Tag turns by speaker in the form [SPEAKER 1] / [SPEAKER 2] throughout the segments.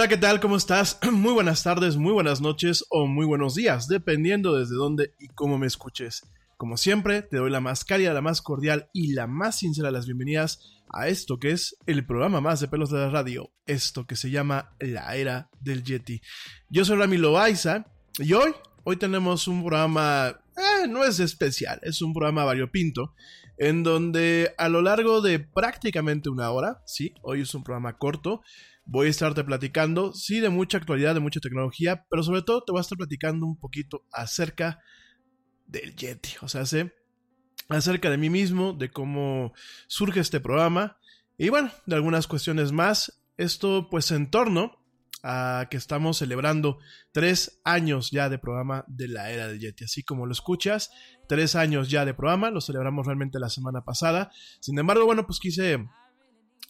[SPEAKER 1] Hola, ¿qué tal? ¿Cómo estás? Muy buenas tardes, muy buenas noches o muy buenos días, dependiendo desde dónde y cómo me escuches. Como siempre, te doy la más cálida, la más cordial y la más sincera de las bienvenidas a esto que es el programa más de pelos de la radio, esto que se llama La Era del Yeti. Yo soy Rami Loaiza y hoy, hoy tenemos un programa, eh, no es especial, es un programa variopinto, en donde a lo largo de prácticamente una hora, sí, hoy es un programa corto, voy a estarte platicando, sí, de mucha actualidad, de mucha tecnología, pero sobre todo te voy a estar platicando un poquito acerca del Yeti, o sea, sé acerca de mí mismo, de cómo surge este programa y bueno, de algunas cuestiones más. Esto pues en torno a que estamos celebrando tres años ya de programa de la era del Yeti. Así como lo escuchas, tres años ya de programa, lo celebramos realmente la semana pasada. Sin embargo, bueno, pues quise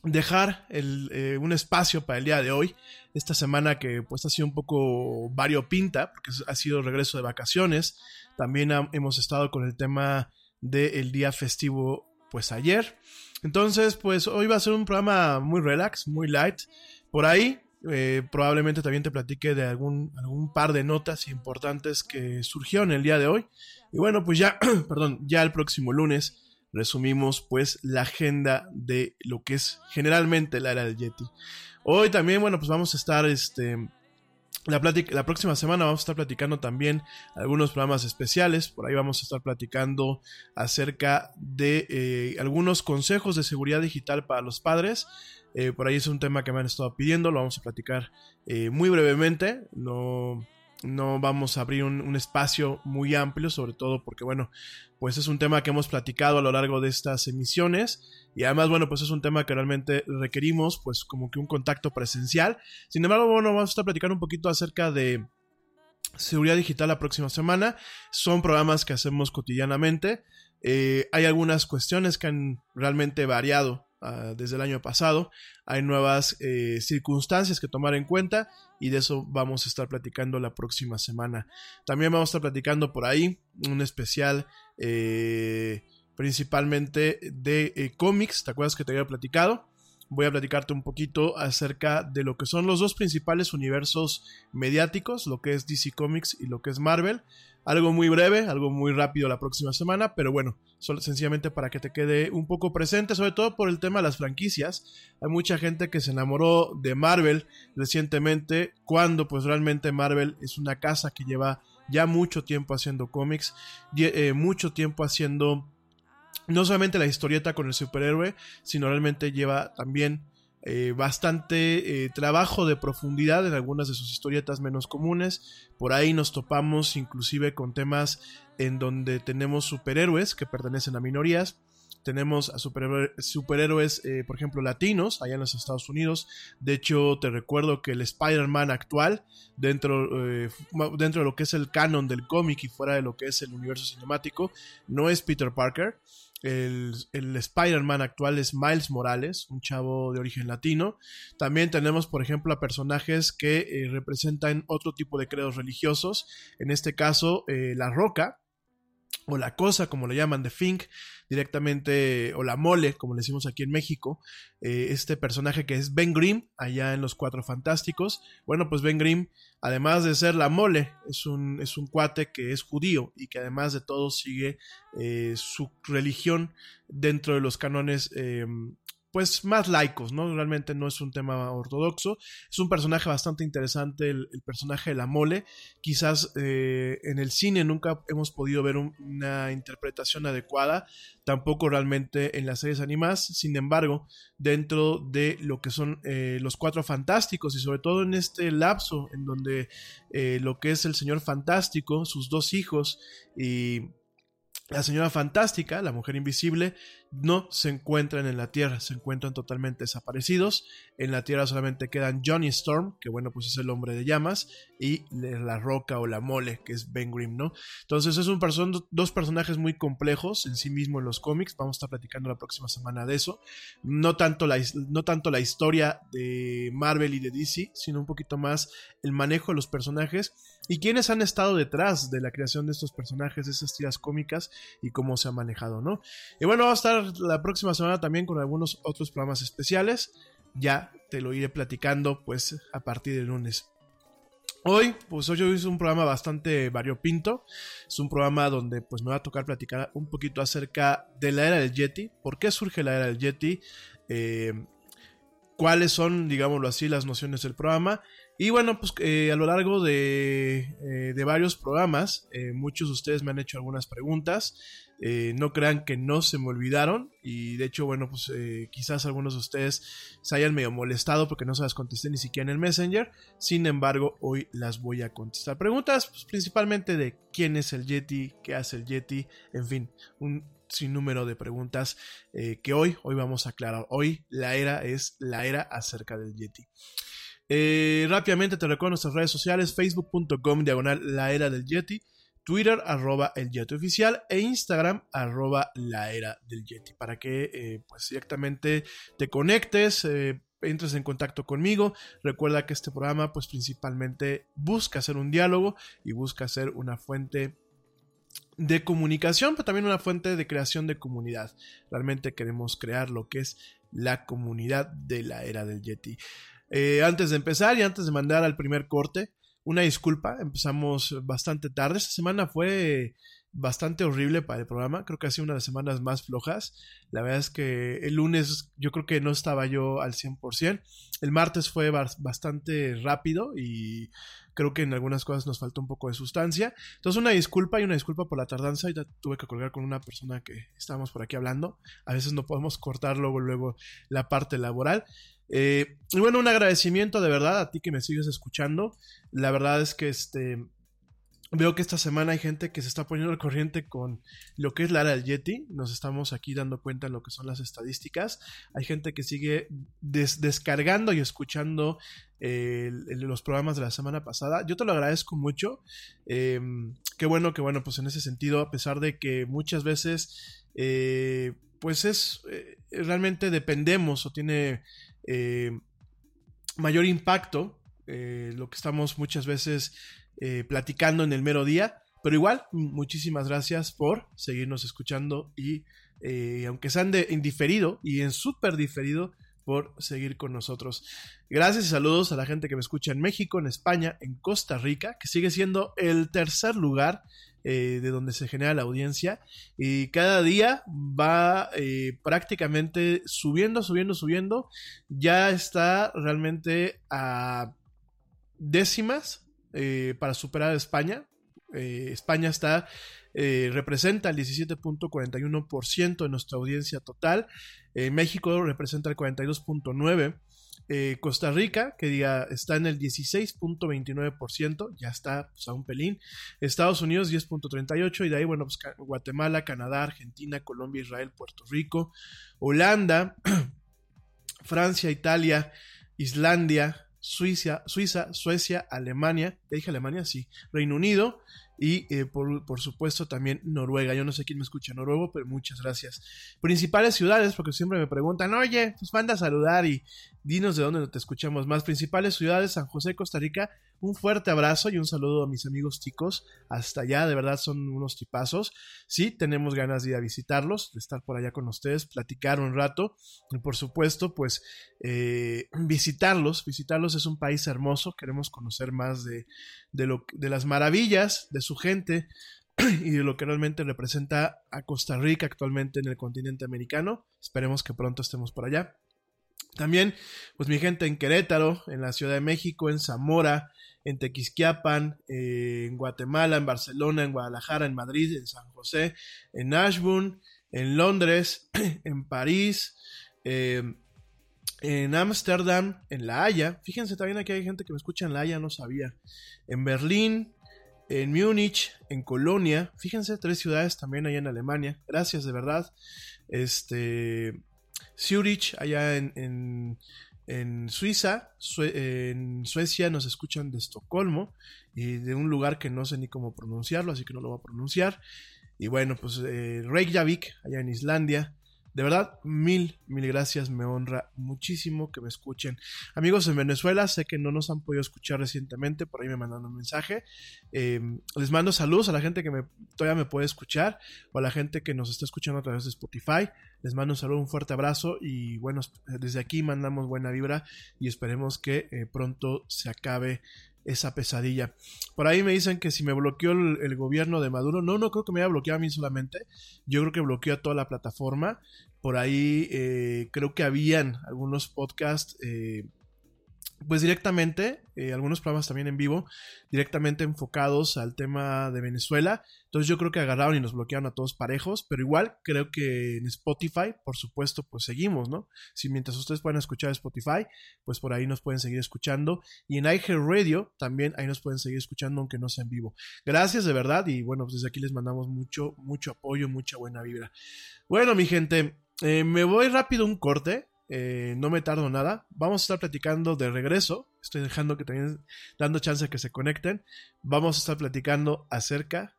[SPEAKER 1] dejar eh, un espacio para el día de hoy, esta semana que pues ha sido un poco variopinta, porque ha sido regreso de vacaciones, también hemos estado con el tema del día festivo pues ayer, entonces pues hoy va a ser un programa muy relax, muy light, por ahí eh, probablemente también te platique de algún, algún par de notas importantes que surgieron el día de hoy, y bueno pues ya, perdón, ya el próximo lunes, resumimos pues la agenda de lo que es generalmente la era del Yeti. Hoy también, bueno, pues vamos a estar este la, la próxima semana vamos a estar platicando también algunos programas especiales. Por ahí vamos a estar platicando acerca de eh, algunos consejos de seguridad digital para los padres. Eh, por ahí es un tema que me han estado pidiendo. Lo vamos a platicar eh, muy brevemente. No, no vamos a abrir un, espacio muy amplio, sobre todo porque, bueno, pues es un tema que hemos platicado a lo largo de estas emisiones y además, bueno, pues es un tema que realmente requerimos, pues como que un contacto presencial. Sin embargo, bueno, vamos a estar platicando un poquito acerca de seguridad digital la próxima semana. Son programas que hacemos cotidianamente. Eh, hay algunas cuestiones que han realmente variado Ah, desde el año pasado. Hay nuevas eh, circunstancias que tomar en cuenta y de eso vamos a estar platicando la próxima semana. También vamos a estar platicando por ahí un especial eh, principalmente de eh, cómics. ¿Te acuerdas que te había platicado? voy a platicarte un poquito acerca de lo que son los dos principales universos mediáticos, lo que es DC Comics y lo que es Marvel. Algo muy breve, algo muy rápido la próxima semana, pero bueno, sencillamente para que te quede un poco presente, sobre todo por el tema de las franquicias. Hay mucha gente que se enamoró de Marvel recientemente, cuando pues realmente Marvel es una casa que lleva ya mucho tiempo haciendo cómics, eh, mucho tiempo haciendo no solamente la historieta con el superhéroe, sino realmente lleva también eh, bastante eh, trabajo de profundidad en algunas de sus historietas menos comunes. Por ahí nos topamos inclusive con temas en donde tenemos superhéroes que pertenecen a minorías. Tenemos a superhéroes, eh, por ejemplo, latinos, allá en los Estados Unidos. De hecho, te recuerdo que el Spider-Man actual, dentro, dentro de lo que es el canon del cómic y fuera de lo que es el universo cinemático, no es Peter Parker, el, Spider-Man actual es Miles Morales, un chavo de origen latino. También tenemos, por ejemplo, a personajes que eh, representan otro tipo de credos religiosos. En este caso, eh, La Roca, o La Cosa, como le llaman, de Fink, directamente, o La Mole, como le decimos aquí en México, eh, este personaje que es Ben Grimm, allá en Los Cuatro Fantásticos. Bueno, pues Ben Grimm, además de ser La Mole, es un, es un cuate que es judío y que además de todo sigue eh, su religión dentro de los cánones em, pues más laicos, ¿no? Realmente no es un tema ortodoxo. Es un personaje bastante interesante, el, personaje de la mole. Quizás eh, en el cine nunca hemos podido ver una interpretación adecuada, tampoco realmente en las series animadas. Sin embargo, dentro de lo que son eh, los cuatro fantásticos y sobre todo en este lapso en donde eh, lo que es el señor fantástico, sus dos hijos y la señora fantástica, la mujer invisible, no se encuentran en la Tierra, se encuentran totalmente desaparecidos. En la Tierra solamente quedan Johnny Storm, que bueno, pues es el hombre de llamas, y la roca o la mole, que es Ben Grimm, ¿no? Entonces es un dos personajes muy complejos en sí mismo en los cómics, vamos a estar platicando la próxima semana de eso. No tanto la, no tanto la historia de Marvel y de DC, sino un poquito más el manejo de los personajes y quiénes han estado detrás de la creación de estos personajes, de esas tiras cómicas y cómo se ha manejado, ¿no? Y bueno, vamos a estar la próxima semana también con algunos otros programas especiales. ya te lo iré platicando pues a partir del lunes. Hoy, pues hoy es un programa bastante variopinto. Es un programa donde pues me va a tocar platicar un poquito acerca de la era del Yeti. ¿Por qué surge la era del Yeti? Eh, cuáles son, digámoslo así, las nociones del programa. Y bueno, pues eh, a lo largo de, eh, de varios programas, eh, muchos de ustedes me han hecho algunas preguntas. no crean que no se me olvidaron. Y de hecho, bueno, pues quizás algunos de ustedes se hayan medio molestado porque no se las contesté ni siquiera en el Messenger. Sin embargo, hoy las voy a contestar. Preguntas pues, principalmente de quién es el Yeti, qué hace el Yeti, en fin, un sin número de preguntas que hoy, hoy vamos a aclarar. Hoy la era es la era acerca del Yeti. Eh, rápidamente te recuerdo nuestras redes sociales, facebook.com diagonal la era del Yeti, Twitter arroba el Yeti oficial e Instagram arroba la era del Yeti para que eh, pues directamente te conectes, entres en contacto conmigo. Recuerda que este programa pues principalmente busca hacer un diálogo y busca ser una fuente de comunicación, pero también una fuente de creación de comunidad. Realmente queremos crear lo que es la comunidad de la era del Yeti. Eh, antes de empezar y antes de mandar al primer corte, una disculpa, empezamos bastante tarde. Esta semana fue bastante horrible para el programa. Creo que ha sido una de las semanas más flojas. La verdad es que el lunes yo creo que no estaba yo al 100%. El martes fue bastante rápido y creo que en algunas cosas nos faltó un poco de sustancia. Entonces una disculpa y una disculpa por la tardanza. Ya tuve que colgar con una persona que estábamos por aquí hablando. A veces no podemos cortar luego, luego la parte laboral. Eh, y bueno, un agradecimiento de verdad a ti que me sigues escuchando. La verdad es que este Veo que esta semana hay gente que se está poniendo al corriente con lo que es la era del Yeti. Nos estamos aquí dando cuenta en lo que son las estadísticas. Hay gente que sigue descargando y escuchando eh, los programas de la semana pasada. Yo te lo agradezco mucho. Em, qué bueno, que bueno, pues en ese sentido, a pesar de que muchas veces, eh, pues es, eh, realmente dependemos o tiene mayor impacto lo que estamos muchas veces eh, platicando en el mero día. Pero igual, muchísimas gracias por seguirnos escuchando y eh, aunque sean de indiferido y en súper diferido, por seguir con nosotros. Gracias y saludos a la gente que me escucha en México, en España, en Costa Rica, que sigue siendo el tercer lugar eh, de donde se genera la audiencia y cada día va prácticamente subiendo, subiendo, subiendo. Ya está realmente a décimas eh, para superar a España. Eh, España está eh, representa el 17.41% de nuestra audiencia total. México representa el 42.9%. Costa Rica, que diga, está en el 16.29%, ya está pues, a un pelín. Estados Unidos 10.38% y de ahí, bueno, pues Guatemala, Canadá, Argentina, Colombia, Israel, Puerto Rico, Holanda, Francia, Italia, Islandia, Suiza, Suiza, Suecia, Alemania, ¿ya dije Alemania? Sí, Reino Unido y eh, por, por, supuesto también Noruega. Yo no sé quién me escucha noruego, pero muchas gracias. Principales ciudades, porque siempre me preguntan, oye, pues manda a saludar y dinos de dónde te escuchamos más. Principales ciudades, San José, Costa Rica, un fuerte abrazo y un saludo a mis amigos ticos hasta allá, de verdad son unos tipazos. Sí, tenemos ganas de ir a visitarlos, de estar por allá con ustedes, platicar un rato y por supuesto, pues eh, visitarlos. Visitarlos es un país hermoso, queremos conocer más de, de, lo, de las maravillas de su gente y de lo que realmente representa a Costa Rica actualmente en el continente americano. Esperemos que pronto estemos por allá. También, pues mi gente en Querétaro, en la Ciudad de México, en Zamora, en Tequisquiapan, eh, en Guatemala, en Barcelona, en Guadalajara, en Madrid, en San José, en Ashburn, en Londres, en París, em, en Ámsterdam, en La Haya. Fíjense también aquí hay gente que me escucha en La Haya, no sabía. En Berlín, en Múnich, en Colonia. Fíjense, tres ciudades también allá en Alemania. Gracias, de verdad. Este. Zurich, allá en en Suiza, en Suecia nos escuchan de Estocolmo y de un lugar que no sé ni cómo pronunciarlo, así que no lo voy a pronunciar. Y bueno, pues eh, Reykjavik, allá en Islandia, De verdad, mil, mil gracias. Me honra muchísimo que me escuchen. Amigos en Venezuela, sé que no nos han podido escuchar recientemente, por ahí me mandaron un mensaje. Eh, les mando saludos a la gente que me, todavía me puede escuchar o a la gente que nos está escuchando a través de Spotify. Les mando un saludo, un fuerte abrazo y bueno, desde aquí mandamos buena vibra y esperemos que eh, pronto se acabe esa pesadilla. Por ahí me dicen que si me bloqueó el, gobierno de Maduro, no, no creo que me haya bloqueado a mí solamente, yo creo que bloqueó a toda la plataforma. Por ahí eh, creo que habían algunos podcasts, eh, pues directamente, eh, algunos programas también en vivo, directamente enfocados al tema de Venezuela. Entonces yo creo que agarraron y nos bloquearon a todos parejos, pero igual creo que en Spotify, por supuesto, pues seguimos, ¿no? Si mientras ustedes pueden escuchar Spotify, pues por ahí nos pueden seguir escuchando. Y en iHeartRadio también ahí nos pueden seguir escuchando, aunque no sea en vivo. Gracias de verdad y bueno, pues desde aquí les mandamos mucho, mucho apoyo, mucha buena vibra. Bueno, mi gente, eh, me voy rápido un corte. Eh, no me tardo nada. Vamos a estar platicando de regreso. Estoy dejando que también, dando chance que se conecten. Vamos a estar platicando acerca,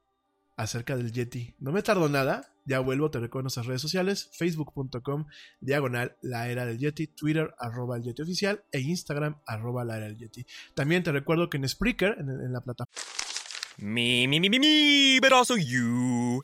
[SPEAKER 1] acerca del Yeti. No me tardo nada. Ya vuelvo, te recuerdo nuestras redes sociales, facebook.com, diagonal, la era del Yeti, Twitter, arroba el Yeti oficial, e Instagram, arroba la era del Yeti. También te recuerdo que en Spreaker, en, en la plataforma...
[SPEAKER 2] Me, me, me, me, me, but also you.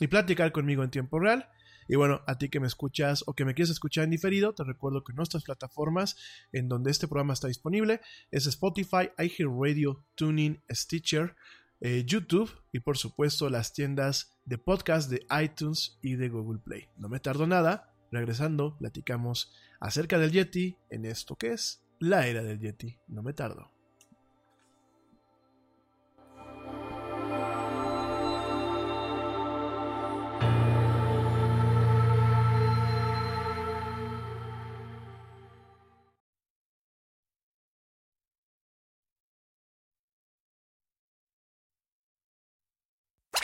[SPEAKER 1] y platicar conmigo en tiempo real. Y bueno, a ti que me escuchas o que me quieres escuchar en diferido, te recuerdo que nuestras plataformas en donde este programa está disponible es Spotify, iHeartRadio, TuneIn, Stitcher, eh, YouTube y por supuesto las tiendas de podcast de iTunes y de Google Play. No me tardo nada, regresando, platicamos acerca del Yeti en esto que es la era del Yeti. No me tardo.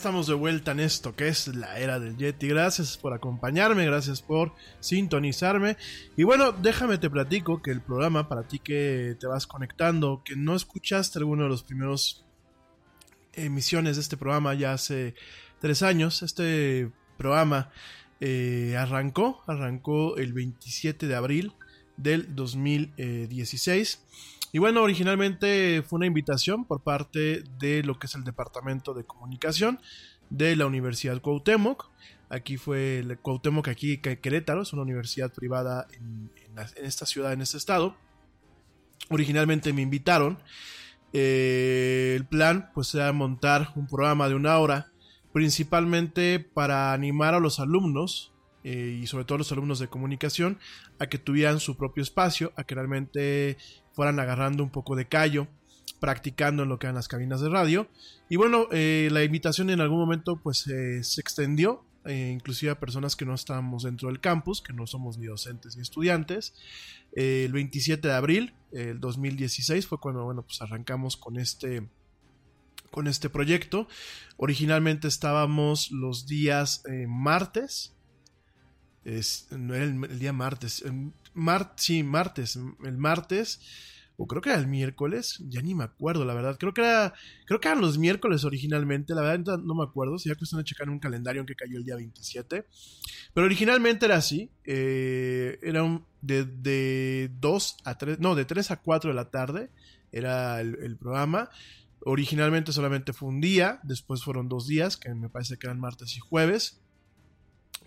[SPEAKER 1] Estamos de vuelta en esto que es la era del Yeti. Gracias por acompañarme, gracias por sintonizarme. Y bueno, déjame te platico que el programa, para ti que te vas conectando, que no escuchaste alguno de los primeros emisiones de este programa ya hace tres años, este programa eh, arrancó, arrancó el 27 de abril del 2016. Y bueno, originalmente fue una invitación por parte de lo que es el Departamento de Comunicación de la Universidad Cuauhtémoc. Aquí fue el Cuauhtémoc, aquí Querétaro, es una universidad privada en, esta ciudad, en este estado. Originalmente me invitaron. Eh, el plan pues era montar un programa de una hora, principalmente para animar a los alumnos eh, y sobre todo los alumnos de comunicación a que tuvieran su propio espacio, a que realmente fueran agarrando un poco de callo, practicando en lo que eran las cabinas de radio. Y bueno, eh, la invitación en algún momento pues eh, se extendió, eh, inclusive a personas que no estábamos dentro del campus, que no somos ni docentes ni estudiantes. el 27 de abril del 2016 fue cuando bueno, pues arrancamos con este con este proyecto. Originalmente estábamos los días martes, es, no era el, el día martes, mar, sí, martes, el martes, o creo que era el miércoles, ya ni me acuerdo, la verdad, creo que era, creo que eran los miércoles originalmente, la verdad no me acuerdo, sería cuestión de checar un calendario en que cayó el día 27, pero originalmente era así, eh, era un, de, de 2 a 3, no, de 3 a 4 de la tarde, era el programa, originalmente solamente fue un día, después fueron dos días, que me parece que eran martes y jueves,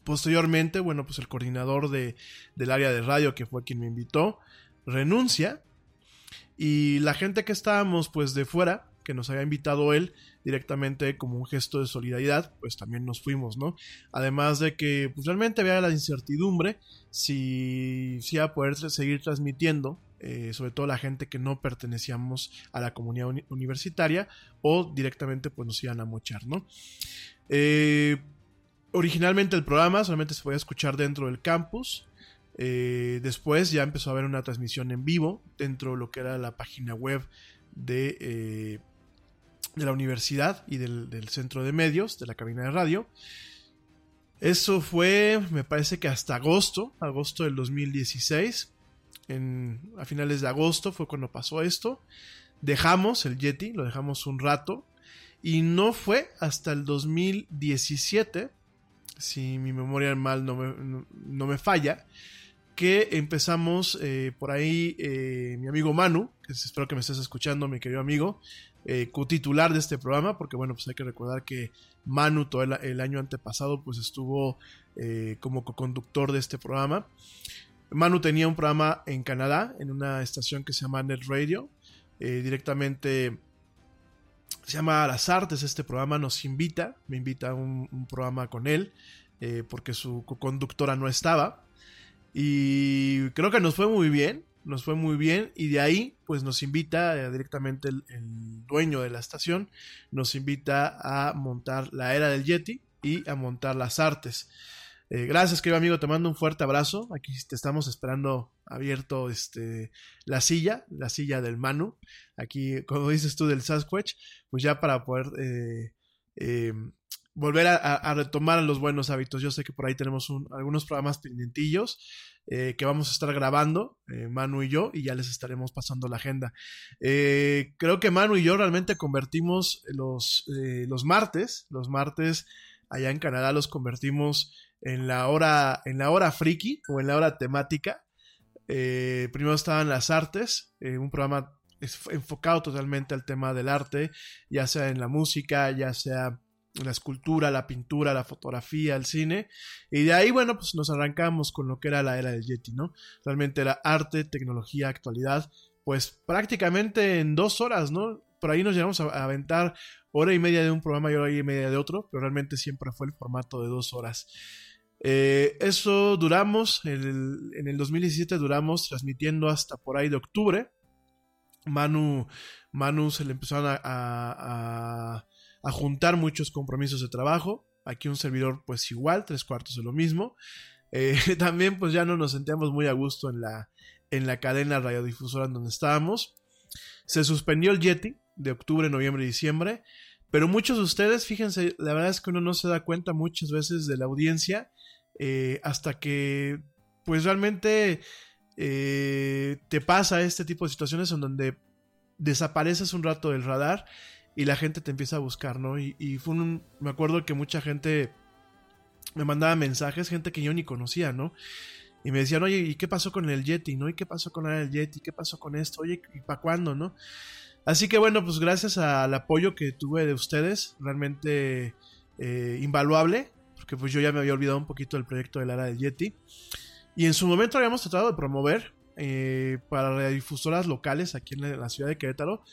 [SPEAKER 1] Posteriormente, bueno, pues el coordinador de, del área de radio, que fue quien me invitó, renuncia. Y la gente que estábamos pues de fuera, que nos había invitado él directamente como un gesto de solidaridad, pues también nos fuimos, ¿no? Además de que pues realmente había la incertidumbre si, si iba a poder seguir transmitiendo, eh, sobre todo la gente que no pertenecíamos a la comunidad uni universitaria o directamente pues nos iban a mochar, ¿no? Eh, originalmente el programa solamente se podía escuchar dentro del campus. Eh, después ya empezó a haber una transmisión en vivo dentro de lo que era la página web de, eh, de la universidad y del, centro de medios, de la cabina de radio. Eso fue, me parece que hasta agosto, agosto del 2016. En, a finales de agosto fue cuando pasó esto. Dejamos el Yeti, lo dejamos un rato. Y no fue hasta el 2017 si mi memoria mal no me, no, me falla, que empezamos eh, por ahí eh, mi amigo Manu, que espero que me estés escuchando, mi querido amigo, eh, co-titular de este programa, porque bueno, pues hay que recordar que Manu todo el, el año antepasado pues estuvo eh, como co-conductor de este programa. Manu tenía un programa en Canadá, en una estación que se llama Net Radio, directamente se llama Las Artes, este programa nos invita, me invita a un, programa con él, eh, porque su co-conductora no estaba. Y creo que nos fue muy bien, nos fue muy bien. Y de ahí, pues nos invita eh, directamente el, el, dueño de la estación, nos invita a montar la era del Yeti y a montar las artes. Eh, gracias, querido amigo, te mando un fuerte abrazo. Aquí te estamos esperando abierto este, la silla, la silla del Manu. Aquí, como dices tú, del Sasquatch, pues ya para poder eh, eh, volver a, a, retomar los buenos hábitos. Yo sé que por ahí tenemos un, algunos programas pendientillos eh, que vamos a estar grabando, Manu y yo, y ya les estaremos pasando la agenda. Creo que Manu y yo realmente convertimos los, los martes, los martes allá en Canadá los convertimos en la hora, en la hora friki o en la hora temática. primero estaban las artes, un programa enfocado totalmente al tema del arte, ya sea en la música, ya sea la escultura, la pintura, la fotografía, el cine. Y de ahí, bueno, pues nos arrancamos con lo que era la era del Yeti, ¿no? Realmente era arte, tecnología, actualidad, pues prácticamente en dos horas, ¿no? Por ahí nos llegamos a aventar hora y media de un programa y hora y media de otro, pero realmente siempre fue el formato de dos horas. Eh, eso duramos, en el 2017 duramos transmitiendo hasta por ahí de octubre. Manu, Manu se le empezaron a, a, a a juntar muchos compromisos de trabajo. Aquí un servidor pues igual, tres cuartos de lo mismo. Eh, también pues ya no nos sentíamos muy a gusto en la, en la cadena radiodifusora en donde estábamos. Se suspendió el Yeti de octubre, noviembre y diciembre. Pero muchos de ustedes, fíjense, la verdad es que uno no se da cuenta muchas veces de la audiencia eh, hasta que pues realmente eh, te pasa este tipo de situaciones en donde desapareces un rato del radar y la gente te empieza a buscar, ¿no? Y, fue un, me acuerdo que mucha gente me mandaba mensajes, gente que yo ni conocía, ¿no? Y me decían, oye, ¿y qué pasó con el Yeti, no? ¿Y qué pasó con el Yeti? ¿Qué pasó con esto? Oye, ¿y para cuándo, no? Así que bueno, pues gracias al apoyo que tuve de ustedes, realmente eh, invaluable, porque pues yo ya me había olvidado un poquito del proyecto de la era del Yeti. Y en su momento habíamos tratado de promover eh, para difusoras locales aquí en la, ciudad de Querétaro,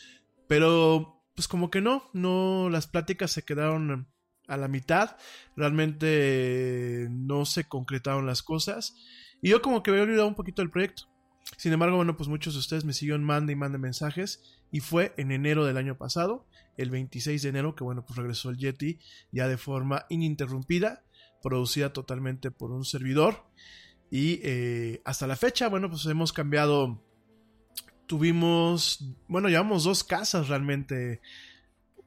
[SPEAKER 1] pero pues como que no, no, las pláticas se quedaron a la mitad, realmente no se concretaron las cosas y yo como que había olvidado un poquito del proyecto. Sin embargo, bueno, pues muchos de ustedes me siguieron mande y mande mensajes y fue en enero del año pasado, el 26 de enero, que bueno, pues regresó el Yeti ya de forma ininterrumpida, producida totalmente por un servidor y eh, hasta la fecha, bueno, pues hemos cambiado tuvimos, bueno, llevamos dos casas realmente,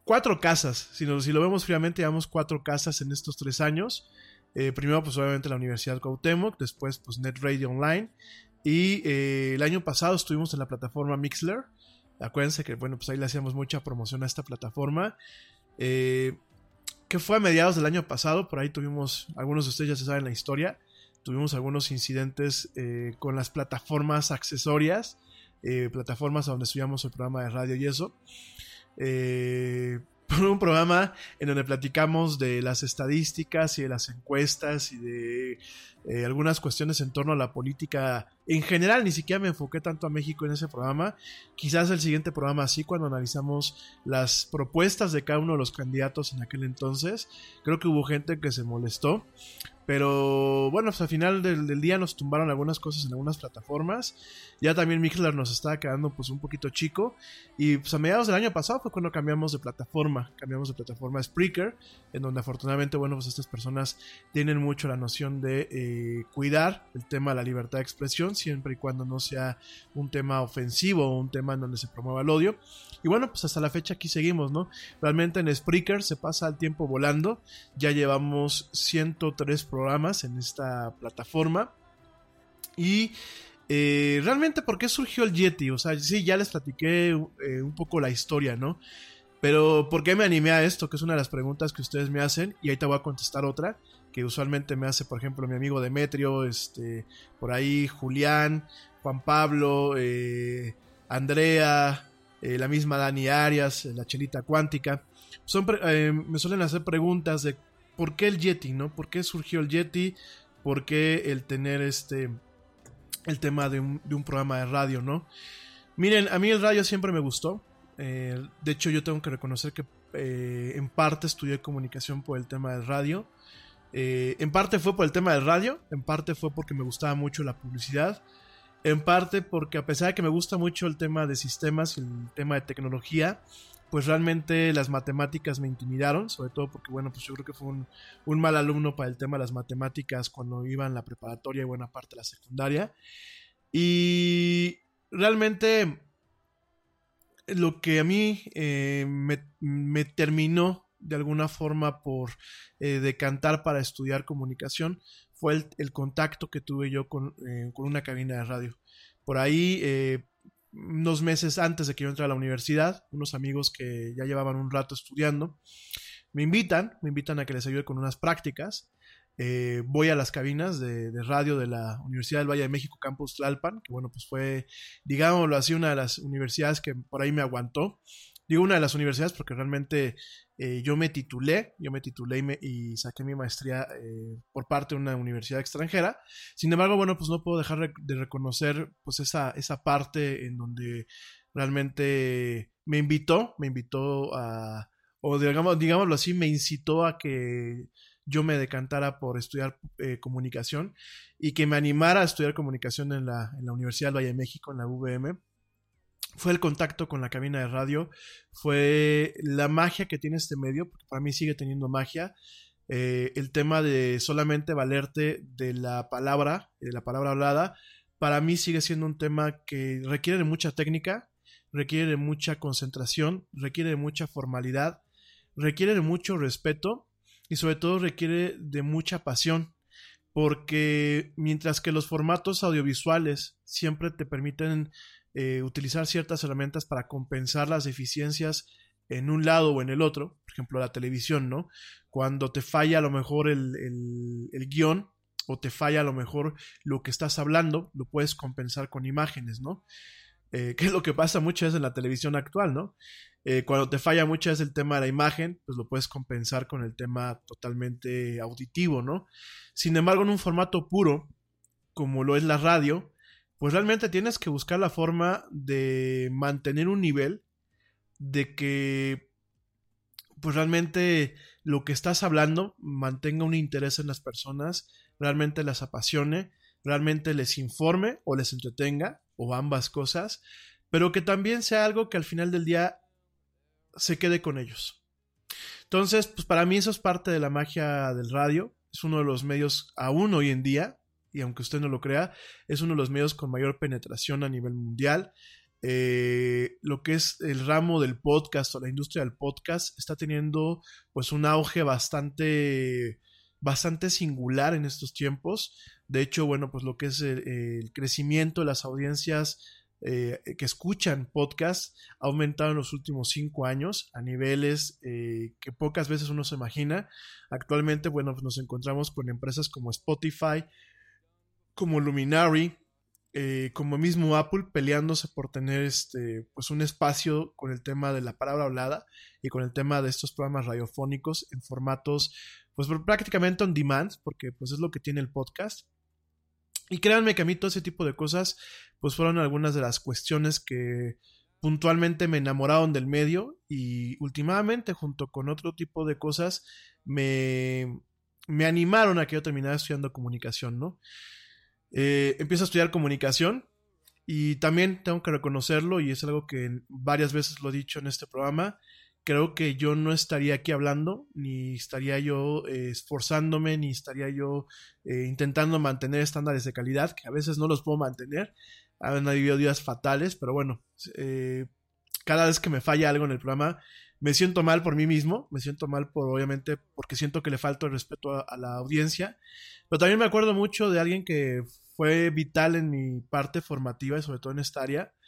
[SPEAKER 1] cuatro casas, si, si lo vemos fríamente, llevamos cuatro casas en estos tres años. Eh, primero, pues obviamente la Universidad Cuauhtémoc, después, pues Net Radio Online. Y eh, el año pasado estuvimos en la plataforma Mixler. Acuérdense que, bueno, pues ahí le hacíamos mucha promoción a esta plataforma. Eh, que fue a mediados del año pasado, por ahí tuvimos, algunos de ustedes ya se saben la historia, tuvimos algunos incidentes eh, con las plataformas accesorias plataformas a donde subíamos el programa de radio y eso. Eh, un programa en donde platicamos de las estadísticas y de las encuestas y de algunas cuestiones en torno a la política en general. Ni siquiera me enfoqué tanto a México en ese programa. Quizás el siguiente programa sí, cuando analizamos las propuestas de cada uno de los candidatos en aquel entonces. Creo que hubo gente que se molestó. Pero bueno, pues al final del, día nos tumbaron algunas cosas en algunas plataformas. Ya también Mixler nos estaba quedando pues un poquito chico. Y pues a mediados del año pasado fue cuando cambiamos de plataforma. Cambiamos de plataforma a Spreaker. En donde afortunadamente, bueno, pues estas personas tienen mucho la noción de eh, cuidar el tema de la libertad de expresión. Siempre y cuando no sea un tema ofensivo o un tema en donde se promueva el odio. Y bueno, pues hasta la fecha aquí seguimos, ¿no? Realmente en Spreaker se pasa el tiempo volando. Ya llevamos 103 programas en esta plataforma. Y eh, realmente, ¿por qué surgió el Yeti? O sea, sí, ya les platiqué eh, un poco la historia, ¿no? Pero, ¿por qué me animé a esto? Que es una de las preguntas que ustedes me hacen y ahí te voy a contestar otra que usualmente me hace, por ejemplo, mi amigo Demetrio, este, por ahí Julián, Juan Pablo, eh, Andrea, eh, la misma Dani Arias, la chelita cuántica. Son, eh, me suelen hacer preguntas de por qué el Yeti, ¿no? ¿Por qué surgió el Yeti? ¿Por qué el tener este, el tema de un, programa de radio, ¿no? Miren, a mí el radio siempre me gustó. de hecho, yo tengo que reconocer que en parte estudié comunicación por el tema del radio. Eh, en parte fue por el tema del radio, en parte fue porque me gustaba mucho la publicidad, en parte porque a pesar de que me gusta mucho el tema de sistemas y el tema de tecnología, pues realmente las matemáticas me intimidaron, sobre todo porque, bueno, pues yo creo que fue un, mal alumno para el tema de las matemáticas cuando iba en la preparatoria y buena parte de la secundaria. Y realmente lo que a mí eh, me, me terminó de alguna forma por eh, decantar para estudiar comunicación fue el, contacto que tuve yo eh, con, una cabina de radio. Por ahí, eh, unos meses antes de que yo entrara a la universidad, unos amigos que ya llevaban un rato estudiando, me invitan, me invitan a que les ayude con unas prácticas. voy a las cabinas de, de, radio de la Universidad del Valle de México, Campus Tlalpan, que bueno, pues fue, digámoslo así, una de las universidades que por ahí me aguantó. Digo una de las universidades porque realmente eh, yo me titulé, yo me titulé y, saqué mi maestría eh, por parte de una universidad extranjera. Sin embargo, bueno, pues no puedo dejar de reconocer pues esa, esa parte en donde realmente me invitó, me invitó a, o digamos, digámoslo así, me incitó a que yo me decantara por estudiar eh, comunicación y que me animara a estudiar comunicación en la, en la Universidad del Valle de México, en la UVM fue el contacto con la cabina de radio, fue la magia que tiene este medio, porque para mí sigue teniendo magia. Eh, el tema de solamente valerte de la palabra, de la palabra hablada, para mí sigue siendo un tema que requiere de mucha técnica, requiere de mucha concentración, requiere de mucha formalidad, requiere de mucho respeto y sobre todo requiere de mucha pasión, porque mientras que los formatos audiovisuales siempre te permiten eh, utilizar ciertas herramientas para compensar las deficiencias en un lado o en el otro, por ejemplo la televisión, ¿no? Cuando te falla a lo mejor el, el, guion o te falla a lo mejor lo que estás hablando, lo puedes compensar con imágenes, ¿no? Eh, que es lo que pasa muchas veces en la televisión actual, ¿no? Eh, cuando te falla muchas veces el tema de la imagen, pues lo puedes compensar con el tema totalmente auditivo, ¿no? Sin embargo, en un formato puro, como lo es la radio, pues realmente tienes que buscar la forma de mantener un nivel de que pues realmente lo que estás hablando mantenga un interés en las personas, realmente las apasione, realmente les informe o les entretenga, o ambas cosas, pero que también sea algo que al final del día se quede con ellos. Entonces, pues para mí eso es parte de la magia del radio, es uno de los medios aún hoy en día y aunque usted no lo crea, es uno de los medios con mayor penetración a nivel mundial. Eh, lo que es el ramo del podcast o la industria del podcast está teniendo pues un auge bastante bastante singular en estos tiempos. De hecho, bueno, pues lo que es el, crecimiento de las audiencias eh, que escuchan podcast ha aumentado en los últimos cinco años a niveles eh, que pocas veces uno se imagina. Actualmente, bueno, pues nos encontramos con empresas como Spotify, como Luminary, eh, como mismo Apple, peleándose por tener este, pues un espacio con el tema de la palabra hablada y con el tema de estos programas radiofónicos en formatos, pues prácticamente on demand, porque pues es lo que tiene el podcast. Y créanme que a mí todo ese tipo de cosas, pues fueron algunas de las cuestiones que puntualmente me enamoraron del medio y últimamente junto con otro tipo de cosas me, me animaron a que yo terminara estudiando comunicación, ¿no? Eh, empiezo a estudiar comunicación y también tengo que reconocerlo y es algo que varias veces lo he dicho en este programa. Creo que yo no estaría aquí hablando, ni estaría yo eh, esforzándome, ni estaría yo eh, intentando mantener estándares de calidad, que a veces no los puedo mantener. Han habido días fatales, pero bueno, cada vez que me falla algo en el programa, me siento mal por mí mismo, me siento mal por obviamente porque siento que le falta el respeto a, la audiencia, pero también me acuerdo mucho de alguien que fue vital en mi parte formativa y sobre todo en esta área,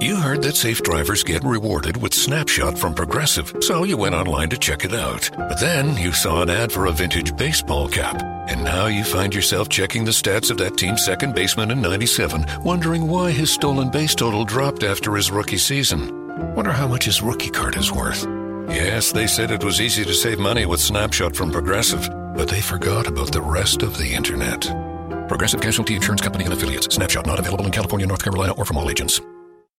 [SPEAKER 3] You heard that safe drivers get rewarded with Snapshot from Progressive, so you went online to check it out. But then you saw an ad for a vintage baseball cap, and now you find yourself checking the stats of that team's second baseman in 97, wondering why his stolen base total dropped after his rookie season. Wonder how much his rookie card is worth. Yes, they said it was easy to save money with Snapshot from Progressive, but they forgot about the rest of the internet. Progressive Casualty Insurance Company and affiliates. Snapshot not available in California, North Carolina, or from all agents.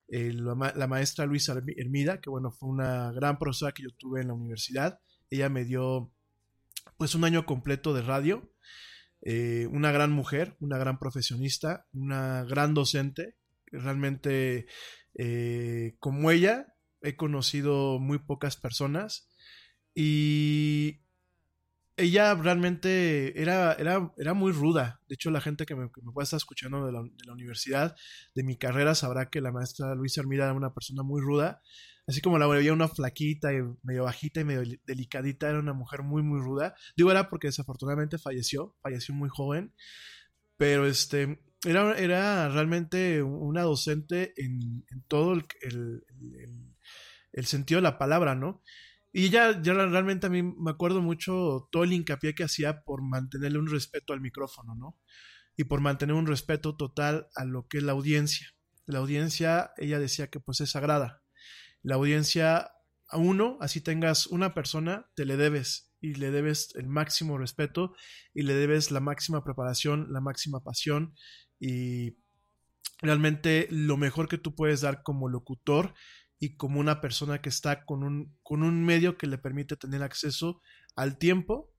[SPEAKER 1] Eh, la, ma- la maestra Luisa Hermi- Hermida, que bueno, fue una gran profesora que yo tuve en la universidad. Ella me dio pues un año completo de radio. Eh, una gran mujer, una gran profesionista, una gran docente. Realmente eh, como ella he conocido muy pocas personas y ella realmente era, era, era muy ruda. De hecho, la gente que me, que me pueda estar escuchando de la, de la universidad, de mi carrera, sabrá que la maestra Luisa Hermida era una persona muy ruda. Así como la veía una flaquita y medio bajita y medio delicadita, era una mujer muy, muy ruda. Digo, era porque desafortunadamente falleció, falleció muy joven. Pero este, era, era realmente una docente en, todo el, el sentido de la palabra, ¿no? Y ella, ya realmente a mí me acuerdo mucho todo el hincapié que hacía por mantenerle un respeto al micrófono, ¿no? Y por mantener un respeto total a lo que es la audiencia. La audiencia, ella decía que pues es sagrada. La audiencia, a uno, así tengas una persona, te le debes y le debes el máximo respeto y le debes la máxima preparación, la máxima pasión y realmente lo mejor que tú puedes dar como locutor y como una persona que está con un, con un medio que le permite tener acceso al tiempo,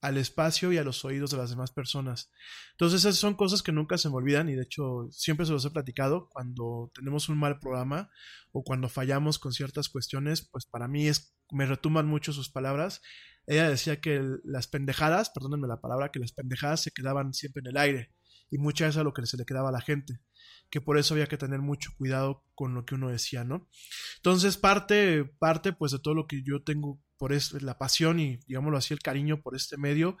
[SPEAKER 1] al espacio y a los oídos de las demás personas. Entonces esas son cosas que nunca se me olvidan y de hecho siempre se los he platicado cuando tenemos un mal programa o cuando fallamos con ciertas cuestiones, pues para mí es, me retuman mucho sus palabras. Ella decía que las pendejadas, perdónenme la palabra, que las pendejadas se quedaban siempre en el aire y muchas veces a lo que se le quedaba a la gente que por eso había que tener mucho cuidado con lo que uno decía, ¿no? Entonces, parte, parte pues de todo lo que yo tengo por es, la pasión y, digámoslo así, el cariño por este medio,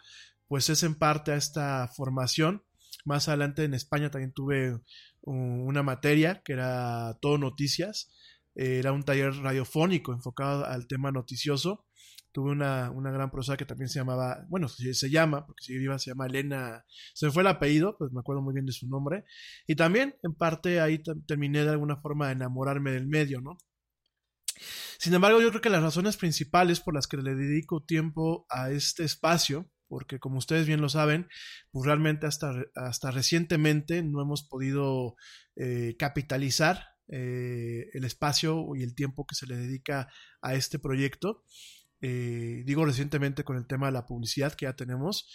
[SPEAKER 1] pues es en parte a esta formación. Más adelante en España también tuve una materia que era todo noticias, era un taller radiofónico enfocado al tema noticioso. Tuve una, una gran profesora que también se llamaba, bueno, se, se llama, porque si viva se llama Elena, se me fue el apellido, pues me acuerdo muy bien de su nombre. Y también, en parte, ahí terminé de alguna forma de enamorarme del medio, ¿no? Sin embargo, yo creo que las razones principales por las que le dedico tiempo a este espacio, porque como ustedes bien lo saben, pues realmente hasta, hasta recientemente no hemos podido eh, capitalizar eh, el espacio y el tiempo que se le dedica a este proyecto. Eh, digo recientemente con el tema de la publicidad que ya tenemos,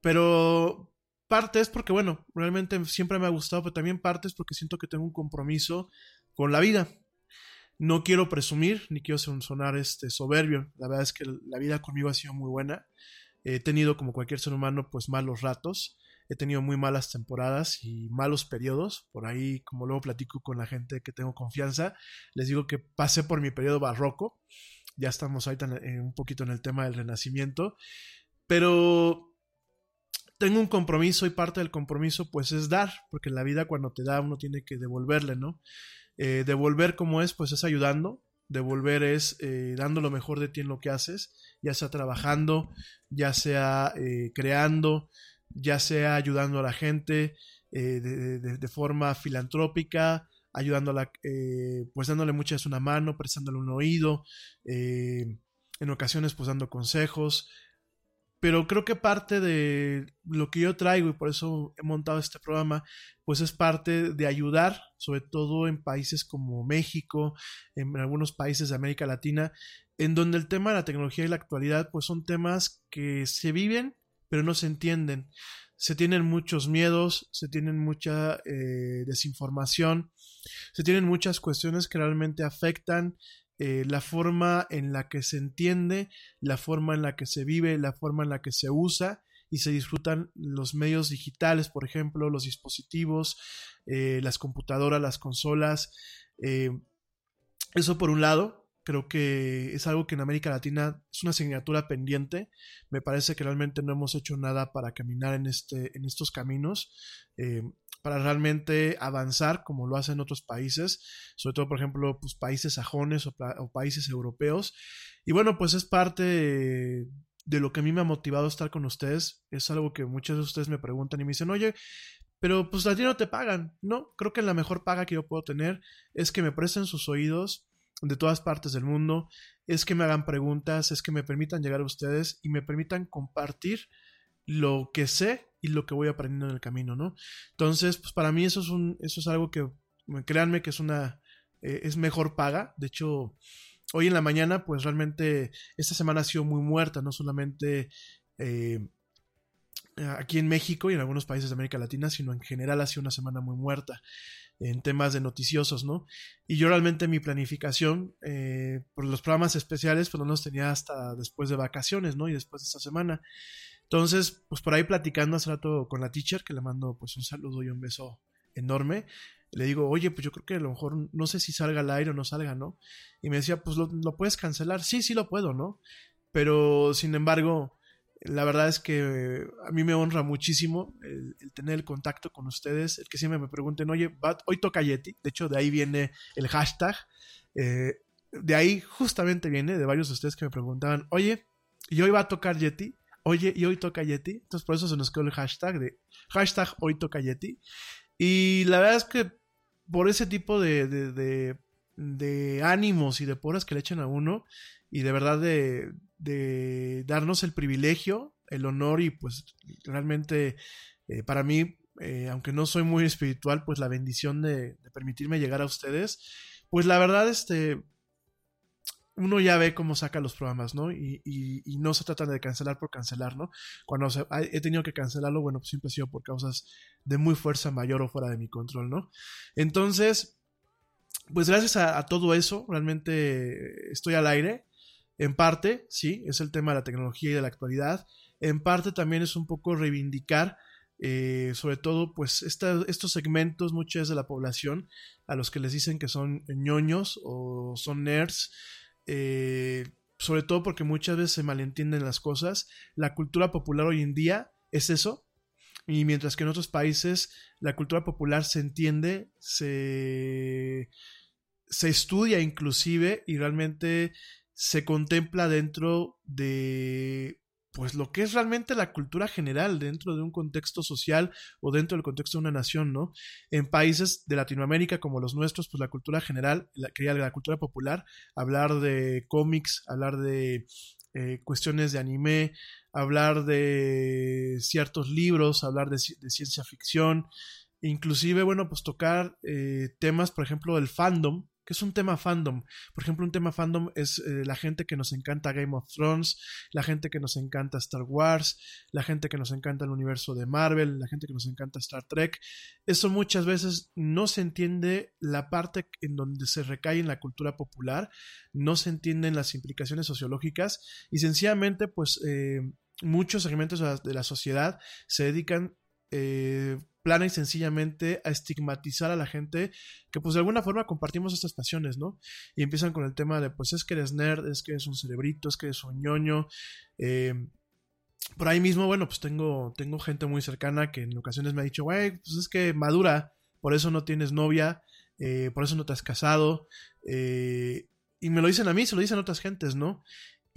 [SPEAKER 1] pero parte es porque, bueno, realmente siempre me ha gustado, pero también parte es porque siento que tengo un compromiso con la vida. No quiero presumir, ni quiero sonar este soberbio. La verdad es que la vida conmigo ha sido muy buena. He tenido, como cualquier ser humano, pues malos ratos. He tenido muy malas temporadas y malos periodos. Por ahí, como luego platico con la gente que tengo confianza, les digo que pasé por mi periodo barroco. Ya estamos ahorita en, un poquito en el tema del renacimiento. Pero tengo un compromiso y parte del compromiso pues es dar, porque en la vida cuando te da uno tiene que devolverle, ¿no? Eh, devolver como es, pues es ayudando, devolver es eh, dando lo mejor de ti en lo que haces, ya sea trabajando, ya sea eh, creando, ya sea ayudando a la gente de, forma filantrópica, ayudándola, pues dándole muchas una mano, prestándole un oído, en ocasiones pues dando consejos, pero creo que parte de lo que yo traigo y por eso he montado este programa, pues es parte de ayudar, sobre todo en países como México, en algunos países de América Latina, en donde el tema de la tecnología y la actualidad, pues son temas que se viven, pero no se entienden. Se tienen muchos miedos, se tienen mucha eh, desinformación, se tienen muchas cuestiones que realmente afectan eh, la forma en la que se entiende, la forma en la que se vive, la forma en la que se usa y se disfrutan los medios digitales, por ejemplo, los dispositivos, eh, las computadoras, las consolas. Eh, eso por un lado, creo que es algo que en América Latina es una asignatura pendiente. Me parece que realmente no hemos hecho nada para caminar en, este, en estos caminos para realmente avanzar como lo hacen otros países, sobre todo por ejemplo pues, países sajones o, países europeos. Y bueno, pues es parte de, lo que a mí me ha motivado estar con ustedes. Es algo que muchos de ustedes me preguntan y me dicen, oye, pero pues a ti no te pagan, ¿no? Creo que la mejor paga que yo puedo tener es que me presten sus oídos de todas partes del mundo, es que me hagan preguntas, es que me permitan llegar a ustedes y me permitan compartir lo que sé y lo que voy aprendiendo en el camino, ¿no? Entonces, pues para mí eso es un, eso es algo que, créanme que es una, eh, es mejor paga. De hecho, hoy en la mañana, pues realmente esta semana ha sido muy muerta, no solamente eh, aquí en México y en algunos países de América Latina, sino en general ha sido una semana muy muerta en temas de noticiosos, ¿no? Y yo realmente mi planificación eh, por los programas especiales, pues no los tenía hasta después de vacaciones, ¿no? Y después de esta semana. Entonces, pues por ahí platicando hace rato con la teacher, que le mando pues un saludo y un beso enorme, le digo, oye, pues yo creo que a lo mejor no sé si salga al aire o no salga, ¿no? Y me decía, pues lo, puedes cancelar. Sí, sí lo puedo, ¿no? Pero sin embargo, la verdad es que a mí me honra muchísimo el, tener el contacto con ustedes, el que siempre me pregunten, oye, hoy toca Yeti. De hecho, de ahí viene el hashtag. Eh, de ahí justamente viene de varios de ustedes que me preguntaban, oye, ¿y hoy va a tocar Yeti? Oye, y hoy toca Yeti. Entonces por eso se nos quedó el hashtag de hashtag hoy toca Yeti. Y la verdad es que por ese tipo de, ánimos y de poras que le echan a uno y de verdad de, de darnos el privilegio, el honor y pues realmente eh, para mí, eh, aunque no soy muy espiritual, pues la bendición de, de, permitirme llegar a ustedes, pues la verdad, este, uno ya ve cómo saca los programas, ¿no? Y, y, no se trata de cancelar por cancelar, ¿no? Cuando he tenido que cancelarlo, bueno, pues siempre ha sido por causas de muy fuerza mayor o fuera de mi control, ¿no? Entonces, pues gracias a, todo eso, realmente estoy al aire. En parte, sí, es el tema de la tecnología y de la actualidad. En parte también es un poco reivindicar, eh, sobre todo, pues estos segmentos, muchas de la población, a los que les dicen que son ñoños o son nerds, eh, sobre todo porque muchas veces se malentienden las cosas. La cultura popular hoy en día es eso. Y mientras que en otros países la cultura popular se entiende, se, se estudia inclusive y realmente se contempla dentro de pues lo que es realmente la cultura general dentro de un contexto social o dentro del contexto de una nación, ¿no? En países de Latinoamérica como los nuestros, pues la cultura general, la, la cultura popular, hablar de cómics, hablar de eh, cuestiones de anime, hablar de ciertos libros, hablar de, ciencia ficción, inclusive, bueno, pues tocar eh, temas, por ejemplo, del fandom, que es un tema fandom. Por ejemplo, un tema fandom es eh, la gente que nos encanta Game of Thrones, la gente que nos encanta Star Wars, la gente que nos encanta el universo de Marvel, la gente que nos encanta Star Trek. Eso muchas veces no se entiende la parte en donde se recae en la cultura popular, no se entienden las implicaciones sociológicas y sencillamente pues eh, muchos segmentos de la, sociedad se dedican eh, plana y sencillamente a estigmatizar a la gente que pues de alguna forma compartimos estas pasiones, ¿no? Y empiezan con el tema de pues es que eres nerd, es que eres un cerebrito, es que eres un ñoño. Eh, por ahí mismo, bueno, pues tengo, tengo gente muy cercana que en ocasiones me ha dicho, güey, pues es que madura, por eso no tienes novia, eh, por eso no te has casado. Eh, y me lo dicen a mí, se lo dicen otras gentes, ¿no?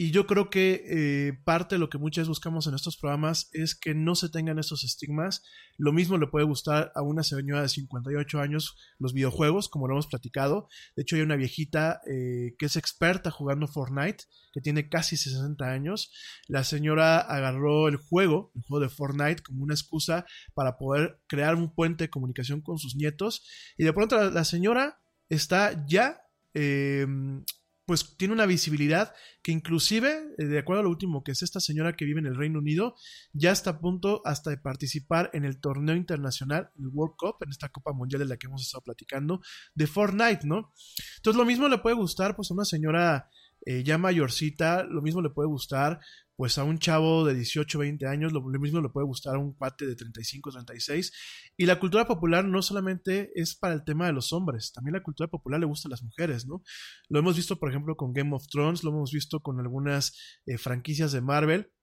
[SPEAKER 1] Y yo creo que eh, parte de lo que muchas buscamos en estos programas es que no se tengan estos estigmas. Lo mismo le puede gustar a una señora de 58 años los videojuegos, como lo hemos platicado. De hecho, hay una viejita eh, que es experta jugando Fortnite, que tiene casi 60 años. La señora agarró el juego, el juego de Fortnite, como una excusa para poder crear un puente de comunicación con sus nietos. Y de pronto la, señora está ya... Eh, pues tiene una visibilidad que inclusive, eh, de acuerdo a lo último que es esta señora que vive en el Reino Unido, ya está a punto hasta de participar en el torneo internacional, el World Cup, en esta Copa Mundial de la que hemos estado platicando, de Fortnite, ¿no? Entonces lo mismo le puede gustar pues a una señora eh, ya mayorcita, lo mismo le puede gustar pues a un chavo de 18, 20 años, lo, mismo le puede gustar a un cuate de 35, 36. Y la cultura popular no solamente es para el tema de los hombres, también la cultura popular le gusta a las mujeres, ¿no? Lo hemos visto, por ejemplo, con Game of Thrones, lo hemos visto con algunas eh, franquicias de Marvel.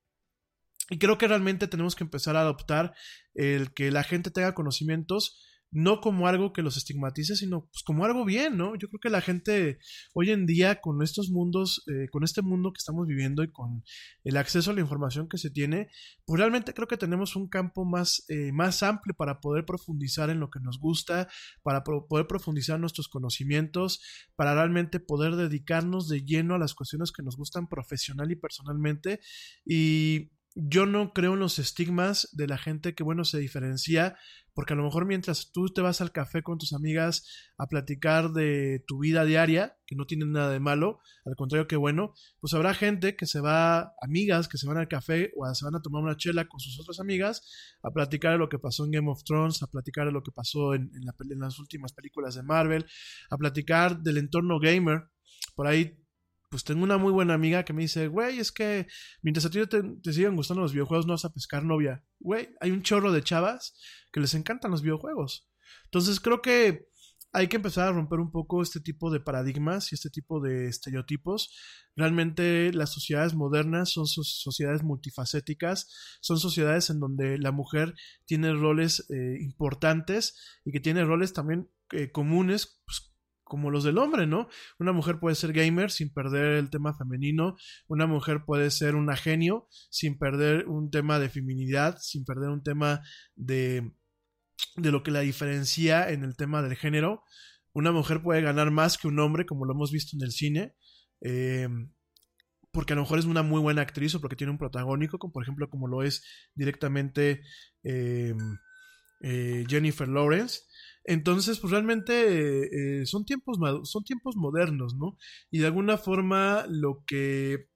[SPEAKER 1] Y creo que realmente tenemos que empezar a adoptar el que la gente tenga conocimientos no como algo que los estigmatice, sino pues como algo bien, ¿no? Yo creo que la gente hoy en día con estos mundos, eh, con este mundo que estamos viviendo y con el acceso a la información que se tiene, pues realmente creo que tenemos un campo más, eh, más amplio para poder profundizar en lo que nos gusta, para poder profundizar nuestros conocimientos, para realmente poder dedicarnos de lleno a las cuestiones que nos gustan profesional y personalmente y yo no creo en los estigmas de la gente que, bueno, se diferencia, porque a lo mejor mientras tú te vas al café con tus amigas a platicar de tu vida diaria, que no tiene nada de malo, al contrario que bueno, pues habrá gente que se va, amigas que se van al café o se van a tomar una chela con sus otras amigas a platicar de lo que pasó en Game of Thrones, a platicar de lo que pasó en, en las últimas películas de Marvel, a platicar del entorno gamer. Por ahí pues tengo una muy buena amiga que me dice, güey, es que mientras a ti te, te sigan gustando los videojuegos, no vas a pescar novia. Güey, hay un chorro de chavas que les encantan los videojuegos. Entonces creo que hay que empezar a romper un poco este tipo de paradigmas y este tipo de estereotipos. Realmente las sociedades modernas son sociedades multifacéticas, son sociedades en donde la mujer tiene roles eh, importantes y que tiene roles también eh, comunes, pues, como los del hombre, ¿no? Una mujer puede ser gamer sin perder el tema femenino, una mujer puede ser una genio sin perder un tema de feminidad, sin perder un tema de, de lo que la diferencia en el tema del género. Una mujer puede ganar más que un hombre, como lo hemos visto en el cine, eh, porque a lo mejor es una muy buena actriz o porque tiene un protagónico, como por ejemplo como lo es directamente eh, eh, Jennifer Lawrence. Entonces, pues realmente eh, son, tiempos, son tiempos modernos, ¿no? Y de alguna forma lo que,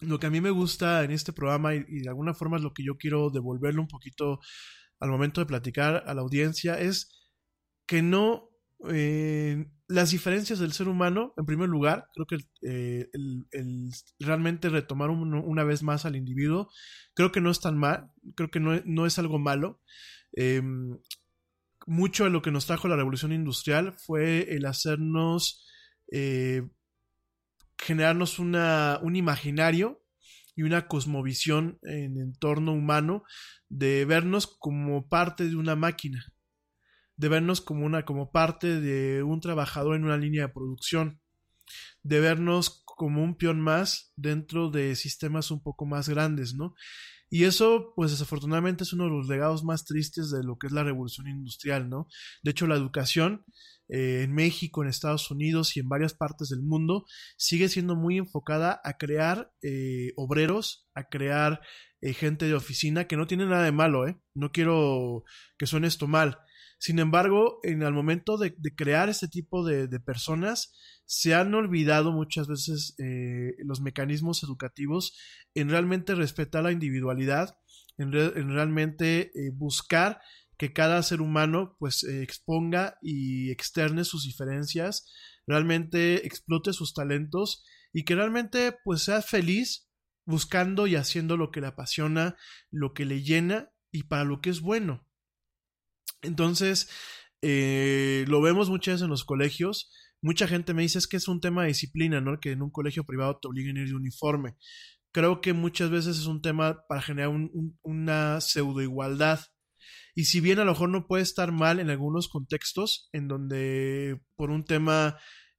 [SPEAKER 1] lo que a mí me gusta en este programa y, de alguna forma es lo que yo quiero devolverle un poquito al momento de platicar a la audiencia es que no... Eh, las diferencias del ser humano, en primer lugar, creo que eh, el, realmente retomar una vez más al individuo, creo que no es tan mal, creo que no, no es algo malo. Em, mucho de lo que nos trajo la revolución industrial fue el hacernos, eh, generarnos una, un imaginario y una cosmovisión en entorno humano de vernos como parte de una máquina, de vernos como, una, como parte de un trabajador en una línea de producción, de vernos como un peón más dentro de sistemas un poco más grandes, ¿no? Y eso, pues desafortunadamente es uno de los legados más tristes de lo que es la revolución industrial, ¿no? De hecho, la educación eh, en México, en Estados Unidos y en varias partes del mundo sigue siendo muy enfocada a crear eh, obreros, a crear eh, gente de oficina, que no tiene nada de malo, ¿eh? No quiero que suene esto mal. Sin embargo, en el momento de, crear este tipo de, personas, se han olvidado muchas veces eh, los mecanismos educativos en realmente respetar la individualidad, en, realmente eh, buscar que cada ser humano pues exponga y externe sus diferencias, realmente explote sus talentos y que realmente pues sea feliz buscando y haciendo lo que le apasiona, lo que le llena y para lo que es bueno. Entonces, eh, lo vemos muchas veces en los colegios, mucha gente me dice es que es un tema de disciplina, ¿no? Que en un colegio privado te obliguen a ir de uniforme. Creo que muchas veces es un tema para generar una pseudo igualdad. Y si bien a lo mejor no puede estar mal en algunos contextos, en donde por un tema,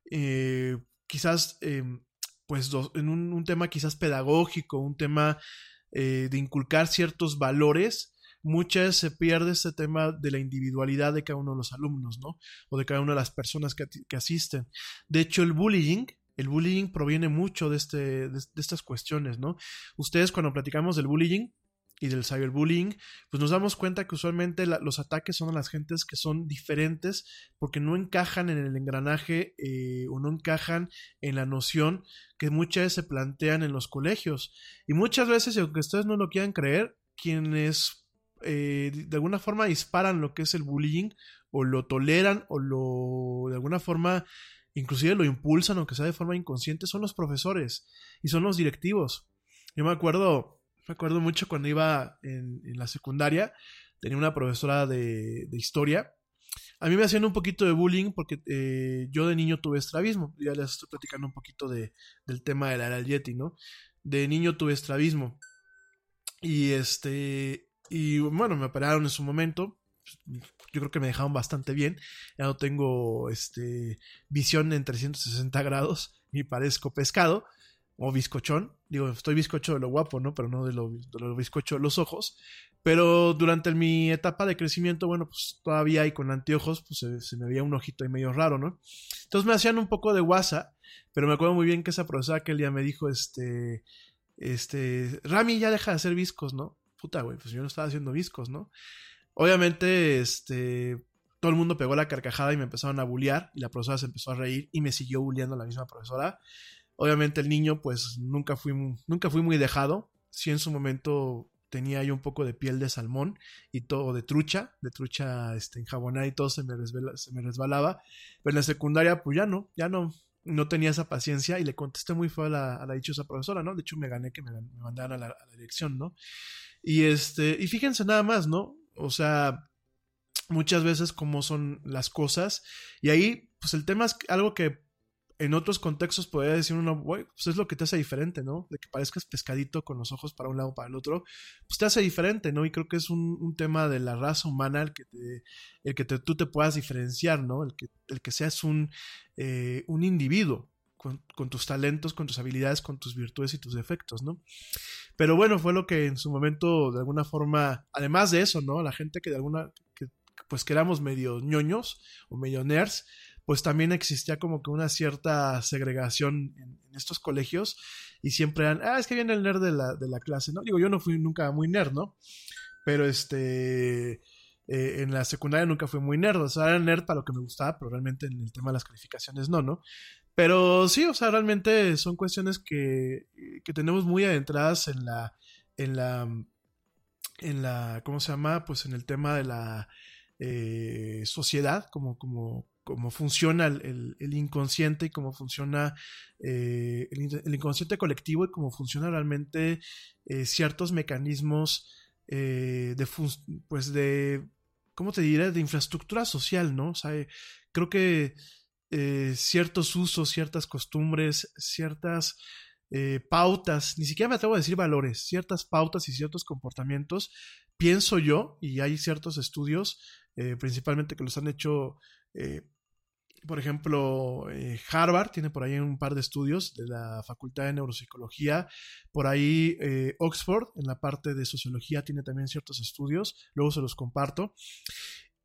[SPEAKER 1] eh, quizás, em, pues en un, tema quizás pedagógico, un tema eh, de inculcar ciertos valores, muchas veces se pierde este tema de la individualidad de cada uno de los alumnos, ¿no? O de cada una de las personas que, asisten. De hecho, el bullying, el bullying proviene mucho de, este, de, estas cuestiones, ¿no? Ustedes cuando platicamos del bullying, y del cyberbullying, pues nos damos cuenta que usualmente los ataques son a las gentes que son diferentes porque no encajan en el engranaje eh, o no encajan en la noción que muchas veces se plantean en los colegios. Y muchas veces, aunque ustedes no lo quieran creer, quienes eh, de alguna forma disparan lo que es el bullying o lo toleran o lo de alguna forma inclusive lo impulsan aunque sea de forma inconsciente son los profesores y son los directivos. Yo me acuerdo me acuerdo mucho cuando iba en, la secundaria, tenía una profesora de, historia. A mí me hacían un poquito de bullying porque eh, yo de niño tuve estrabismo. Ya les estoy platicando un poquito de, del tema de la era Yeti, ¿no? De niño tuve estrabismo. Y este. Y bueno, me operaron en su momento. Yo creo que me dejaron bastante bien. Ya no tengo este, visión en 360 grados, ni parezco pescado o bizcochón. Digo, estoy bizcocho de lo guapo, ¿no? Pero no de lo, de bizcocho de los ojos. Pero durante mi etapa de crecimiento, bueno, pues todavía y con anteojos, pues se, me veía un ojito ahí medio raro, ¿no? Entonces me hacían un poco de guasa, pero me acuerdo muy bien que esa profesora aquel día me dijo, este, este, Rami, ya deja de hacer viscos, ¿no? Puta, güey, pues yo no estaba haciendo viscos, ¿no? Obviamente, este, todo el mundo pegó la carcajada y me empezaron a bullear y la profesora se empezó a reír y me siguió bulleando la misma profesora. Obviamente el niño pues nunca fui, nunca fui muy dejado. Sí en su momento tenía yo un poco de piel de salmón y todo de trucha, de trucha este, enjabonada y todo se me, me resbalaba. Pero en la secundaria pues ya no, ya no, no tenía esa paciencia y le contesté muy feo a la, a la dichosa profesora, ¿no? De hecho me gané que me, la, a la, dirección, ¿no? Y este, y fíjense nada más, ¿no? O sea, muchas veces cómo son las cosas y ahí pues el tema es algo que en otros contextos podría decir uno, pues es lo que te hace diferente, ¿no? De que parezcas pescadito con los ojos para un lado para el otro, pues te hace diferente, ¿no? Y creo que es un, tema de la raza humana el que, te, el que tú te puedas diferenciar, ¿no? El que, el que seas un, eh, un individuo con, tus talentos, con tus habilidades, con tus virtudes y tus defectos, ¿no? Pero bueno, fue lo que en su momento, de alguna forma, además de eso, ¿no? La gente que de alguna, que, pues que éramos medio ñoños o medio nerds, pues también existía como que una cierta segregación en, estos colegios y siempre eran, ah, es que viene el nerd de la, de la clase, ¿no? Digo, yo no fui nunca muy nerd, ¿no? Pero este, eh, en la secundaria nunca fui muy nerd, o sea, era nerd para lo que me gustaba, pero realmente en el tema de las calificaciones no, ¿no? Pero sí, o sea, realmente son cuestiones que, que tenemos muy adentradas en la, en la, en la, ¿cómo se llama? Pues en el tema de la eh, sociedad, como, como, cómo funciona el, inconsciente y cómo funciona eh, el, inconsciente colectivo y cómo funciona realmente eh, ciertos mecanismos eh, de, pues de, ¿cómo te diré? De infraestructura social, ¿no? O sea, creo que ciertos usos, ciertas costumbres, ciertas pautas, ni siquiera me atrevo a decir valores, ciertas pautas y ciertos comportamientos, pienso yo, y hay ciertos estudios, principalmente que los han hecho eh, por ejemplo, eh, Harvard tiene por ahí un par de estudios de la Facultad de Neuropsicología. Por ahí eh, Oxford, en la parte de sociología, tiene también ciertos estudios. Luego se los comparto.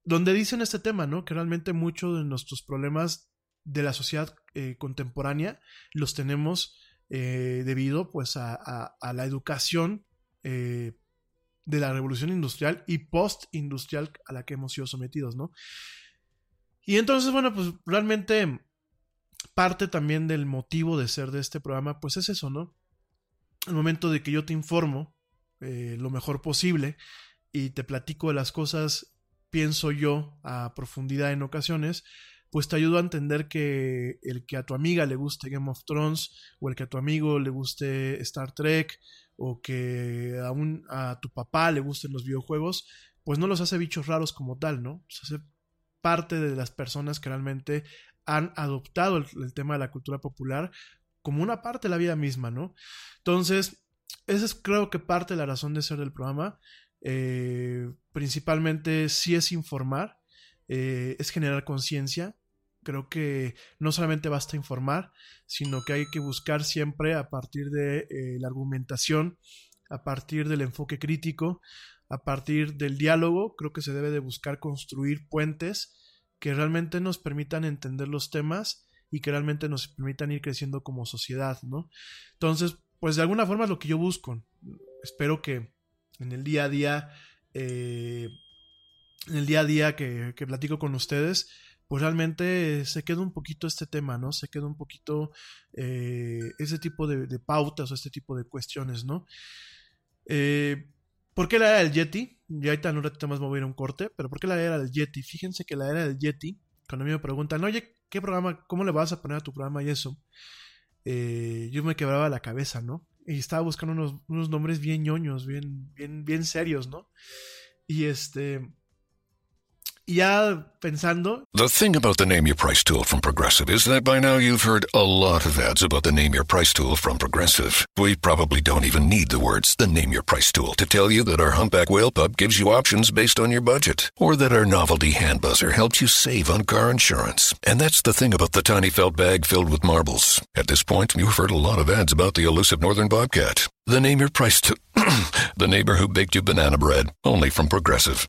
[SPEAKER 1] Donde dicen este tema, ¿no? Que realmente muchos de nuestros problemas de la sociedad contemporánea los tenemos debido pues a, la educación de la revolución industrial y post-industrial a la que hemos sido sometidos, ¿no? Y entonces, bueno, pues realmente parte también del motivo de ser de este programa, pues es eso, ¿no? El momento de que yo te informo eh, lo mejor posible y te platico de las cosas, pienso yo, a profundidad en ocasiones, pues te ayudo a entender que el que a tu amiga le guste Game of Thrones, o el que a tu amigo le guste Star Trek, o que aún a tu papá le gusten los videojuegos, pues no los hace bichos raros como tal, ¿no? Los hace parte de las personas que realmente han adoptado el, tema de la cultura popular como una parte de la vida misma, ¿no? Entonces, esa es creo que parte de la razón de ser del programa. Eh, principalmente sí es informar, eh, es generar conciencia. Creo que no solamente basta informar, sino que hay que buscar siempre a partir de eh, la argumentación, a partir del enfoque crítico, a partir del diálogo, creo que se debe de buscar construir puentes que realmente nos permitan entender los temas y que realmente nos permitan ir creciendo como sociedad, ¿no? Entonces, pues de alguna forma es lo que yo busco. Espero que, en el día a día, en el día a día que, que platico con ustedes, pues realmente se queda un poquito este tema, ¿no? Se queda un poquito eh, ese tipo de, pautas o este tipo de cuestiones, ¿no? Eh, ¿Por qué la era del Yeti? Ya ahorita en un ratito más me voy a ir a un corte, pero ¿por qué la era del Yeti? Fíjense que la era del Yeti, cuando a mí me preguntan, oye, ¿qué programa, cómo le vas a poner a tu programa y eso? Eh, yo me quebraba la cabeza, ¿no? Y estaba buscando unos, unos nombres bien ñoños, bien, bien, bien serios, ¿no? Y este ya pensando.
[SPEAKER 3] The thing about the Name Your Price tool from Progressive is that by now you've heard a lot of ads about the Name Your Price tool from Progressive. We probably don't even need the words the Name Your Price tool to tell you that our humpback whale pup gives you options based on your budget, or that our novelty hand buzzer helps you save on car insurance. And that's the thing about the tiny felt bag filled with marbles. At this point, you've heard a lot of ads about the elusive northern bobcat. The Name Your Price tool. the neighbor who baked you banana bread, only from Progressive.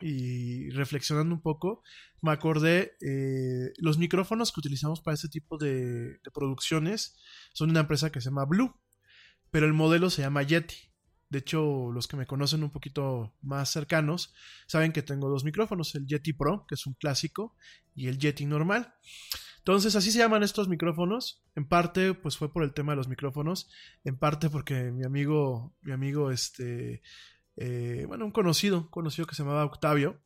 [SPEAKER 1] y reflexionando un poco, me acordé, eh, los micrófonos que utilizamos para este tipo de, producciones son de una empresa que se llama Blue, pero el modelo se llama Yeti. De hecho, los que me conocen un poquito más cercanos saben que tengo dos micrófonos, el Yeti Pro, que es un clásico, y el Yeti normal. Entonces, así se llaman estos micrófonos. En parte, pues fue por el tema de los micrófonos. En parte porque mi amigo, mi amigo, este, eh, bueno, un conocido, conocido que se llamaba Octavio,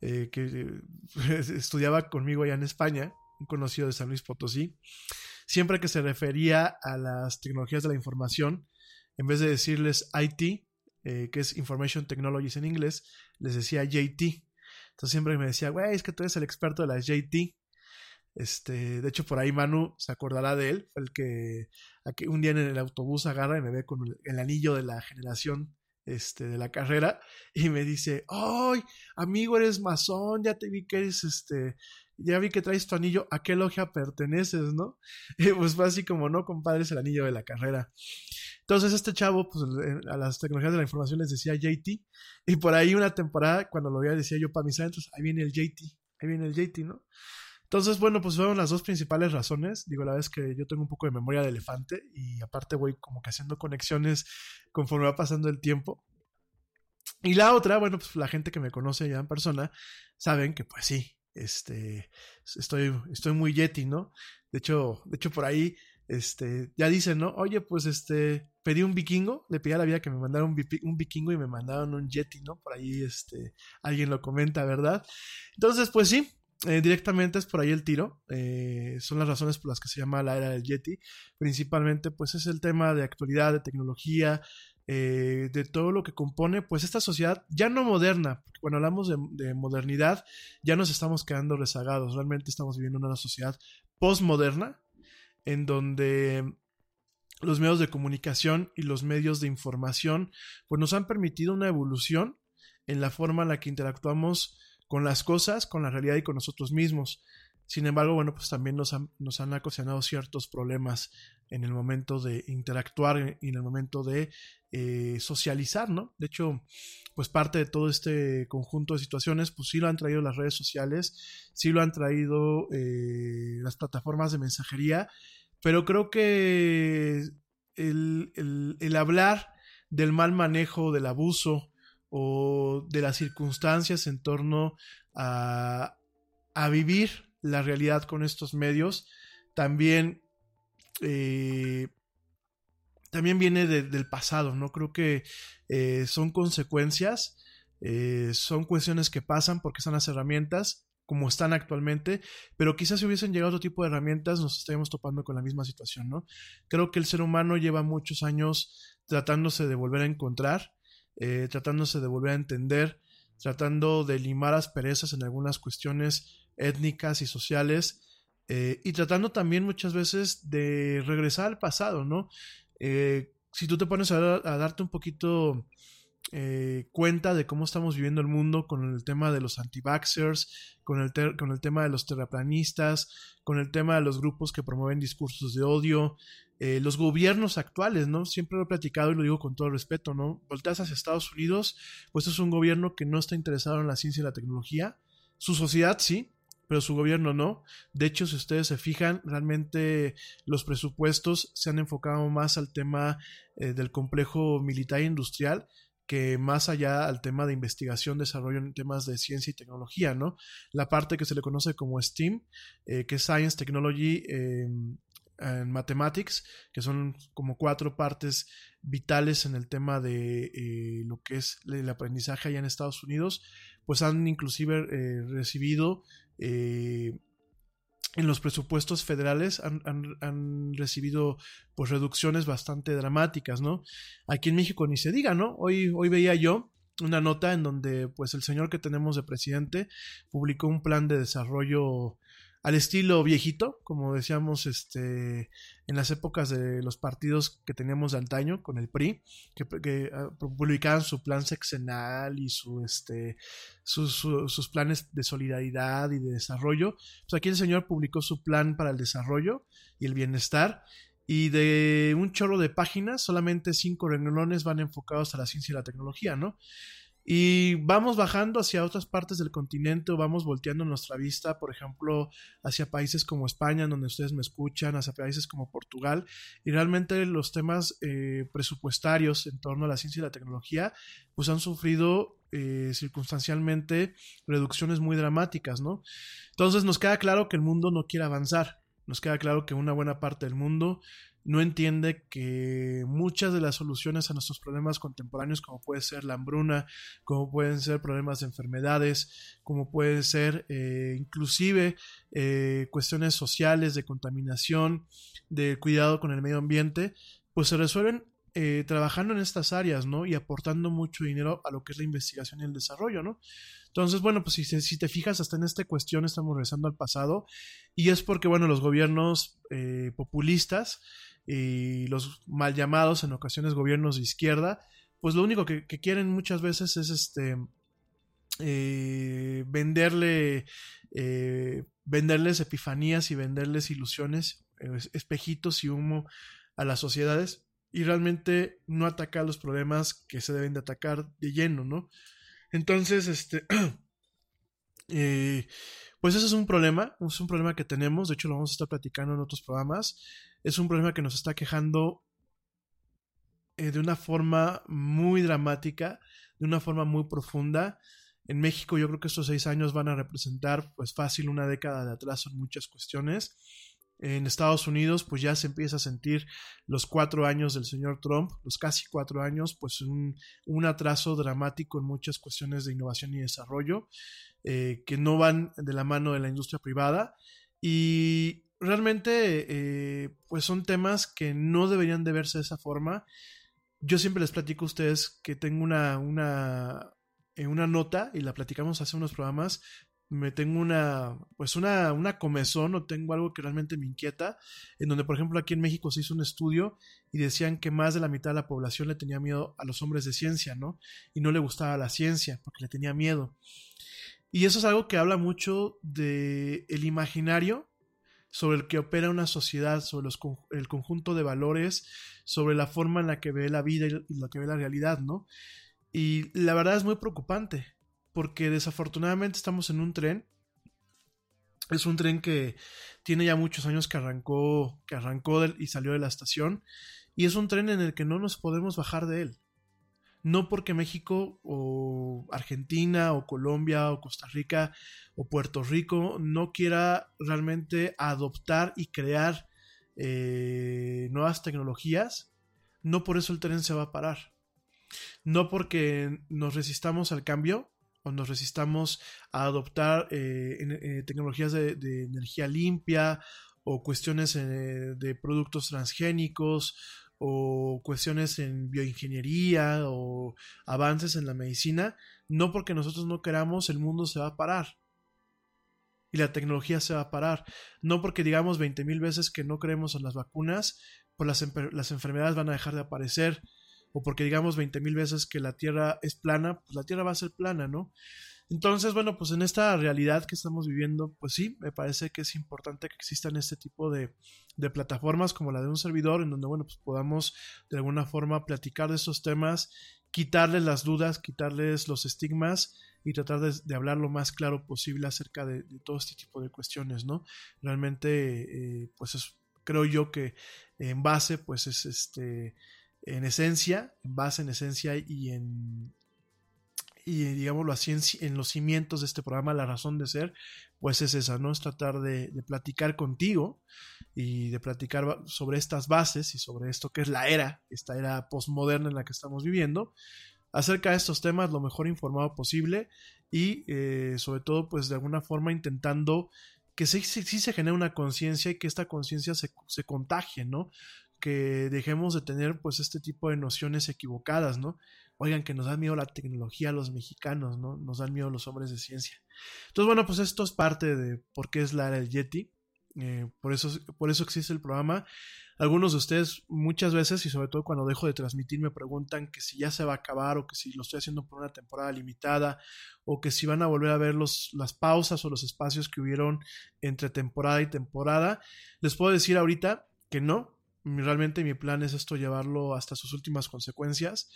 [SPEAKER 1] eh, que eh, estudiaba conmigo allá en España, un conocido de San Luis Potosí, siempre que se refería a las tecnologías de la información, en vez de decirles IT, que es Information Technologies en inglés, les decía JT. Entonces siempre me decía, güey, es que tú eres el experto de las JT. Este, de hecho, por ahí Manu se acordará de él, fue el que, un día en el autobús agarra y me ve con el anillo de la generación este, de la carrera y me dice, ¡ay, amigo, eres masón! Ya te vi que eres, este, ya vi que traes tu anillo, ¿a qué logia perteneces, no? Pues fue así como, no, compadre, es el anillo de la carrera. Entonces este chavo, pues a las tecnologías de la información les decía JT y por ahí una temporada, cuando lo veía, decía yo para mis adentros, ahí viene el JT, ahí viene el JT, ¿no? Entonces, bueno, pues fueron las dos principales razones. Digo, la vez que yo tengo un poco de memoria de elefante y aparte voy como que haciendo conexiones conforme va pasando el tiempo. Y la otra, bueno, pues la gente que me conoce ya en persona saben que pues sí, este, estoy, estoy muy yeti, ¿no? De hecho, de hecho por ahí, este, ya dicen, ¿no? Oye, pues este, pedí un vikingo, le pedí a la vida que me mandara un, un vikingo y me mandaron un yeti, ¿no? Por ahí, este, alguien lo comenta, ¿verdad? Entonces, pues sí, eh, directamente es por ahí el tiro. Eh, son las razones por las que se llama la era del Yeti. Principalmente, pues es el tema de actualidad, de tecnología, eh, de todo lo que compone, pues esta sociedad ya no moderna. Cuando hablamos de, modernidad, ya nos estamos quedando rezagados. Realmente estamos viviendo una sociedad postmoderna, en donde los medios de comunicación y los medios de información, pues nos han permitido una evolución en la forma en la que interactuamos con las cosas, con la realidad y con nosotros mismos. Sin embargo, bueno, pues también nos han, nos han ocasionado ciertos problemas en el momento de interactuar y en el momento de eh, socializar, ¿no? De hecho, pues parte de todo este conjunto de situaciones, pues sí lo han traído las redes sociales, sí lo han traído eh, las plataformas de mensajería, pero creo que el hablar del mal manejo, del abuso, o de las circunstancias en torno a, a vivir la realidad con estos medios, también, eh, también viene del pasado, ¿no? Creo que eh, son consecuencias, eh, son cuestiones que pasan porque son las herramientas como están actualmente, pero quizás si hubiesen llegado otro tipo de herramientas nos estaríamos topando con la misma situación, ¿no? Creo que el ser humano lleva muchos años tratándose de volver a encontrar, eh, tratándose de volver a entender, tratando de limar asperezas en algunas cuestiones étnicas y sociales, eh, y tratando también muchas veces de regresar al pasado, ¿no? Eh, si tú te pones a, darte un poquito eh, cuenta de cómo estamos viviendo el mundo con el tema de los anti-vaxxers, con el, con el tema de los terraplanistas, con el tema de los grupos que promueven discursos de odio, eh, los gobiernos actuales, ¿no? Siempre lo he platicado y lo digo con todo respeto, ¿no? Volteas hacia Estados Unidos, pues es un gobierno que no está interesado en la ciencia y la tecnología. Su sociedad sí, pero su gobierno no. De hecho, si ustedes se fijan, realmente los presupuestos se han enfocado más al tema eh, del complejo militar e industrial que más allá al tema de investigación, desarrollo en temas de ciencia y tecnología, ¿no? La parte que se le conoce como STEAM, eh, que es Science, Technology and Mathematics, que son como cuatro partes vitales en el tema de eh, lo que es el aprendizaje allá en Estados Unidos, pues han inclusive eh, recibido en los presupuestos federales han, recibido pues reducciones bastante dramáticas, ¿no? Aquí en México ni se diga, ¿no? Hoy, hoy veía yo una nota en donde pues el señor que tenemos de presidente publicó un plan de desarrollo al estilo viejito, como decíamos este, en las épocas de los partidos que teníamos de antaño con el PRI, que, ah, publicaban su plan sexenal y su, este, sus planes de solidaridad y de desarrollo. Pues aquí el señor publicó su plan para el desarrollo y el bienestar. Y de un chorro de páginas, solamente cinco renglones van enfocados a la ciencia y la tecnología, ¿no? Y vamos bajando hacia otras partes del continente o vamos volteando nuestra vista, por ejemplo, hacia países como España, donde ustedes me escuchan, hacia países como Portugal, y realmente los temas eh, presupuestarios en torno a la ciencia y la tecnología, pues han sufrido eh, circunstancialmente reducciones muy dramáticas, ¿no? Entonces nos queda claro que el mundo no quiere avanzar, nos queda claro que una buena parte del mundo no entiende que muchas de las soluciones a nuestros problemas contemporáneos, como puede ser la hambruna, como pueden ser problemas de enfermedades, como pueden ser eh, inclusive eh, cuestiones sociales de contaminación, de cuidado con el medio ambiente, pues se resuelven eh, trabajando en estas áreas, ¿no? Y aportando mucho dinero a lo que es la investigación y el desarrollo, ¿no? Entonces, bueno, pues si, si te fijas, hasta en esta cuestión estamos regresando al pasado y es porque, bueno, los gobiernos populistas y los mal llamados en ocasiones gobiernos de izquierda, pues lo único que, quieren muchas veces es este eh, venderle eh, venderles epifanías y venderles ilusiones, eh, espejitos y humo a las sociedades y realmente no atacar los problemas que se deben de atacar de lleno, ¿no? Entonces, este, pues ese es un problema, es un problema que tenemos, de hecho lo vamos a estar platicando en otros programas, es un problema que nos está quejando eh, de una forma muy dramática, de una forma muy profunda. En México yo creo que estos seis años van a representar pues fácil una década de atraso en muchas cuestiones. En Estados Unidos pues ya se empieza a sentir los cuatro años del señor Trump, los casi cuatro años, pues un, atraso dramático en muchas cuestiones de innovación y desarrollo eh, que no van de la mano de la industria privada. Y realmente, eh, pues son temas que no deberían de verse de esa forma. Yo siempre les platico a ustedes que tengo una, una, eh, una nota y la platicamos hace unos programas. Me tengo una, pues una, una comezón o tengo algo que realmente me inquieta, en donde, por ejemplo, aquí en México se hizo un estudio y decían que más de la mitad de la población le tenía miedo a los hombres de ciencia, ¿no? Y no le gustaba la ciencia porque le tenía miedo. Y eso es algo que habla mucho de el imaginario sobre el que opera una sociedad, sobre el conjunto de valores, sobre la forma en la que ve la vida y la que ve la realidad, ¿no? Y la verdad es muy preocupante, porque desafortunadamente estamos en un tren. Es un tren que tiene ya muchos años que arrancó, que arrancó y salió de la estación, y es un tren en el que no nos podemos bajar de él no porque México o Argentina o Colombia o Costa Rica o Puerto Rico no quiera realmente adoptar y crear eh, nuevas tecnologías, no por eso el tren se va a parar. No porque nos resistamos al cambio o nos resistamos a adoptar eh, eh, tecnologías de, energía limpia o cuestiones de productos transgénicos o cuestiones en bioingeniería o avances en la medicina, no porque nosotros no queramos, el mundo se va a parar. Y la tecnología se va a parar. No porque digamos 20 mil veces que no creemos en las vacunas, pues las enfermedades van a dejar de aparecer, o porque digamos 20 mil veces que la Tierra es plana, pues la Tierra va a ser plana, ¿no? Entonces, bueno, pues en esta realidad que estamos viviendo, pues sí, me parece que es importante que existan este tipo de, de plataformas como la de un servidor, en donde, bueno, pues podamos de alguna forma platicar de estos temas, quitarles las dudas, quitarles los estigmas y tratar de, hablar lo más claro posible acerca de, todo este tipo de cuestiones, ¿no? Realmente, eh, pues es, creo yo que en base, pues es este, en esencia, en base, en esencia y en y digámoslo así, en, los cimientos de este programa, la razón de ser, pues es esa, ¿no? Es tratar de, platicar contigo y de platicar sobre estas bases y sobre esto que es la era, esta era postmoderna en la que estamos viviendo, acerca de estos temas lo mejor informado posible y eh, sobre todo, pues de alguna forma intentando que sí, sí, se genere una conciencia y que esta conciencia se, se contagie, ¿no? Que dejemos de tener pues este tipo de nociones equivocadas, ¿no? oigan, que nos da miedo la tecnología a los mexicanos, ¿no? Nos dan miedo los hombres de ciencia. Entonces, bueno, pues esto es parte de por qué es la era del Yeti. Eh, por, eso, por eso existe el programa. Algunos de ustedes muchas veces y sobre todo cuando dejo de transmitir me preguntan que si ya se va a acabar o que si lo estoy haciendo por una temporada limitada o que si van a volver a ver los, las pausas o los espacios que hubieron entre temporada y temporada. Les puedo decir ahorita que no. Realmente mi plan es esto llevarlo hasta sus últimas consecuencias.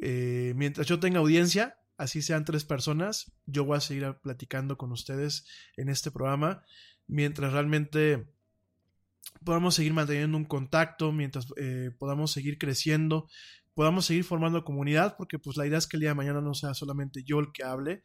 [SPEAKER 1] Eh, mientras yo tenga audiencia, así sean tres personas, yo voy a seguir platicando con ustedes en este programa, mientras realmente podamos seguir manteniendo un contacto, mientras eh, podamos seguir creciendo, podamos seguir formando comunidad, porque pues la idea es que el día de mañana no sea solamente yo el que hable,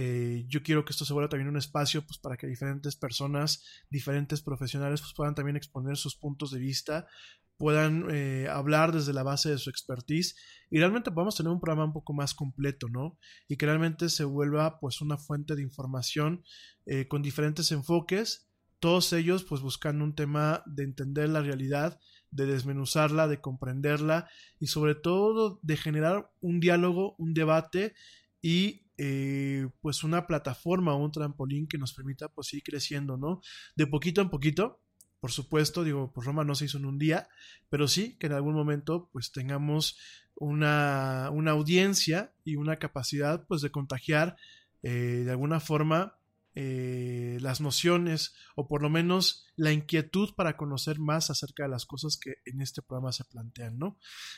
[SPEAKER 1] eh, yo quiero que esto se vuelva también un espacio pues, para que diferentes personas, diferentes profesionales pues, puedan también exponer sus puntos de vista, puedan eh, hablar desde la base de su expertise y realmente podamos tener un programa un poco más completo, ¿no? Y que realmente se vuelva pues una fuente de información eh, con diferentes enfoques, todos ellos pues buscando un tema de entender la realidad, de desmenuzarla, de comprenderla y sobre todo de generar un diálogo, un debate y eh, pues una plataforma o un trampolín que nos permita pues ir creciendo, ¿no? De poquito en poquito, por supuesto, digo, pues Roma no se hizo en un día, pero sí que en algún momento pues tengamos una, audiencia y una capacidad pues de contagiar eh, de alguna forma eh, las nociones o por lo menos la inquietud para conocer más acerca de las cosas que en este programa se plantean, ¿no?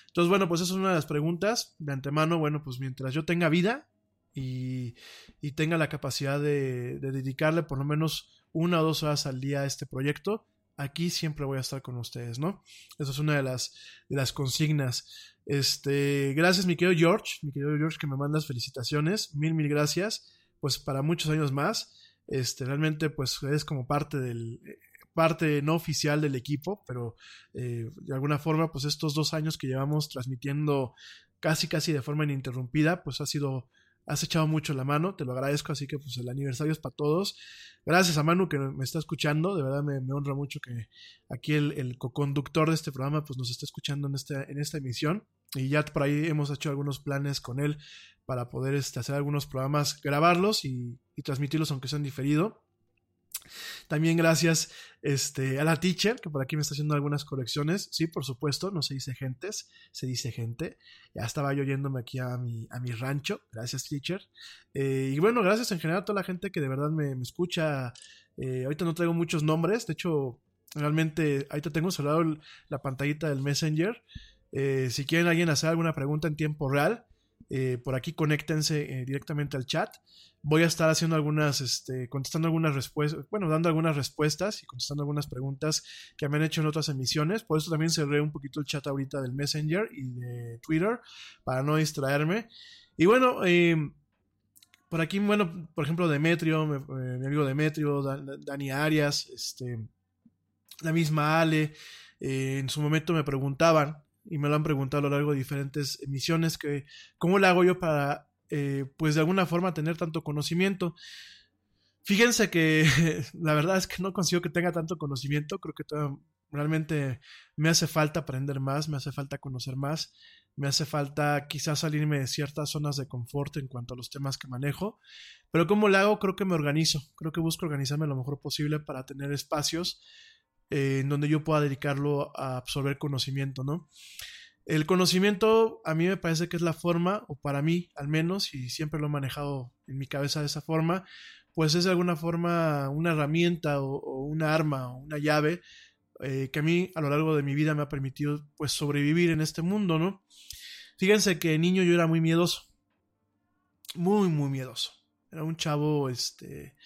[SPEAKER 1] Entonces, bueno, pues esa es una de las preguntas. De antemano, bueno, pues mientras yo tenga vida y, tenga la capacidad de, de dedicarle por lo menos una o dos horas al día a este proyecto, aquí siempre voy a estar con ustedes, ¿no? Esa es una de las, de las consignas. Este, gracias, mi querido George, mi querido George, que me mandas felicitaciones. Mil, mil gracias. Pues para muchos años más. Este, realmente, pues es como parte del, parte no oficial del equipo, pero eh, de alguna forma, pues estos dos años que llevamos transmitiendo casi, casi de forma ininterrumpida, pues ha sido has echado mucho la mano, te lo agradezco, así que pues el aniversario es para todos. Gracias a Manu que me está escuchando, de verdad me, honra mucho que aquí el, el co-conductor de este programa pues nos esté escuchando en esta, en esta emisión y ya por ahí hemos hecho algunos planes con él para poder este, hacer algunos programas, grabarlos y, y transmitirlos aunque sean diferido. También gracias este, a la teacher, que por aquí me está haciendo algunas correcciones. Sí, por supuesto, no se dice gentes, se dice gente. Ya estaba yo yéndome aquí a mi, a mi rancho. Gracias, teacher. Eh, y bueno, gracias en general a toda la gente que de verdad me, escucha. Eh, ahorita no traigo muchos nombres, de hecho, realmente ahorita tengo cerrado la pantallita del Messenger. Eh, si quieren alguien hacer alguna pregunta en tiempo real, por aquí conéctense directamente al chat voy a estar haciendo algunas, este, contestando algunas respuestas, bueno, dando algunas respuestas y contestando algunas preguntas que me han hecho en otras emisiones. Por eso también cerré un poquito el chat ahorita del Messenger y de Twitter para no distraerme. Y bueno, eh, por aquí, bueno, por ejemplo, Demetrio, eh, mi amigo Demetrio, Dani Arias, este, la misma Ale, eh, en su momento me preguntaban, y me lo han preguntado a lo largo de diferentes emisiones, que cómo le hago yo para eh, pues de alguna forma tener tanto conocimiento. Fíjense que la verdad es que no consigo que tenga tanto conocimiento, creo que realmente me hace falta aprender más, me hace falta conocer más, me hace falta quizás salirme de ciertas zonas de confort en cuanto a los temas que manejo, pero como lo hago, creo que me organizo, creo que busco organizarme lo mejor posible para tener espacios eh, en donde yo pueda dedicarlo a absorber conocimiento, ¿no? El conocimiento a mí me parece que es la forma, o para mí al menos, y siempre lo he manejado en mi cabeza de esa forma, pues es de alguna forma una herramienta o, una arma o una llave eh, que a mí a lo largo de mi vida me ha permitido pues sobrevivir en este mundo, ¿no? Fíjense que niño yo era muy miedoso, muy, muy miedoso. Era un chavo, este,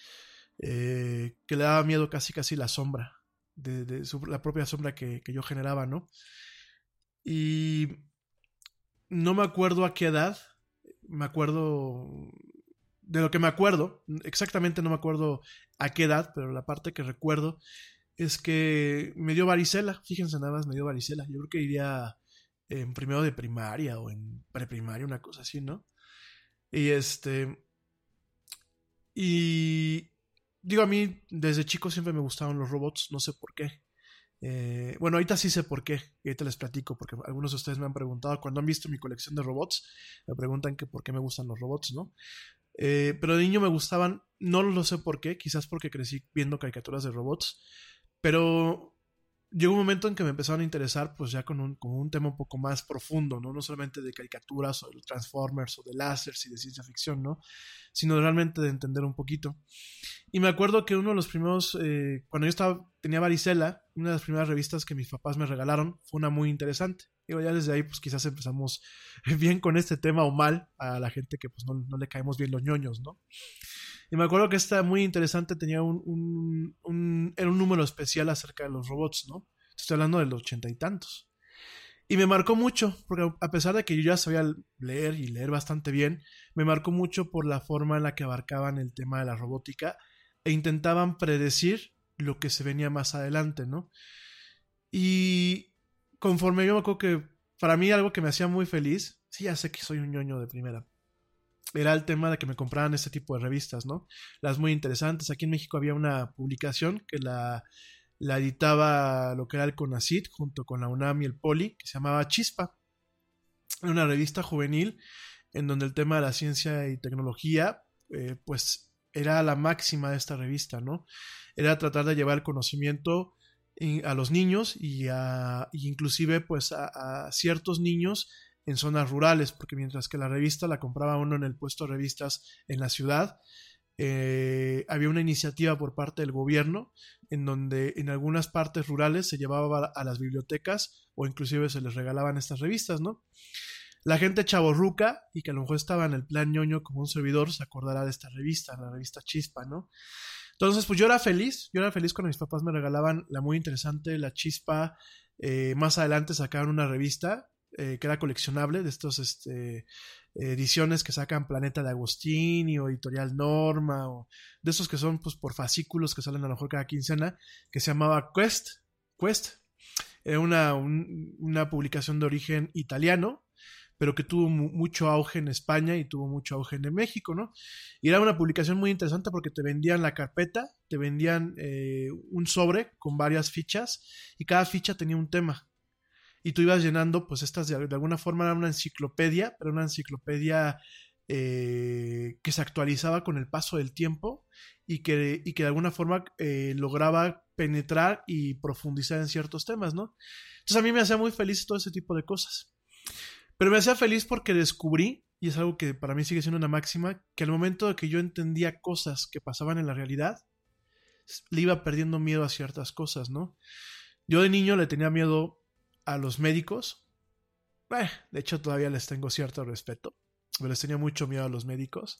[SPEAKER 1] eh, que le daba miedo casi, casi la sombra, de, la propia sombra que, que yo generaba, ¿no? Y no me acuerdo a qué edad, me acuerdo de lo que me acuerdo, exactamente no me acuerdo a qué edad, pero la parte que recuerdo es que me dio varicela, fíjense nada más, me dio varicela. Yo creo que iría en primero de primaria o en preprimaria, una cosa así, ¿no? Y este. Y. Digo, a mí desde chico siempre me gustaban los robots, no sé por qué. Eh, bueno, ahorita sí sé por qué, y ahorita les platico, porque algunos de ustedes me han preguntado, cuando han visto mi colección de robots, me preguntan que por qué me gustan los robots, ¿no? Eh, pero de niño me gustaban, no lo sé por qué, quizás porque crecí viendo caricaturas de robots, pero llegó un momento en que me empezaron a interesar, pues ya con un, con un tema un poco más profundo, ¿no? No solamente de caricaturas o de Transformers o de láseres y de ciencia ficción, ¿no? Sino realmente de entender un poquito. Y me acuerdo que uno de los primeros, eh, cuando yo estaba, tenía varicela, una de las primeras revistas que mis papás me regalaron fue una muy interesante. Digo, ya desde ahí, pues quizás empezamos bien con este tema o mal a la gente que pues no, no le caemos bien los ñoños, ¿no? Y me acuerdo que esta muy interesante tenía un, un, era un número especial acerca de los robots, ¿no? Estoy hablando de los ochenta y tantos. Y me marcó mucho, porque a pesar de que yo ya sabía leer y leer bastante bien, me marcó mucho por la forma en la que abarcaban el tema de la robótica e intentaban predecir lo que se venía más adelante, ¿no? Y conforme yo me acuerdo que para mí algo que me hacía muy feliz, sí, ya sé que soy un ñoño de primera, era el tema de que me compraran este tipo de revistas, ¿no? Las muy interesantes. Aquí en México había una publicación que la, la editaba lo que era el CONACIT junto con la UNAM y el POLI, que se llamaba Chispa. Era una revista juvenil en donde el tema de la ciencia y tecnología, eh, pues era la máxima de esta revista, ¿no? Era tratar de llevar conocimiento a los niños y a, inclusive pues a ciertos niños en zonas rurales, porque mientras que la revista la compraba uno en el puesto de revistas en la ciudad, eh, había una iniciativa por parte del gobierno en donde en algunas partes rurales se llevaba a las bibliotecas o inclusive se les regalaban estas revistas, ¿no? La gente chaborruca y que a lo mejor estaba en el plan ñoño como un servidor se acordará de esta revista, la revista Chispa, ¿no? Entonces, pues yo era feliz, yo era feliz cuando mis papás me regalaban la muy interesante, la Chispa, eh, más adelante sacaron una revista eh, que era coleccionable, de estas este, ediciones que sacan Planeta de Agostini o Editorial Norma, o de esos que son pues por fascículos que salen a lo mejor cada quincena, que se llamaba Quest. Quest. Era una, una publicación de origen italiano, pero que tuvo mucho auge en España y tuvo mucho auge en México, ¿no? Y era una publicación muy interesante porque te vendían la carpeta, te vendían eh, un sobre con varias fichas y cada ficha tenía un tema y tú ibas llenando, pues estas de, alguna forma era una enciclopedia, pero una enciclopedia eh, que se actualizaba con el paso del tiempo y que, que de alguna forma eh, lograba penetrar y profundizar en ciertos temas, ¿no? Entonces a mí me hacía muy feliz todo ese tipo de cosas. Pero me hacía feliz porque descubrí, y es algo que para mí sigue siendo una máxima, que al momento de que yo entendía cosas que pasaban en la realidad, le iba perdiendo miedo a ciertas cosas, ¿no? Yo de niño le tenía miedo a los médicos. Eh, de hecho, todavía les tengo cierto respeto. Pero les tenía mucho miedo a los médicos.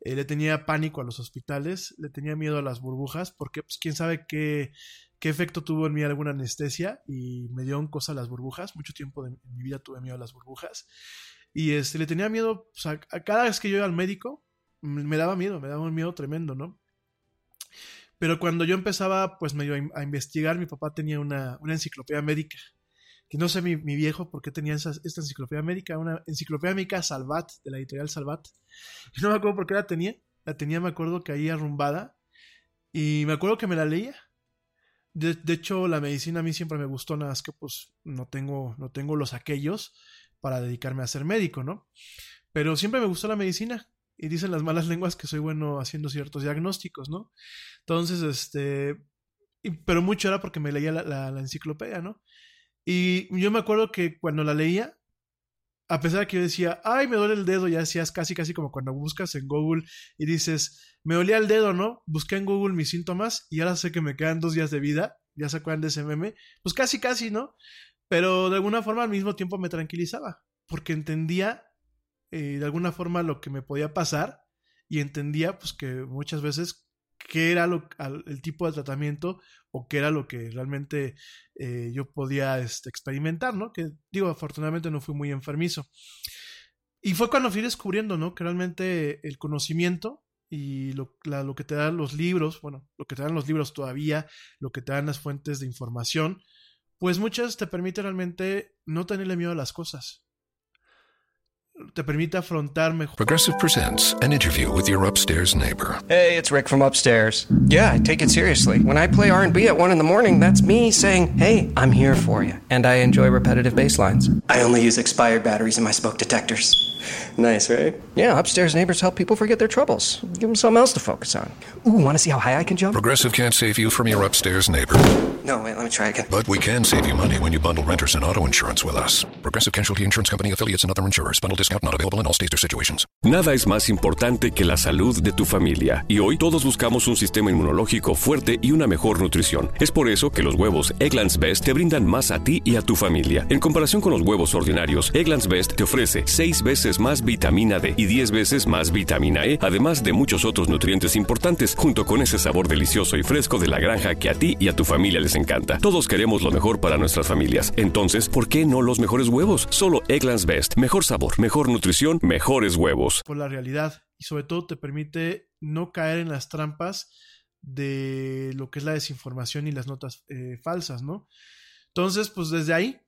[SPEAKER 1] Eh, le tenía pánico a los hospitales. Le tenía miedo a las burbujas. Porque, pues, quién sabe qué, qué efecto tuvo en mí alguna anestesia. Y me dio un cosa a las burbujas. Mucho tiempo de mi vida tuve miedo a las burbujas. Y este, le tenía miedo. A cada vez que yo iba al médico, me daba miedo. Me daba un miedo tremendo, ¿no? Pero cuando yo empezaba, pues, medio a, investigar, mi papá tenía una, una enciclopedia médica que no sé mi, viejo por qué tenía esta enciclopedia médica, una enciclopedia médica Salvat, de la editorial Salvat. No me acuerdo por qué la tenía. La tenía, me acuerdo que ahí arrumbada. Y me acuerdo que me la leía. De, hecho, la medicina a mí siempre me gustó, nada más que pues no tengo, no tengo los aquellos para dedicarme a ser médico, ¿no? Pero siempre me gustó la medicina. Y dicen las malas lenguas que soy bueno haciendo ciertos diagnósticos, ¿no? Entonces, este, pero mucho era porque me leía la, la, enciclopedia, ¿no? Y yo me acuerdo que cuando la leía, a pesar de que yo decía, ay, me duele el dedo, ya hacías casi, casi como cuando buscas en Google y dices, me dolía el dedo, ¿no? Busqué en Google mis síntomas y ahora sé que me quedan dos días de vida, ya se acuerdan de ese meme, pues casi, casi, ¿no? Pero de alguna forma al mismo tiempo me tranquilizaba, porque entendía eh, de alguna forma lo que me podía pasar y entendía pues que muchas veces qué era lo, el tipo de tratamiento o qué era lo que realmente eh, yo podía este, experimentar, ¿no? Que digo, afortunadamente no fui muy enfermizo. Y fue cuando fui descubriendo, ¿no? Que realmente el conocimiento y lo, lo, que te dan los libros, bueno, lo que te dan los libros todavía, lo que te dan las fuentes de información, pues muchas te permiten realmente no tenerle miedo a las cosas te permite afrontar mejor.
[SPEAKER 3] Progressive presents an interview with your upstairs neighbor.
[SPEAKER 4] Hey, it's Rick from upstairs. Yeah, I take it seriously. When I play R&B at 1 in the morning, that's me saying, "Hey, I'm here for you." And I enjoy repetitive bass lines. I only use expired batteries in my smoke detectors. Nice, right? Yeah, upstairs neighbors help people forget their troubles. Give them something else to focus on. Ooh, want to see how high I can jump?
[SPEAKER 3] Progressive can't save you from your upstairs neighbor.
[SPEAKER 4] No, wait, let me try again.
[SPEAKER 3] But we can save you money when you bundle renters and auto insurance with us. Progressive Casualty Insurance Company affiliates and other insurers. Bundle discount not available in all states or situations.
[SPEAKER 5] Nada es más importante que la salud de tu familia. Y hoy todos buscamos un sistema inmunológico fuerte y una mejor nutrición. Es por eso que los huevos Egglands Best te brindan más a ti y a tu familia. En comparación con los huevos ordinarios, Egglands Best te ofrece 6 veces más vitamina y 10 veces más vitamina E, además de muchos otros nutrientes importantes, junto con ese sabor delicioso y fresco de la granja que a ti y a tu familia les encanta. Todos queremos lo mejor para nuestras familias. Entonces, ¿por qué no los mejores huevos? Solo Egglands Best. Mejor sabor, mejor nutrición, mejores huevos.
[SPEAKER 1] Por la realidad y sobre todo te permite no caer en las trampas de lo que es la desinformación y las notas eh, falsas, ¿no? Entonces, pues desde ahí,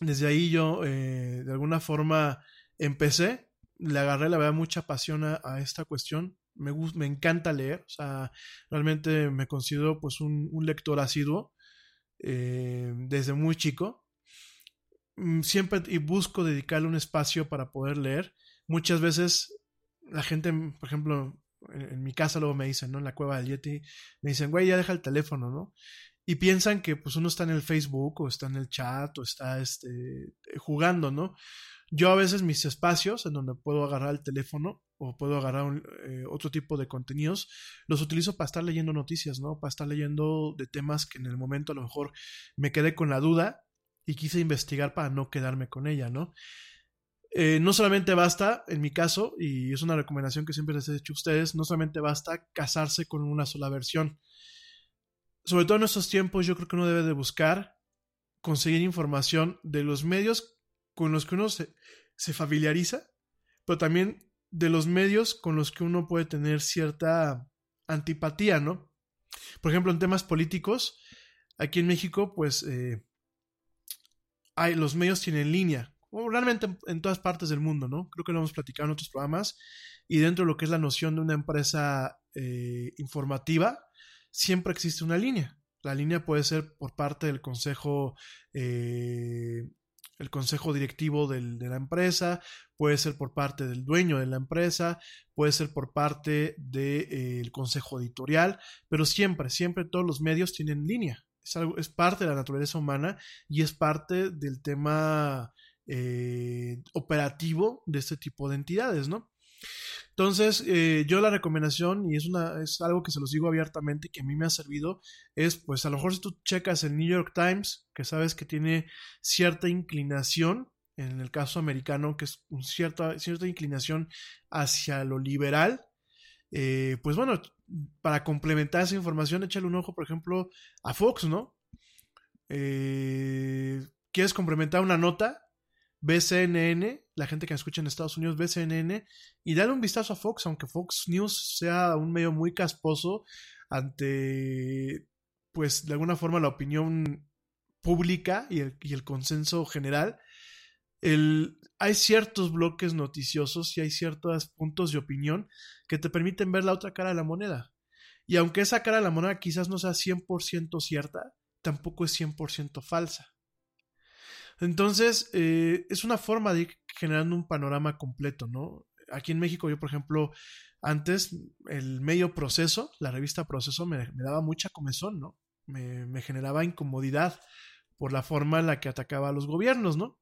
[SPEAKER 1] desde ahí yo eh, de alguna forma empecé le agarré, la verdad, mucha pasión a, esta cuestión. Me, me encanta leer, o sea, realmente me considero pues un, lector asiduo eh, desde muy chico. Mm, siempre y busco dedicarle un espacio para poder leer. Muchas veces la gente, por ejemplo, en, mi casa luego me dicen, ¿no? En la cueva del Yeti, me dicen, güey, ya deja el teléfono, ¿no? Y piensan que pues uno está en el Facebook o está en el chat o está este, jugando, ¿no? Yo a veces mis espacios en donde puedo agarrar el teléfono o puedo agarrar eh, otro tipo de contenidos, los utilizo para estar leyendo noticias, ¿no? Para estar leyendo de temas que en el momento a lo mejor me quedé con la duda y quise investigar para no quedarme con ella, ¿no? Eh, no solamente basta, en mi caso, y es una recomendación que siempre les he hecho a ustedes, no solamente basta casarse con una sola versión. Sobre todo en estos tiempos, yo creo que uno debe de buscar conseguir información de los medios con los que uno se, familiariza, pero también de los medios con los que uno puede tener cierta antipatía, ¿no? Por ejemplo, en temas políticos, aquí en México, pues eh, los medios tienen línea, realmente en, todas partes del mundo, ¿no? Creo que lo hemos platicado en otros programas, y dentro de lo que es la noción de una empresa eh, informativa, siempre existe una línea. La línea puede ser por parte del consejo eh, el consejo directivo de la empresa, puede ser por parte del dueño de la empresa, puede ser por parte del eh, consejo editorial, pero siempre, siempre todos los medios tienen línea. Es, algo, es parte de la naturaleza humana y es parte del tema eh, operativo de este tipo de entidades, ¿no? Entonces, eh, yo la recomendación, y es, una, es algo que se los digo abiertamente, que a mí me ha servido, es pues a lo mejor si tú checas el New York Times, que sabes que tiene cierta inclinación, en el caso americano, que es cierta, cierta inclinación hacia lo liberal, eh, pues bueno, para complementar esa información, échale un ojo, por ejemplo, a Fox, ¿no? Eh, ¿Quieres complementar una nota? CNN, la gente que me escucha en Estados Unidos, ve CNN y dale un vistazo a Fox, aunque Fox News sea un medio muy casposo ante, pues de alguna forma, la opinión pública y el, consenso general. El, hay ciertos bloques noticiosos y hay ciertos puntos de opinión que te permiten ver la otra cara de la moneda. Y aunque esa cara de la moneda quizás no sea 100% cierta, tampoco es 100% falsa. Entonces, eh, es una forma de ir generando un panorama completo, ¿no? Aquí en México, yo, por ejemplo, antes el medio proceso, la revista Proceso, me, daba mucha comezón, ¿no? me, me generaba incomodidad por la forma en la que atacaba a los gobiernos, ¿no?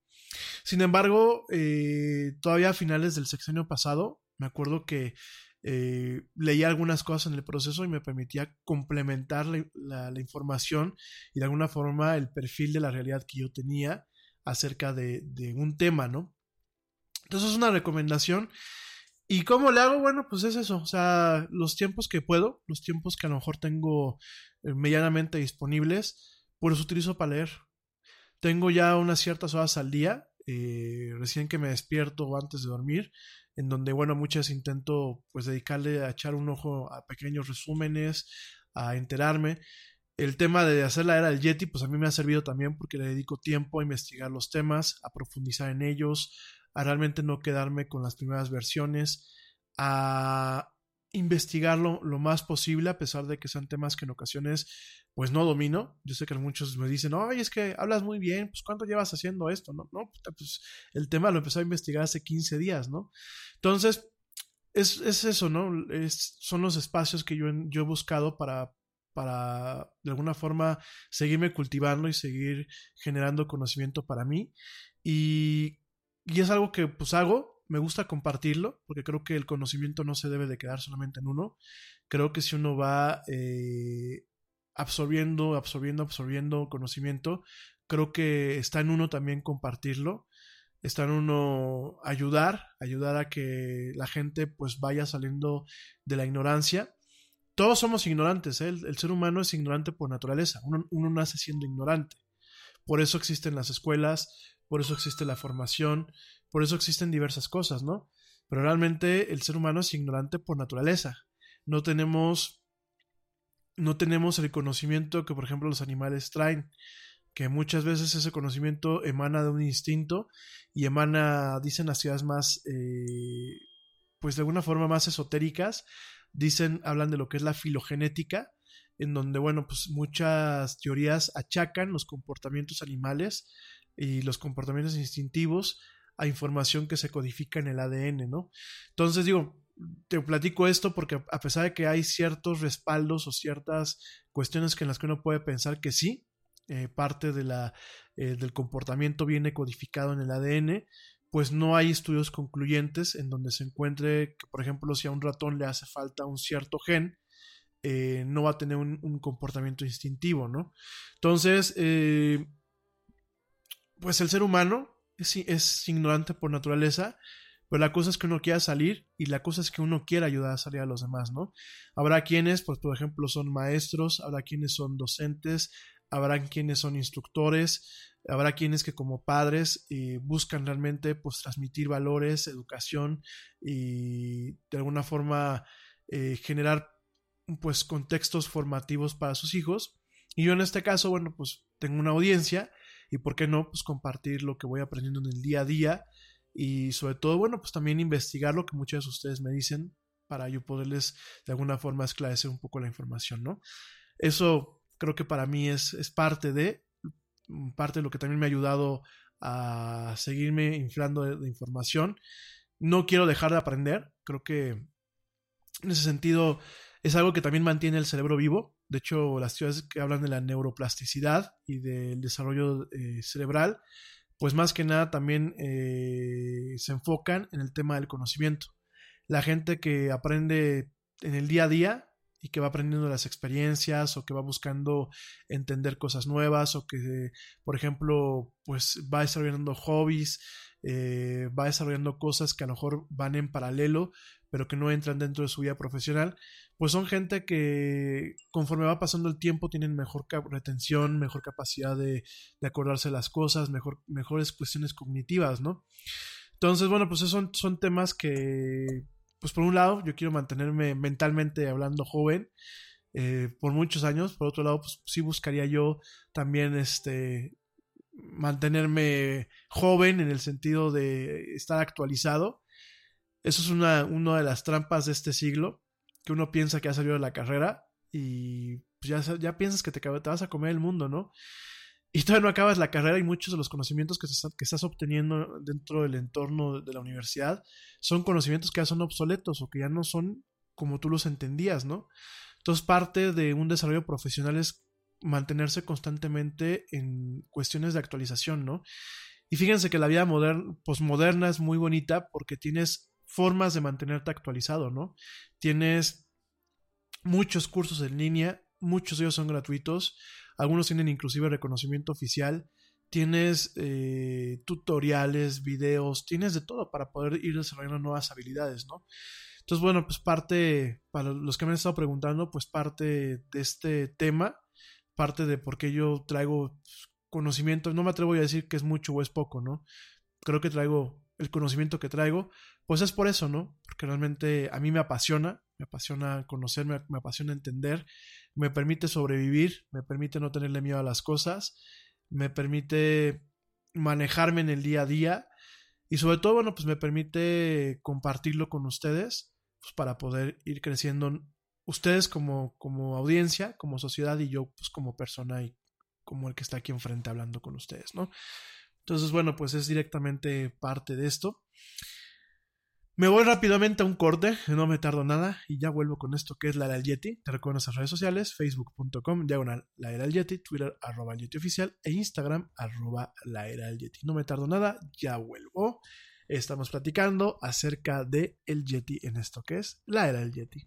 [SPEAKER 1] Sin embargo, eh, todavía a finales del sexenio pasado, me acuerdo que eh, leía algunas cosas en el proceso y me permitía complementar la, la, información y de alguna forma el perfil de la realidad que yo tenía acerca de, un tema, ¿no? Entonces es una recomendación. ¿Y cómo le hago? Bueno, pues es eso, o sea, los tiempos que puedo, los tiempos que a lo mejor tengo eh, medianamente disponibles, pues los utilizo para leer. Tengo ya unas ciertas horas al día, eh, recién que me despierto o antes de dormir, en donde, bueno, muchas intento pues dedicarle a echar un ojo a pequeños resúmenes, a enterarme. El tema de hacer la era del Yeti, pues a mí me ha servido también porque le dedico tiempo a investigar los temas, a profundizar en ellos, a realmente no quedarme con las primeras versiones, a investigarlo lo más posible, a pesar de que sean temas que en ocasiones pues no domino. Yo sé que muchos me dicen, oye, es que hablas muy bien, pues ¿cuánto llevas haciendo esto? No, no, pues el tema lo empecé a investigar hace 15 días, ¿no? Entonces, es, es eso, ¿no? Son los espacios que yo, yo he buscado para, para, de alguna forma, seguirme cultivando y seguir generando conocimiento para mí. Y, y es algo que pues hago, me gusta compartirlo, porque creo que el conocimiento no se debe de quedar solamente en uno. Creo que si uno va eh, absorbiendo, absorbiendo, absorbiendo conocimiento, creo que está en uno también compartirlo, está en uno ayudar, ayudar a que la gente pues vaya saliendo de la ignorancia. Todos somos ignorantes, ¿eh? el, ser humano es ignorante por naturaleza, uno, uno nace siendo ignorante. Por eso existen las escuelas, por eso existe la formación, por eso existen diversas cosas, ¿no? Pero realmente el ser humano es ignorante por naturaleza. No tenemos no tenemos el conocimiento que por ejemplo los animales traen, que muchas veces ese conocimiento emana de un instinto y emana, dicen las ciudades más, eh, pues de alguna forma más esotéricas, dicen, hablan de lo que es la filogenética, en donde, bueno, pues muchas teorías achacan los comportamientos animales y los comportamientos instintivos a información que se codifica en el ADN, ¿no? Entonces digo, te platico esto porque a pesar de que hay ciertos respaldos o ciertas cuestiones que en las que uno puede pensar que sí, eh, parte de la, eh, del comportamiento viene codificado en el ADN, pues no hay estudios concluyentes en donde se encuentre que, por ejemplo, si a un ratón le hace falta un cierto gen, eh, no va a tener un, comportamiento instintivo, ¿no? Entonces, pues el ser humano es, ignorante por naturaleza, pero la cosa es que uno quiera salir y la cosa es que uno quiera ayudar a salir a los demás, ¿no? Habrá quienes, pues por ejemplo, son maestros, habrá quienes son docentes, habrá quienes son instructores, habrá quienes que como padres eh, buscan realmente pues transmitir valores, educación y de alguna forma eh, generar pues contextos formativos para sus hijos. Y yo en este caso, bueno, pues tengo una audiencia y por qué no, pues compartir lo que voy aprendiendo en el día a día y sobre todo, bueno, pues también investigar lo que muchos de ustedes me dicen para yo poderles de alguna forma esclarecer un poco la información, ¿no? Eso creo que para mí es, es parte de, parte de lo que también me ha ayudado a seguirme inflando de información. No quiero dejar de aprender, creo que en ese sentido es algo que también mantiene el cerebro vivo. De hecho, las teorías que hablan de la neuroplasticidad y del desarrollo eh, cerebral, pues más que nada también eh, se enfocan en el tema del conocimiento. La gente que aprende en el día a día y que va aprendiendo las experiencias o que va buscando entender cosas nuevas o que, por ejemplo, pues va desarrollando hobbies, eh, va desarrollando cosas que a lo mejor van en paralelo, pero que no entran dentro de su vida profesional, pues son gente que conforme va pasando el tiempo tienen mejor retención, mejor capacidad de, acordarse de las cosas, mejor, mejores cuestiones cognitivas, ¿no? Entonces, bueno, pues son, son temas que, pues por un lado, yo quiero mantenerme mentalmente hablando joven, eh, por muchos años. Por otro lado, pues sí buscaría yo también este mantenerme joven en el sentido de estar actualizado. Eso es una, una de las trampas de este siglo, que uno piensa que ha salido de la carrera y pues ya, ya piensas que te, te, vas a comer el mundo, ¿no? Y todavía no acabas la carrera y muchos de los conocimientos que, estás obteniendo dentro del entorno de la universidad son conocimientos que ya son obsoletos o que ya no son como tú los entendías, ¿no? Entonces parte de un desarrollo profesional es mantenerse constantemente en cuestiones de actualización, ¿no? Y fíjense que la vida moderna, posmoderna es muy bonita porque tienes formas de mantenerte actualizado, ¿no? Tienes muchos cursos en línea, muchos de ellos son gratuitos, algunos tienen inclusive reconocimiento oficial, tienes eh, tutoriales, videos, tienes de todo para poder ir desarrollando nuevas habilidades, ¿no? Entonces, bueno, pues parte, para los que me han estado preguntando, pues parte de este tema, parte de por qué yo traigo conocimiento, no me atrevo a decir que es mucho o es poco, ¿no? Creo que traigo el conocimiento que traigo, pues es por eso, ¿no? Porque realmente a mí me apasiona, me apasiona conocer, me, me apasiona entender, me permite sobrevivir, me permite no tenerle miedo a las cosas, me permite manejarme en el día a día y sobre todo, bueno, pues me permite compartirlo con ustedes pues para poder ir creciendo ustedes como, como audiencia, como sociedad y yo pues como persona y como el que está aquí enfrente hablando con ustedes, ¿no? Entonces, bueno, pues es directamente parte de esto. Me voy rápidamente a un corte, no me tardo nada y ya vuelvo con esto que es la del Yeti. Te recuerdo nuestras redes sociales, facebook.com, diagonal la era del Yeti, Twitter arroba Yeti oficial e Instagram arroba la era del Yeti. No me tardo nada, ya vuelvo. Estamos platicando acerca de el Yeti en esto que es la era del Yeti.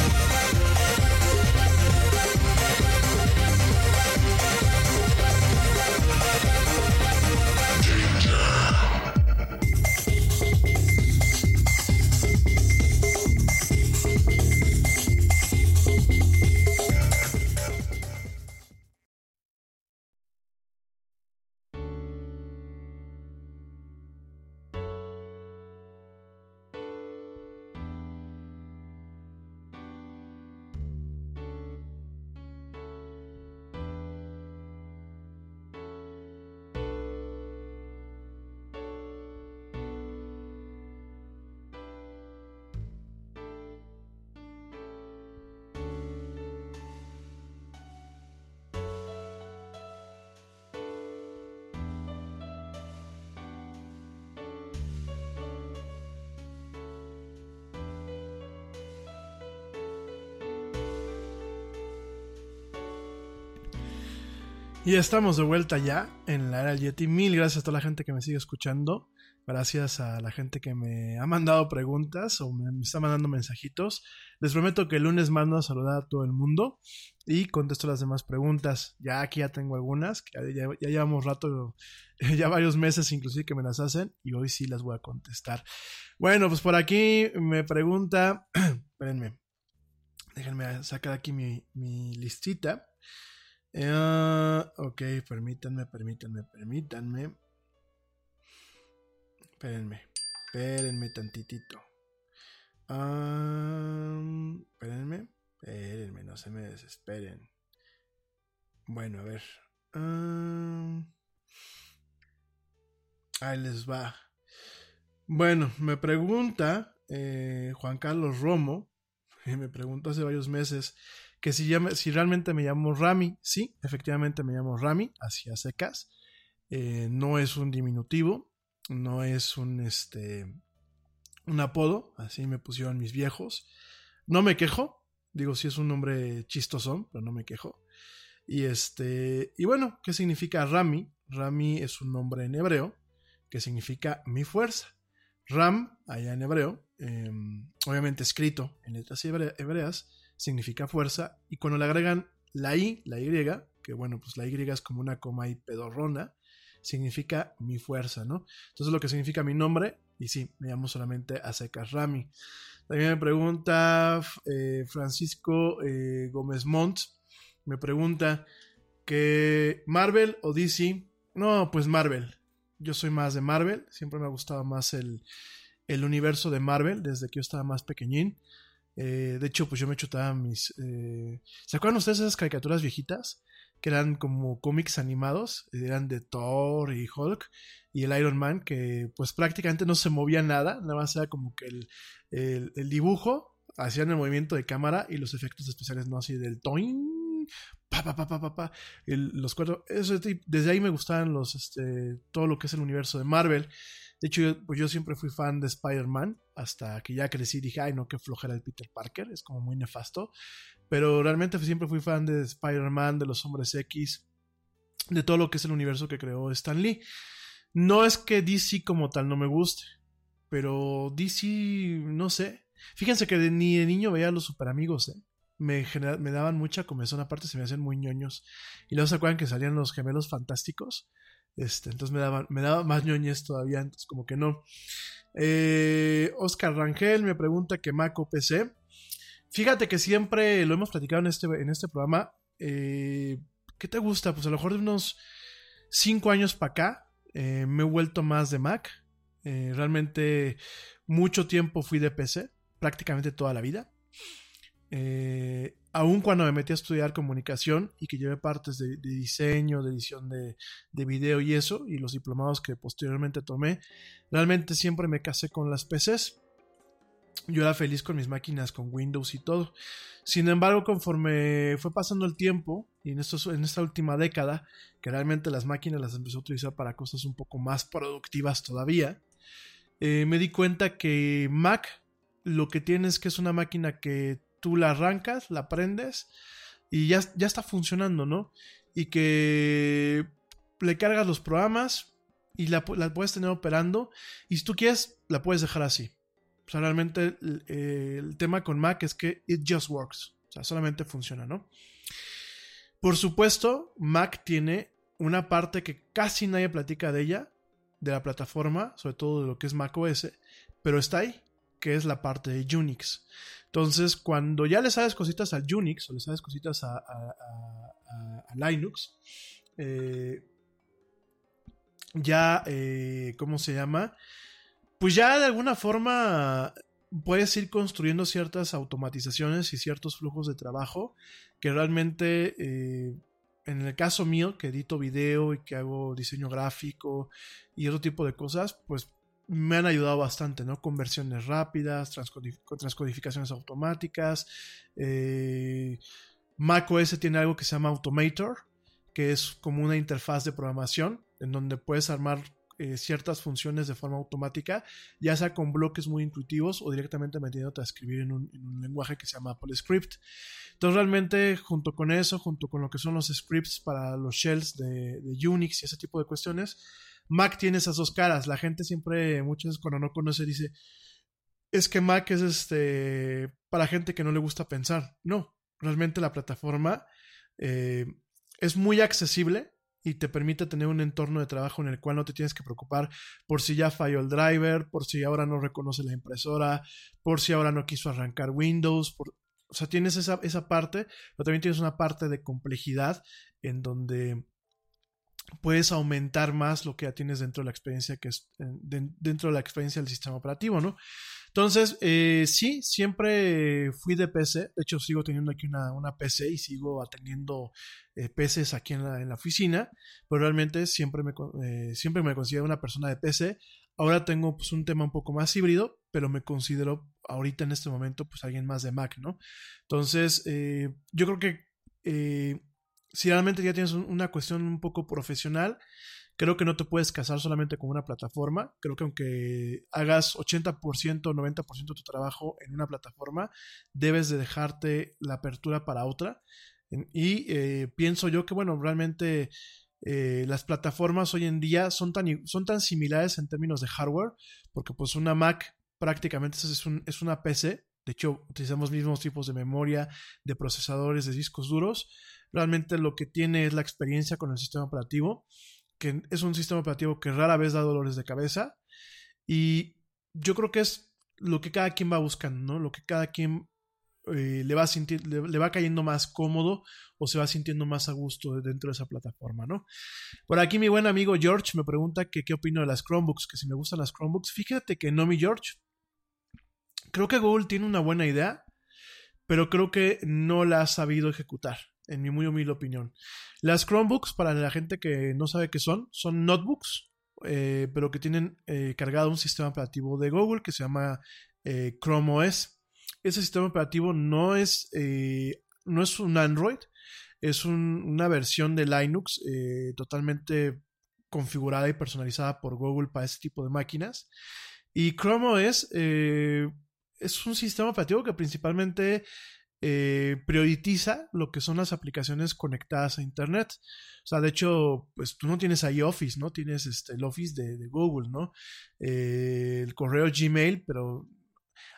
[SPEAKER 1] Y estamos de vuelta ya en la era Yeti. Mil gracias a toda la gente que me sigue escuchando. Gracias a la gente que me ha mandado preguntas o me, está mandando mensajitos. Les prometo que el lunes mando a saludar a todo el mundo y contesto las demás preguntas. Ya aquí ya tengo algunas, que ya, ya llevamos rato, ya varios meses inclusive que me las hacen y hoy sí las voy a contestar. Bueno, pues por aquí me pregunta, espérenme, déjenme sacar aquí mi, mi listita. Uh, ok, permítanme, permítanme, permítanme. Espérenme, espérenme tantitito. Espérenme, espérenme, no se me desesperen. Bueno, a ver. Ahí les va. Bueno, me pregunta eh, Juan Carlos Romo, me preguntó hace varios meses que si, realmente me llamo Rami, sí, efectivamente me llamo Rami, hacia secas. Eh, no es un diminutivo, no es un, este, un apodo, así me pusieron mis viejos. No me quejo, digo, si es un nombre chistosón, pero no me quejo. Y este, y bueno, ¿qué significa Rami? Rami es un nombre en hebreo que significa mi fuerza. Ram, allá en hebreo, em, obviamente escrito en letras hebreas, significa fuerza, y cuando le agregan la I, la Y, que bueno, pues la Y es como una coma y pedorrona, significa mi fuerza, ¿no? Entonces lo que significa mi nombre, y sí, me llamo solamente Secas Rami. También me pregunta eh, Francisco eh, Gómez Montt, me pregunta que Marvel o DC, no, pues Marvel, yo soy más de Marvel, siempre me ha gustado más el, el universo de Marvel desde que yo estaba más pequeñín. Eh, de hecho, pues yo me chutaba mis... Eh, ¿Se acuerdan ustedes de esas caricaturas viejitas? Que eran como cómics animados, eran de Thor y Hulk y el Iron Man, que pues prácticamente no se movía nada, nada más era como que el, el, dibujo, hacían el movimiento de cámara y los efectos especiales no así del toing, pa pa pa pa pa, pa los cuatro, eso, desde ahí me gustaban los, este, todo lo que es el universo de Marvel. De hecho, yo, pues yo siempre fui fan de Spider-Man, hasta que ya crecí y dije, ay, no, qué flojera el Peter Parker, es como muy nefasto. Pero realmente siempre fui fan de Spider-Man, de los Hombres X, de todo lo que es el universo que creó Stan Lee. No es que DC como tal no me guste, pero DC, no sé. Fíjense que ni de niño veía a los super amigos, ¿eh? Me, me daban mucha comezón, aparte se me hacían muy ñoños. Y luego se acuerdan que salían los gemelos fantásticos. Este, entonces me daba, me daba más ñoñez todavía, entonces como que no. Eh, Oscar Rangel me pregunta que Mac o PC. Fíjate que siempre lo hemos platicado en este, en este programa. Eh, ¿Qué te gusta? Pues a lo mejor de unos 5 años para acá eh, me he vuelto más de Mac. realmente mucho tiempo fui de PC, prácticamente toda la vida. Eh, aún cuando me metí a estudiar comunicación y que llevé partes de, diseño, de edición de, de, video y eso, y los diplomados que posteriormente tomé, realmente siempre me casé con las PCs. Yo era feliz con mis máquinas, con Windows y todo. Sin embargo, conforme fue pasando el tiempo, y en, en esta última década, que realmente las máquinas las empecé a utilizar para cosas un poco más productivas todavía, eh, me di cuenta que Mac lo que tiene es que es una máquina que tú la arrancas, la prendes y ya, ya está funcionando, ¿no? y que le cargas los programas y la, la puedes tener operando. Y si tú quieres, la puedes dejar así. O sea, realmente el, el, tema con Mac es que it just works. O sea, solamente funciona, ¿no? Por supuesto, Mac tiene una parte que casi nadie platica de ella, de la plataforma, sobre todo de lo que es Mac OS, pero está ahí, que es la parte de Unix. Entonces, cuando ya le sabes cositas al Unix o le sabes cositas a, Linux, eh, ya, eh, ¿cómo se llama? Pues ya de alguna forma puedes ir construyendo ciertas automatizaciones y ciertos flujos de trabajo que realmente, eh, en el caso mío, que edito video y que hago diseño gráfico y otro tipo de cosas, pues me han ayudado bastante, ¿no? Conversiones rápidas, transcodificaciones automáticas. Eh, macOS tiene algo que se llama Automator, que es como una interfaz de programación en donde puedes armar eh, ciertas funciones de forma automática, ya sea con bloques muy intuitivos o directamente metiéndote a escribir en un, en un lenguaje que se llama Apple Script. Entonces realmente junto con eso, junto con lo que son los scripts para los shells de Unix y ese tipo de cuestiones, Mac tiene esas dos caras. La gente siempre, muchas veces cuando no conoce, dice, es que Mac es este para gente que no le gusta pensar. No, realmente la plataforma eh, es muy accesible y te permite tener un entorno de trabajo en el cual no te tienes que preocupar por si ya falló el driver, por si ahora no reconoce la impresora, por si ahora no quiso arrancar Windows, o sea, tienes esa, esa parte, pero también tienes una parte de complejidad en donde puedes aumentar más lo que ya tienes dentro de la experiencia que es de, dentro de la experiencia del sistema operativo, ¿no? Entonces, eh, sí, siempre fui de PC. De hecho, sigo teniendo aquí una, una PC y sigo atendiendo eh, PCs aquí en la, en la, oficina. Pero realmente siempre me, eh, siempre me considero una persona de PC. Ahora tengo pues, un tema un poco más híbrido, pero me considero ahorita en este momento pues alguien más de Mac, ¿no? Entonces, eh, yo creo que eh, si realmente ya tienes una cuestión un poco profesional, creo que no te puedes casar solamente con una plataforma. Creo que aunque hagas 80%, 90% de tu trabajo en una plataforma, debes de dejarte la apertura para otra. Y eh, pienso yo que, bueno, realmente eh, las plataformas hoy en día son tan, son tan similares en términos de hardware, porque pues una Mac prácticamente es, un, es una PC. De hecho, utilizamos mismos tipos de memoria, de procesadores, de discos duros. Realmente lo que tiene es la experiencia con el sistema operativo que es un sistema operativo que rara vez da dolores de cabeza. Y yo creo que es lo que cada quien va buscando, ¿no? Lo que cada quien eh, le, va le, va cayendo más cómodo o se va sintiendo más a gusto dentro de esa plataforma, ¿no? Por aquí mi buen amigo George me pregunta que qué opino de las Chromebooks, que si me gustan las Chromebooks. Fíjate que no, mi George. Creo que Google tiene una buena idea, pero creo que no la ha sabido ejecutar en mi muy humilde opinión. Las Chromebooks, para la gente que no sabe qué son, son notebooks, eh, pero que tienen eh, cargado un sistema operativo de Google que se llama eh, Chrome OS. Ese sistema operativo no es, no es un Android, es un, una versión de Linux totalmente configurada y personalizada por Google para este tipo de máquinas. Y Chrome OS es un sistema operativo que principalmente eh, prioritiza lo que son las aplicaciones conectadas a Internet. O sea, de hecho, pues tú no tienes ahí Office, ¿no? Tienes este, el Office de, Google, ¿no? Eh, el correo Gmail, pero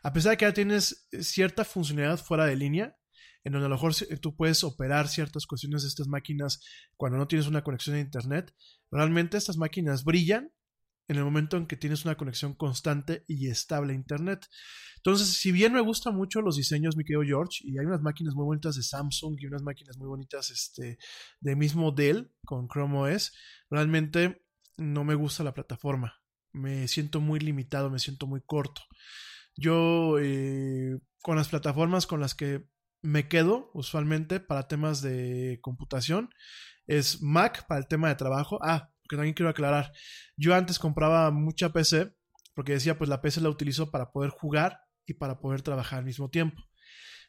[SPEAKER 1] a pesar de que ya tienes cierta funcionalidad fuera de línea, en donde a lo mejor tú puedes operar ciertas cuestiones de estas máquinas cuando no tienes una conexión a Internet, realmente estas máquinas brillan en el momento en que tienes una conexión constante y estable a Internet. Entonces, si bien me gustan mucho los diseños, mi querido George, y hay unas máquinas muy bonitas de Samsung y unas máquinas muy bonitas este, de mismo Dell con Chrome OS, realmente no me gusta la plataforma. Me siento muy limitado, me siento muy corto. Yo, eh, con las plataformas con las que me quedo usualmente para temas de computación, es Mac para el tema de trabajo. Ah, que también quiero aclarar. Yo antes compraba mucha PC porque decía, pues la PC la utilizo para poder jugar y para poder trabajar al mismo tiempo.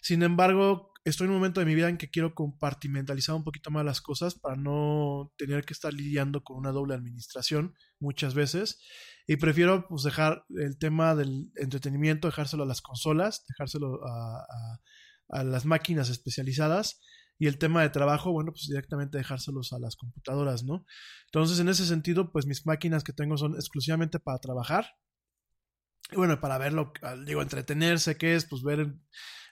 [SPEAKER 1] Sin embargo, estoy en un momento de mi vida en que quiero compartimentalizar un poquito más las cosas para no tener que estar lidiando con una doble administración muchas veces y prefiero pues dejar el tema del entretenimiento, dejárselo a las consolas, dejárselo a, las máquinas especializadas y el tema de trabajo, bueno, pues directamente dejárselos a las computadoras, ¿no? Entonces, en ese sentido, pues mis máquinas que tengo son exclusivamente para trabajar. Y bueno, para verlo, digo, entretenerse, ¿qué es? Pues ver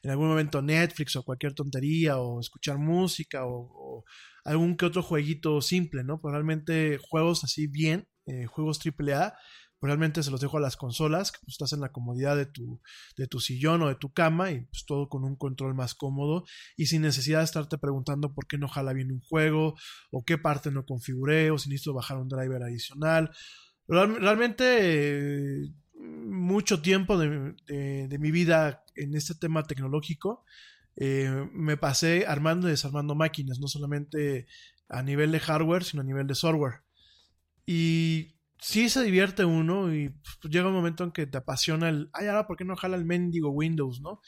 [SPEAKER 1] en, algún momento Netflix o cualquier tontería o escuchar música o, algún que otro jueguito simple, ¿no? Pero realmente juegos así bien, eh, juegos AAA, realmente se los dejo a las consolas, que pues estás en la comodidad de tu, de tu sillón o de tu cama y pues todo con un control más cómodo y sin necesidad de estarte preguntando por qué no jala bien un juego o qué parte no configuré o si necesito bajar un driver adicional. Realmente mucho tiempo de, mi vida en este tema tecnológico eh, me pasé armando y desarmando máquinas, no solamente a nivel de hardware, sino a nivel de software. Y sí se divierte uno y pues, llega un momento en que te apasiona el, ay, ahora, ¿por qué no jala el mendigo Windows, no?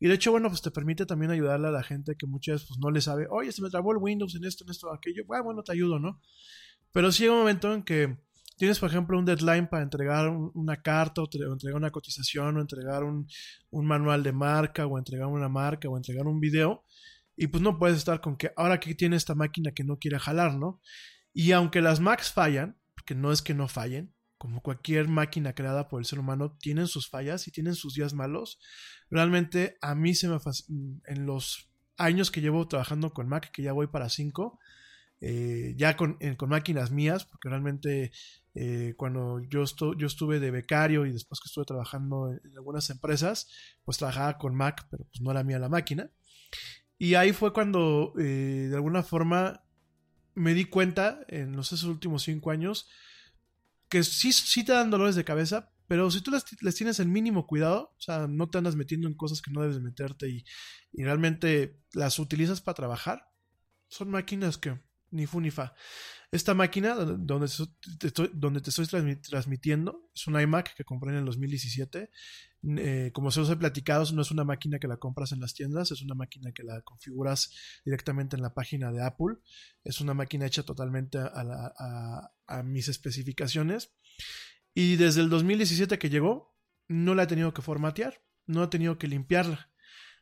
[SPEAKER 1] Y de hecho, bueno, pues te permite también ayudarle a la gente que muchas veces pues, no le sabe, oye, se me trabó el Windows en esto, en esto, aquello, bueno, bueno, te ayudo, ¿no? Pero sí llega un momento en que tienes, por ejemplo, un deadline para entregar una carta o, entregar una cotización o entregar un, un manual de marca o entregar una marca o entregar un video y pues no puedes estar con que ahora que tiene esta máquina que no quiere jalar, ¿no? Y aunque las Macs fallan, que no es que no fallen, como cualquier máquina creada por el ser humano, tienen sus fallas y tienen sus días malos. Realmente a mí se me en los años que llevo trabajando con Mac, que ya voy para cinco, eh, ya con, con, máquinas mías, porque realmente eh, cuando yo, yo estuve de becario y después que estuve trabajando en, algunas empresas, pues trabajaba con Mac, pero pues no era mía la máquina. Y ahí fue cuando eh, de alguna forma me di cuenta en los esos últimos cinco años que sí, sí te dan dolores de cabeza, pero si tú les, tienes el mínimo cuidado, o sea, no te andas metiendo en cosas que no debes meterte y, y realmente las utilizas para trabajar, son máquinas que ni fu ni fa. Esta máquina donde te estoy, donde te estoy transmitiendo es un iMac que compré en el 2017. Eh, como se os he platicado, no es una máquina que la compras en las tiendas, es una máquina que la configuras directamente en la página de Apple. Es una máquina hecha totalmente a, a mis especificaciones. Y desde el 2017 que llegó, no la he tenido que formatear, no he tenido que limpiarla.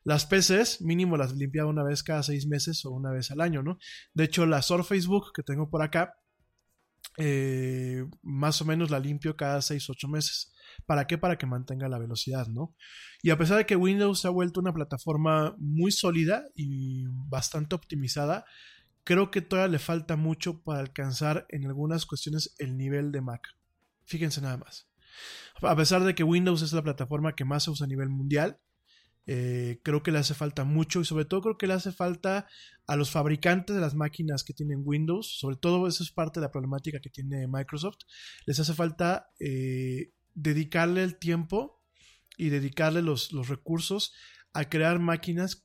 [SPEAKER 1] Las PCs, mínimo las limpiaba una vez cada seis meses o una vez al año, ¿no? De hecho, la Surface Book que tengo por acá, eh, más o menos la limpio cada seis ocho meses. ¿Para qué? Para que mantenga la velocidad, ¿no? Y a pesar de que Windows se ha vuelto una plataforma muy sólida y bastante optimizada, creo que todavía le falta mucho para alcanzar en algunas cuestiones el nivel de Mac. Fíjense nada más. A pesar de que Windows es la plataforma que más se usa a nivel mundial, eh, creo que le hace falta mucho y sobre todo creo que le hace falta a los fabricantes de las máquinas que tienen Windows, sobre todo eso es parte de la problemática que tiene Microsoft, les hace falta eh, dedicarle el tiempo y dedicarle los, los recursos a crear máquinas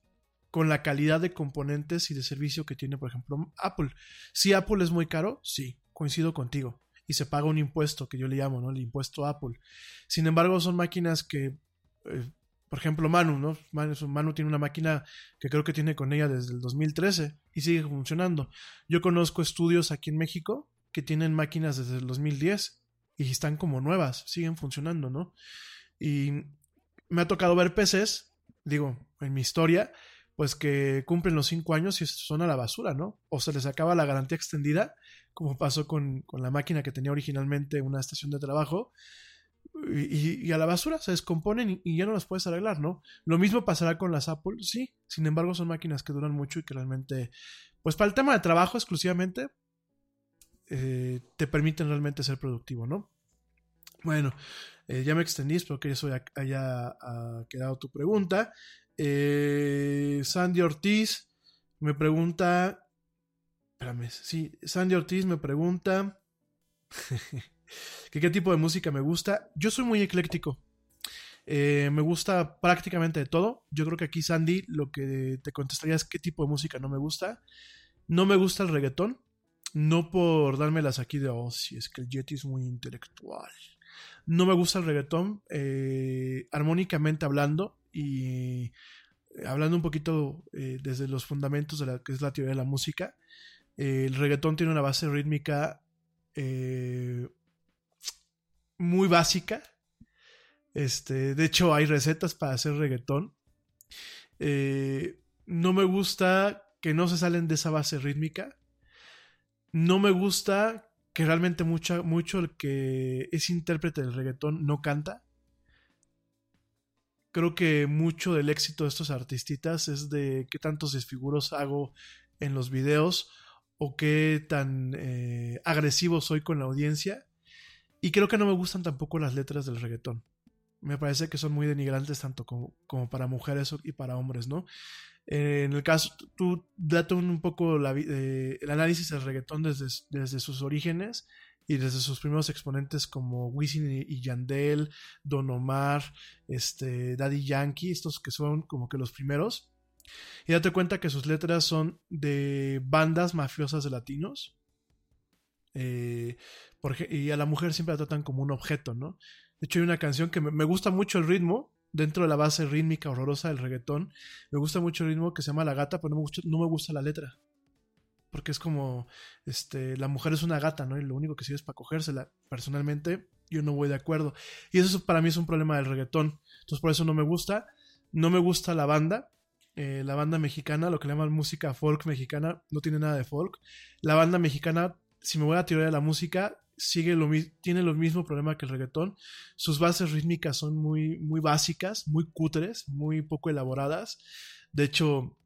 [SPEAKER 1] con la calidad de componentes y de servicio que tiene, por ejemplo, Apple. Si Apple es muy caro, sí, coincido contigo. Y se paga un impuesto que yo le llamo, ¿no? El impuesto Apple. Sin embargo, son máquinas que eh, por ejemplo, Manu, ¿no? Manu, tiene una máquina que creo que tiene con ella desde el 2013 y sigue funcionando. Yo conozco estudios aquí en México que tienen máquinas desde el 2010 y están como nuevas, siguen funcionando, ¿no? Y me ha tocado ver PCs, digo, en mi historia, pues que cumplen los cinco años y son a la basura, ¿no? O se les acaba la garantía extendida, como pasó con, con la máquina que tenía originalmente una estación de trabajo, y, a la basura se descomponen y, ya no las puedes arreglar, ¿no? Lo mismo pasará con las Apple, sí, sin embargo son máquinas que duran mucho y que realmente, pues para el tema de trabajo exclusivamente, eh, te permiten realmente ser productivo, ¿no? Bueno, eh, ya me extendí, espero que eso haya, ah, quedado tu pregunta. Eh, Sandy Ortiz me pregunta, espérame, sí, Sandy Ortiz me pregunta... qué tipo de música me gusta. Yo soy muy ecléctico. Eh, me gusta prácticamente de todo. Yo creo que aquí, Sandy, lo que te contestaría es qué tipo de música no me gusta. No me gusta el reggaetón. No por dármelas aquí de, oh, si es que el Yeti es muy intelectual. No me gusta el reggaetón, eh, armónicamente hablando y hablando un poquito eh, desde los fundamentos de lo que es la teoría de la música. el reggaetón tiene una base rítmica muy básica. Este, de hecho, hay recetas para hacer reggaetón. Eh, no me gusta que no se salen de esa base rítmica. No me gusta que realmente mucho, mucho el que es intérprete del reggaetón no canta. Creo que mucho del éxito de estos artistitas es de qué tantos desfiguros hago en los videos o qué tan eh, agresivo soy con la audiencia. Y creo que no me gustan tampoco las letras del reggaetón. Me parece que son muy denigrantes tanto como, como para mujeres y para hombres, ¿no? Eh, en el caso, tú date un, poco eh, el análisis del reggaetón desde, desde, sus orígenes y desde sus primeros exponentes como Wisin y, Yandel, Don Omar, este, Daddy Yankee, estos que son como que los primeros. Y date cuenta que sus letras son de bandas mafiosas de latinos. Eh, y a la mujer siempre la tratan como un objeto, ¿no? De hecho, hay una canción que me, gusta mucho el ritmo, dentro de la base rítmica horrorosa del reggaetón. Me gusta mucho el ritmo que se llama La Gata, pero no me gusta, no me gusta la letra. Porque es como, este, la mujer es una gata, ¿no? Y lo único que sirve es para cogérsela. Personalmente, yo no voy de acuerdo. Y eso para mí es un problema del reggaetón. Entonces, por eso no me gusta. No me gusta la banda. Eh, la banda mexicana, lo que le llaman música folk mexicana, no tiene nada de folk. La banda mexicana, si me voy a tirar de la música, sigue tiene lo mismo problema que el reggaetón. Sus bases rítmicas son muy, muy básicas, muy cutres, muy poco elaboradas. De hecho,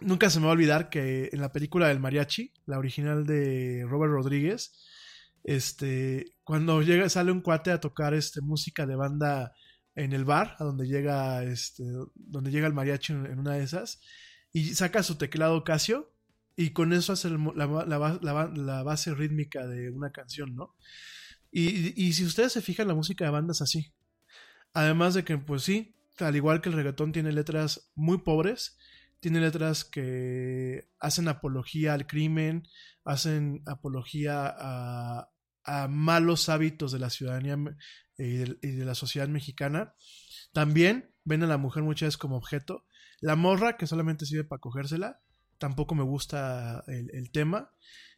[SPEAKER 1] nunca se me va a olvidar que en la película del mariachi, la original de Robert Rodríguez, este, cuando llega, sale un cuate a tocar este, música de banda en el bar, a donde llega, este, donde llega el mariachi en una de esas, y saca su teclado Casio y con eso hace la, base rítmica de una canción, ¿no? Y, si ustedes se fijan, la música de bandas así. Además de que, pues sí, al igual que el reggaetón tiene letras muy pobres, tiene letras que hacen apología al crimen, hacen apología a, malos hábitos de la ciudadanía y de, y de, la sociedad mexicana. También ven a la mujer muchas veces como objeto. La morra, que solamente sirve para cogérsela, tampoco me gusta el, tema.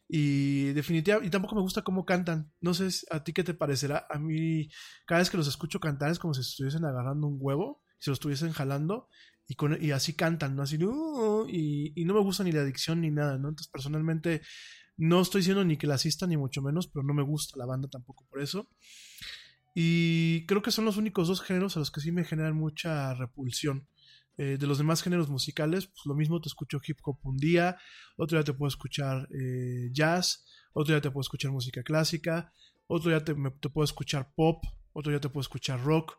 [SPEAKER 1] Y definitivamente, y tampoco me gusta cómo cantan. No sé a ti qué te parecerá. A mí, cada vez que los escucho cantar es como si estuviesen agarrando un huevo, si lo estuviesen jalando, y, así cantan, ¿no? Así, uh", y, y, no me gusta ni la adicción ni nada, ¿no? Entonces, personalmente, no estoy siendo ni clasista ni mucho menos, pero no me gusta la banda tampoco por eso. Y creo que son los únicos dos géneros a los que sí me generan mucha repulsión. Eh, de los demás géneros musicales, pues lo mismo te escucho hip hop un día, otro día te puedo escuchar eh, jazz, otro día te puedo escuchar música clásica, otro día te, puedo escuchar pop, otro día te puedo escuchar rock.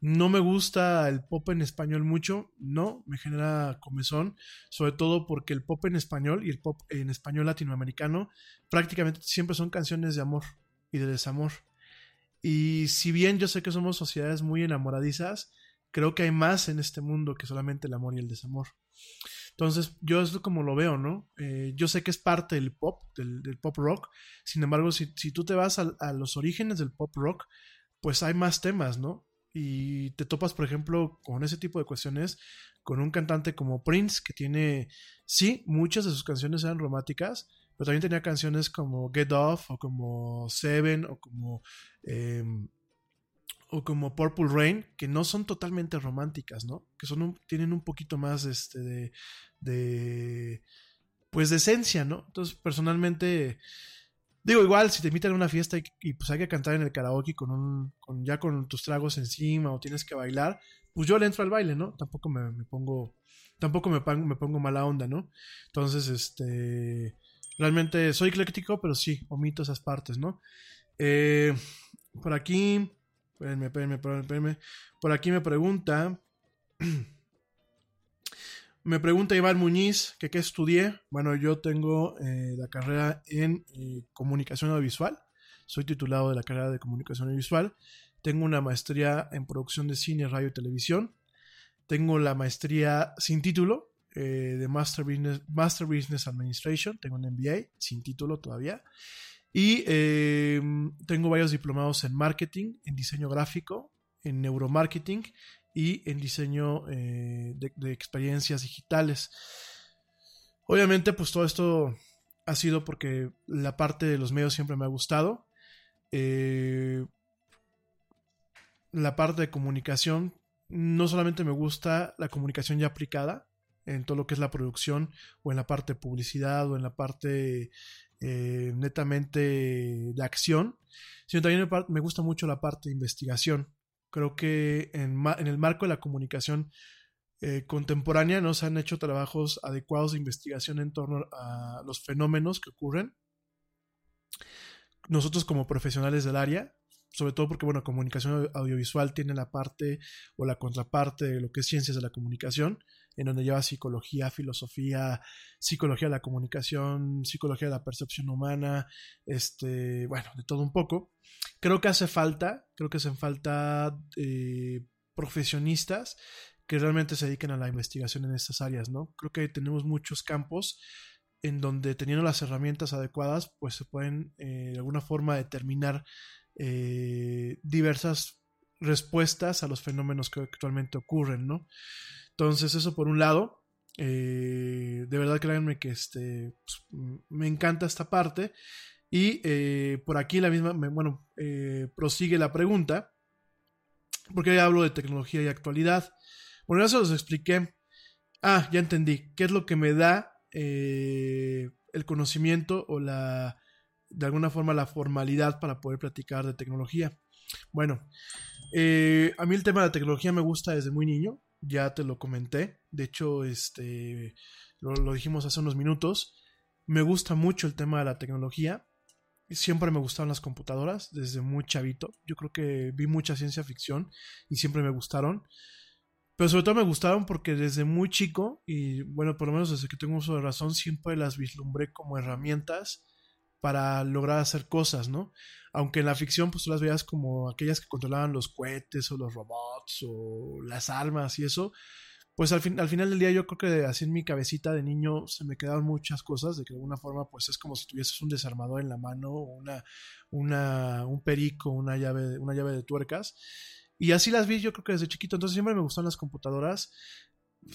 [SPEAKER 1] No me gusta el pop en español mucho, no, me genera comezón, sobre todo porque el pop en español y el pop en español latinoamericano prácticamente siempre son canciones de amor y de desamor. Y si bien yo sé que somos sociedades muy enamoradizas, creo que hay más en este mundo que solamente el amor y el desamor. Entonces, yo es como lo veo, ¿no? Eh, yo sé que es parte del pop, del, pop rock. Sin embargo, si, tú te vas a, los orígenes del pop rock, pues hay más temas, ¿no? Y te topas, por ejemplo, con ese tipo de cuestiones, con un cantante como Prince, que tiene, sí, muchas de sus canciones eran románticas, pero también tenía canciones como Get Off, o como Seven, o como em, o como Purple Rain, que no son totalmente románticas, ¿no? Que son tienen un poquito más este, de, de, pues de esencia, ¿no? Entonces, personalmente, digo, igual, si te invitan a una fiesta y, pues hay que cantar en el karaoke con un, con, ya con tus tragos encima o tienes que bailar, pues yo le entro al baile, ¿no? Tampoco me, pongo, tampoco me, me pongo mala onda, ¿no? Entonces, este, realmente soy ecléctico, pero sí, omito esas partes, ¿no? Eh, por aquí... Espérenme, espérenme, espérenme. Por aquí me pregunta. me pregunta Iván Muñiz que qué estudié. Bueno, yo tengo eh, la carrera en eh, comunicación audiovisual. Soy titulado de la carrera de comunicación audiovisual. Tengo una maestría en producción de cine, radio y televisión. Tengo la maestría sin título eh, de Master Business, Master Business Administration. Tengo un MBA sin título todavía. Y em, tengo varios diplomados en marketing, en diseño gráfico, en neuromarketing y en diseño eh, de, experiencias digitales. Obviamente, pues todo esto ha sido porque la parte de los medios siempre me ha gustado. Eh, la parte de comunicación, no solamente me gusta la comunicación ya aplicada, en todo lo que es la producción o en la parte de publicidad o en la parte eh, netamente de acción, sino también me gusta mucho la parte de investigación. Creo que en, el marco de la comunicación eh, contemporánea nos han hecho trabajos adecuados de investigación en torno a los fenómenos que ocurren. Nosotros como profesionales del área, sobre todo porque, bueno, comunicación audiovisual tiene la parte o la contraparte de lo que es ciencias de la comunicación, en donde lleva psicología, filosofía, psicología de la comunicación, psicología de la percepción humana, este, bueno, de todo un poco. Creo que hace falta, creo que hacen falta eh, profesionistas que realmente se dediquen a la investigación en estas áreas, ¿no? Creo que tenemos muchos campos en donde teniendo las herramientas adecuadas, pues se pueden eh, de alguna forma determinar eh, diversas respuestas a los fenómenos que actualmente ocurren, ¿no? Entonces, eso por un lado. Eh, de verdad, créanme que este, pues, me encanta esta parte. Y eh, por aquí la misma, bueno, prosigue la pregunta. Porque hablo de tecnología y actualidad. Bueno, ya se los expliqué. Ah, ya entendí. ¿Qué es lo que me da el conocimiento o la, de alguna forma la formalidad para poder platicar de tecnología. Bueno, eh, a mí el tema de la tecnología me gusta desde muy niño, ya te lo comenté, de hecho, este, lo, dijimos hace unos minutos, me gusta mucho el tema de la tecnología, siempre me gustaron las computadoras desde muy chavito, yo creo que vi mucha ciencia ficción y siempre me gustaron, pero sobre todo me gustaron porque desde muy chico, y bueno, por lo menos desde que tengo uso de razón, siempre las vislumbré como herramientas para lograr hacer cosas, ¿no? Aunque en la ficción pues tú las veías como aquellas que controlaban los cohetes o los robots o las armas y eso, pues al, fin, al final del día yo creo que así en mi cabecita de niño se me quedaron muchas cosas, de que de alguna forma pues es como si tuvieses un desarmador en la mano una, una, un perico, una llave, una llave de tuercas. Y así las vi yo creo que desde chiquito, entonces siempre me gustaron las computadoras.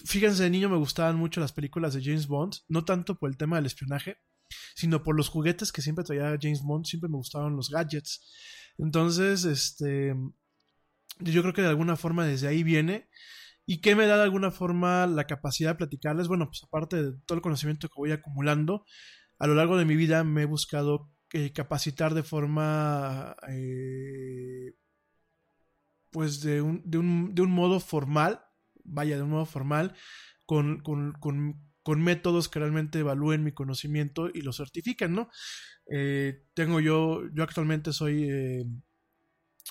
[SPEAKER 1] Fíjense, de niño me gustaban mucho las películas de James Bond, no tanto por el tema del espionaje, sino por los juguetes que siempre traía James Bond, siempre me gustaban los gadgets. Entonces, este, yo creo que de alguna forma desde ahí viene. ¿Y qué me da de alguna forma la capacidad de platicarles? Bueno, pues aparte de todo el conocimiento que voy acumulando, a lo largo de mi vida me he buscado eh, capacitar de forma, eh, pues de un, de, un, de un, modo formal, vaya, de un modo formal, con, con, con con métodos que realmente evalúen mi conocimiento y lo certifiquen, ¿no? Eh, tengo yo, yo actualmente soy eh,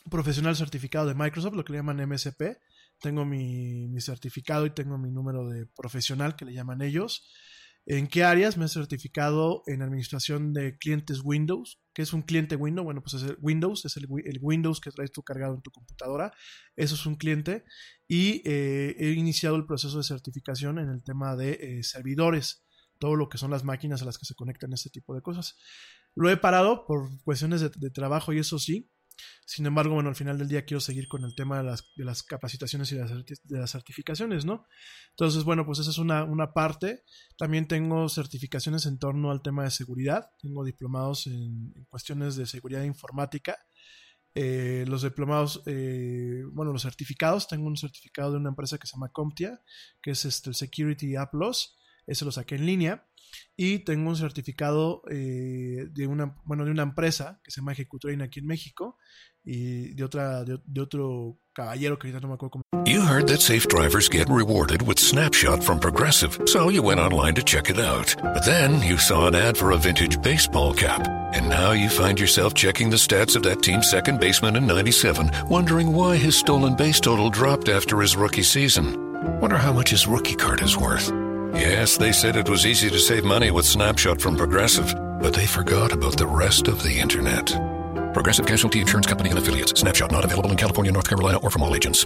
[SPEAKER 1] profesional certificado de Microsoft, lo que le llaman MSP. Tengo mi, mi, certificado y tengo mi número de profesional que le llaman ellos. ¿En qué áreas? Me he certificado en administración de clientes Windows. ¿Qué es un cliente Windows? Bueno, pues es Windows, es el, Windows que traes tú cargado en tu computadora. Eso es un cliente. Y eh, he iniciado el proceso de certificación en el tema de eh, servidores. Todo lo que son las máquinas a las que se conectan este tipo de cosas. Lo he parado por cuestiones de trabajo y eso sí. Sin embargo, bueno, al final del día quiero seguir con el tema de las, de las capacitaciones y de las, certificaciones, ¿no? Entonces, bueno, pues esa es una, una, parte. También tengo certificaciones en torno al tema de seguridad. Tengo diplomados en, cuestiones de seguridad informática. Eh, los diplomados, eh, bueno, los certificados. Tengo un certificado de una empresa que se llama Comptia, que es este, el Security Plus. Ese lo saqué en línea y tengo un certificado eh, de una bueno de una empresa que se llama Ejecutrain aquí en México y de otra de, de otro caballero que ahorita no me acuerdo cómo.
[SPEAKER 3] You heard that safe drivers get rewarded with Snapshot from Progressive, so you went online to check it out. But then you saw an ad for a vintage baseball cap, and now you find yourself checking the stats of that team's second baseman in 97, wondering why his stolen base total dropped after his rookie season. Wonder how much his rookie card is worth. Yes, they said it was easy to save money with Snapshot from Progressive, but they forgot about the rest of the Internet. Progressive Casualty Insurance Company and Affiliates. Snapshot not available in California, North Carolina, or from all agents.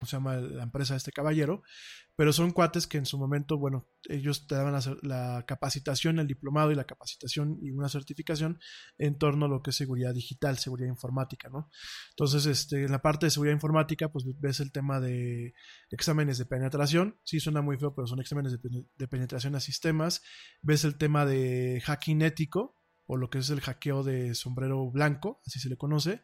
[SPEAKER 1] Se llama la empresa de este caballero. pero son cuates que en su momento, bueno, ellos te daban la, la, capacitación, el diplomado y la capacitación y una certificación en torno a lo que es seguridad digital, seguridad informática, ¿no? Entonces, este, en la parte de seguridad informática, pues ves el tema de exámenes de penetración, sí suena muy feo, pero son exámenes de, de penetración a sistemas, ves el tema de hacking ético, o lo que es el hackeo de sombrero blanco, así se le conoce,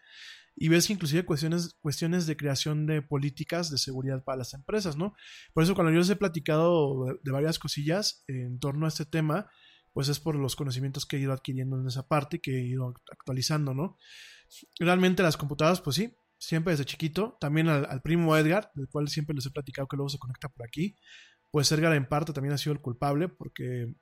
[SPEAKER 1] y ves inclusive cuestiones, cuestiones de creación de políticas de seguridad para las empresas, ¿no? Por eso cuando yo les he platicado de, varias cosillas en torno a este tema, pues es por los conocimientos que he ido adquiriendo en esa parte y que he ido actualizando, ¿no? Realmente las computadoras, pues sí, siempre desde chiquito, también al, primo Edgar, del cual siempre les he platicado que luego se conecta por aquí, pues Edgar en parte también ha sido el culpable porque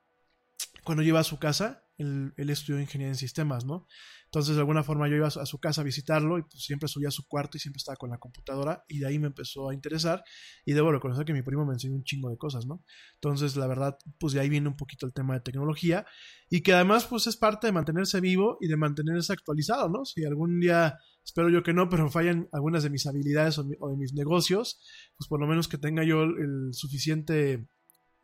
[SPEAKER 1] cuando lleva a su casa, él, estudió ingeniería en sistemas, ¿no? Entonces, de alguna forma, yo iba a su, casa a visitarlo y pues, siempre subía a su cuarto y siempre estaba con la computadora y de ahí me empezó a interesar y debo reconocer que mi primo me enseñó un chingo de cosas, ¿no? Entonces, la verdad, pues de ahí viene un poquito el tema de tecnología y que además, pues es parte de mantenerse vivo y de mantenerse actualizado, ¿no? Si algún día, espero yo que no, pero fallan algunas de mis habilidades o, mi, o de mis negocios, pues por lo menos que tenga yo el, el suficiente...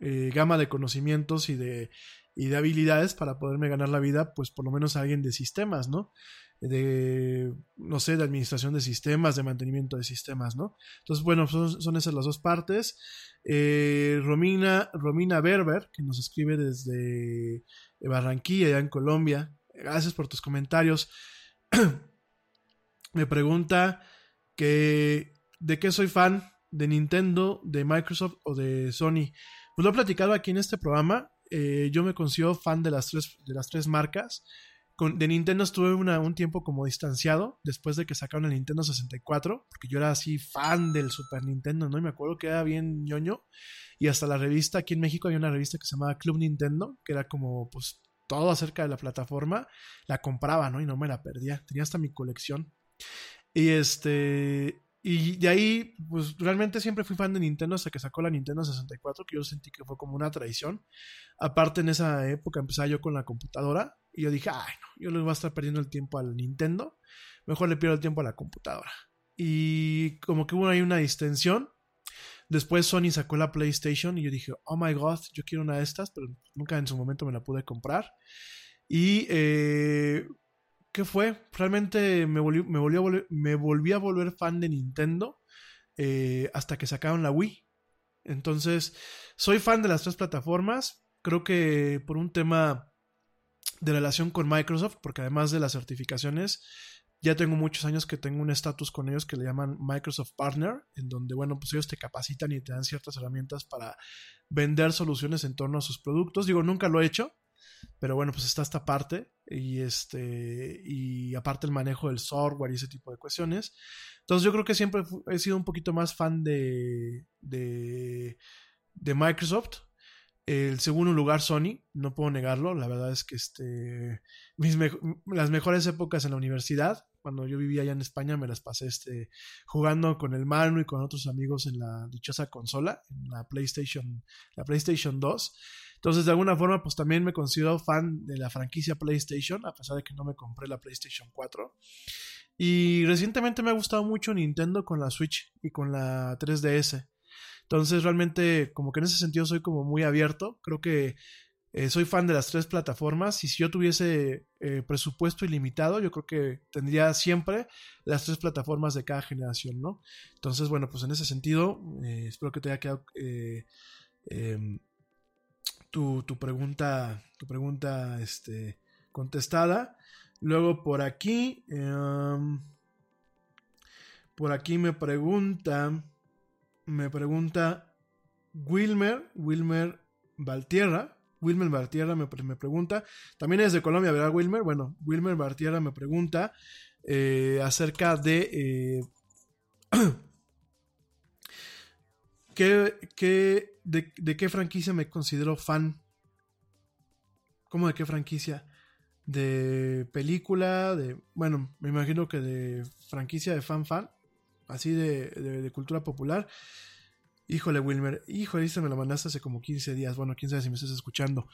[SPEAKER 1] Eh, gama de conocimientos y de, y de habilidades para poderme ganar la vida, pues por lo menos alguien de sistemas, ¿no? De, no sé, de administración de sistemas, de mantenimiento de sistemas, ¿no? Entonces, bueno, son, son esas las dos partes. Eh, Romina, Romina Berber, que nos escribe desde Barranquilla, allá en Colombia. Gracias por tus comentarios. Me pregunta que de qué soy fan, de Nintendo, de Microsoft o de Sony. Pues lo he platicado aquí en este programa eh, yo me considero fan de las tres, de las tres marcas. Con, de Nintendo estuve una, un tiempo como distanciado después de que sacaron el Nintendo 64, porque yo era así fan del Super Nintendo, ¿no? Y me acuerdo que era bien ñoño. Y hasta la revista, aquí en México hay una revista que se llamaba Club Nintendo, que era como, pues, todo acerca de la plataforma. La compraba, ¿no? Y no me la perdía. Tenía hasta mi colección. Y este. Y de ahí, pues realmente siempre fui fan de Nintendo hasta que sacó la Nintendo 64, que yo sentí que fue como una traición. Aparte, en esa época empezaba yo con la computadora y yo dije, ay, no, yo le voy a estar perdiendo el tiempo al Nintendo, mejor le pierdo el tiempo a la computadora. Y como que hubo ahí una distensión. Después Sony sacó la PlayStation y yo dije, oh my god, yo quiero una de estas, pero nunca en su momento me la pude comprar. Y eh, ¿qué fue? Realmente me volví, me volví, a, volver, me volví a volver fan de Nintendo eh, hasta que sacaron la Wii. Entonces, soy fan de las tres plataformas. Creo que por un tema de relación con Microsoft, porque además de las certificaciones, ya tengo muchos años que tengo un estatus con ellos que le llaman Microsoft Partner, en donde, bueno, pues ellos te capacitan y te dan ciertas herramientas para vender soluciones en torno a sus productos. Digo, nunca lo he hecho, pero bueno, pues está esta parte y este y aparte el manejo del software y ese tipo de cuestiones. Entonces yo creo que siempre he sido un poquito más fan de, de, de Microsoft. El segundo lugar Sony, no puedo negarlo, la verdad es que este, mis las mejores épocas en la universidad, cuando yo vivía allá en España, me las pasé este, jugando con el Manu y con otros amigos en la dichosa consola, en la PlayStation, la PlayStation 2. Entonces, de alguna forma, pues también me considero fan de la franquicia PlayStation, a pesar de que no me compré la PlayStation 4. Y recientemente me ha gustado mucho Nintendo con la Switch y con la 3DS. Entonces, realmente, como que en ese sentido soy como muy abierto. Creo que eh, soy fan de las tres plataformas y si yo tuviese eh, presupuesto ilimitado, yo creo que tendría siempre las tres plataformas de cada generación, ¿no? Entonces, bueno, pues en ese sentido, eh, espero que te haya quedado em, tu, tu, pregunta, tu pregunta este, contestada. Luego por aquí, um, por aquí me pregunta, me pregunta Wilmer, Wilmer Valtierra. Wilmer Bartierra me, me, pregunta, también es de Colombia, ¿verdad, Wilmer? Bueno, Wilmer Bartierra me pregunta eh, acerca de eh, ¿qué, qué, de, de, qué franquicia me considero fan. ¿Cómo de qué franquicia? De película, de. Bueno, me imagino que de franquicia de fan fan. Así de, de, de cultura popular. Híjole, Wilmer. Híjole, se me lo mandaste hace como 15 días. Bueno, quién sabe si me estás escuchando.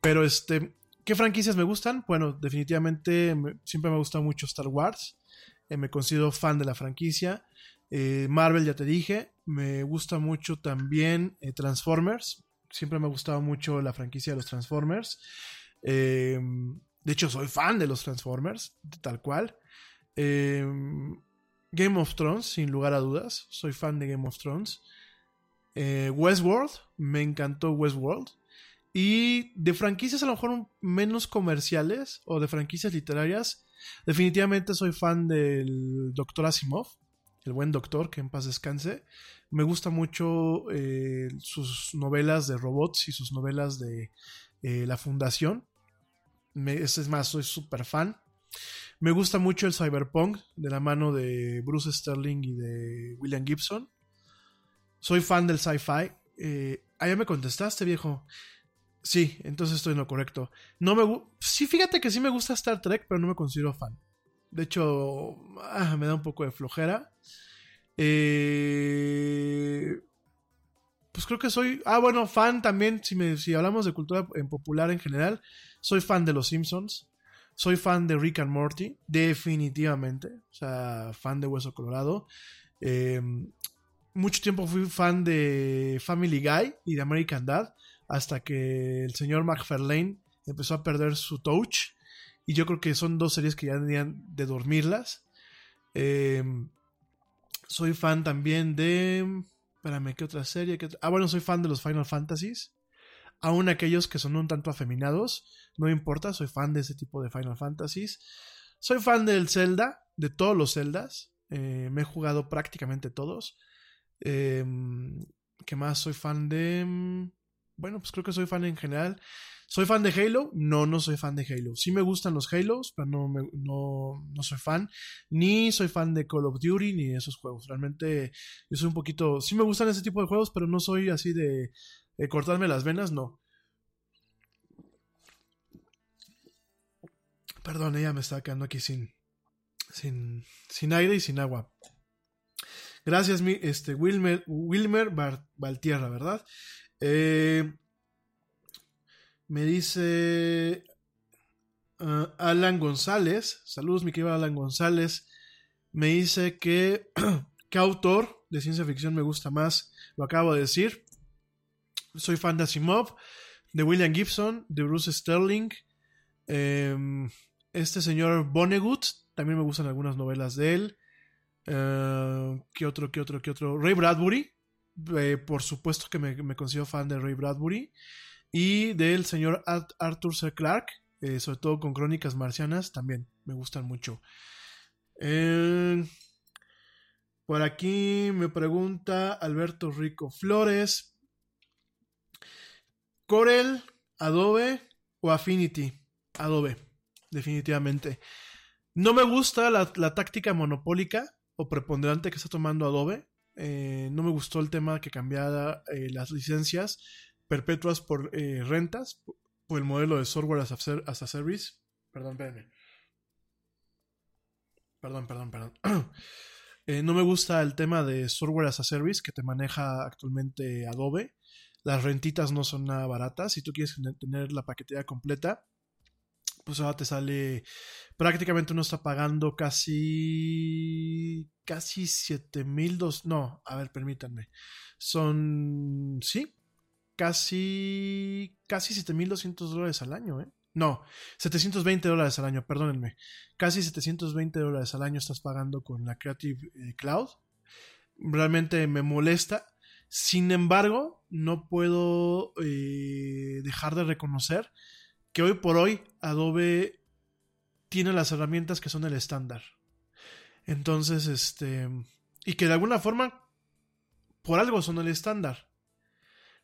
[SPEAKER 1] Pero este. ¿Qué franquicias me gustan? Bueno, definitivamente me, siempre me ha gustado mucho Star Wars. Eh, me considero fan de la franquicia. Eh, Marvel, ya te dije. Me gusta mucho también eh, Transformers. Siempre me ha gustado mucho la franquicia de los Transformers. Eh, de hecho, soy fan de los Transformers, tal cual. Eh, Game of Thrones, sin lugar a dudas. Soy fan de Game of Thrones. Eh, Westworld, me encantó Westworld. Y de franquicias a lo mejor menos comerciales o de franquicias literarias, definitivamente soy fan del Doctor Asimov, el buen doctor, que en paz descanse. Me gusta mucho eh, sus novelas de robots y sus novelas de eh, La Fundación. Me, es más, soy súper fan. Me gusta mucho el cyberpunk de la mano de Bruce Sterling y de William Gibson. Soy fan del sci-fi. Eh, ah, ya me contestaste, viejo. Sí, entonces estoy en lo correcto. No me sí, fíjate que sí me gusta Star Trek, pero no me considero fan. De hecho, ah, me da un poco de flojera. Eh, pues creo que soy. Ah, bueno, fan también. Si, me, si hablamos de cultura en popular en general, soy fan de Los Simpsons. Soy fan de Rick and Morty, definitivamente. O sea, fan de Hueso Colorado. Eh, mucho tiempo fui fan de Family Guy y de American Dad, hasta que el señor McFarlane empezó a perder su touch. Y yo creo que son dos series que ya tenían de dormirlas. Eh, soy fan también de. Espérame, ¿qué otra serie? Ah, bueno, soy fan de los Final Fantasies. Aún aquellos que son un tanto afeminados, no importa, soy fan de ese tipo de Final Fantasies. Soy fan del Zelda, de todos los Zeldas. Eh, me he jugado prácticamente todos. Eh, ¿Qué más? Soy fan de... Mm, bueno, pues creo que soy fan en general. ¿Soy fan de Halo? No, no soy fan de Halo. Sí me gustan los Halos, pero no, no, no soy fan. Ni soy fan de Call of Duty ni de esos juegos. Realmente yo soy un poquito... Sí me gustan ese tipo de juegos, pero no soy así de, de cortarme las venas, no. Perdón, ella me está quedando aquí sin, sin, sin aire y sin agua. Gracias, este, Wilmer, Wilmer Valtierra, ¿verdad? Eh, me dice uh, Alan González. Saludos, mi querido Alan González. Me dice que qué autor de ciencia ficción me gusta más. Lo acabo de decir. Soy fan de de William Gibson, de Bruce Sterling. Em, este señor Vonnegut, también me gustan algunas novelas de él. Eh, ¿Qué otro, qué otro, qué otro? Ray Bradbury. Eh, por supuesto que me, me, considero fan de Ray Bradbury. Y del señor Arthur C. Clarke, eh, sobre todo con Crónicas Marcianas, también me gustan mucho. por aquí me pregunta Alberto Rico Flores. Corel, Adobe o Affinity. Adobe, definitivamente. No me gusta la, la táctica monopólica o preponderante que está tomando Adobe. Eh, no me gustó el tema que cambiara eh, las licencias perpetuas por eh, rentas, por el modelo de software as a, service. Perdón, espérenme. Perdón, perdón, perdón. no me gusta el tema de software as a service que te maneja actualmente Adobe. Las rentitas no son nada baratas. Si tú quieres tener la paquetería completa, pues ahora te sale prácticamente uno está pagando casi casi 7200 no a ver permítanme. Son sí casi casi 7200 dólares al año eh no 720 dólares al año perdónenme. Casi 720 dólares al año estás pagando con la Creative eh, Cloud. Realmente me molesta. Sin embargo no puedo eh, dejar de reconocer que hoy por hoy Adobe tiene las herramientas que son el estándar. Entonces, este, y que de alguna forma, por algo son el estándar.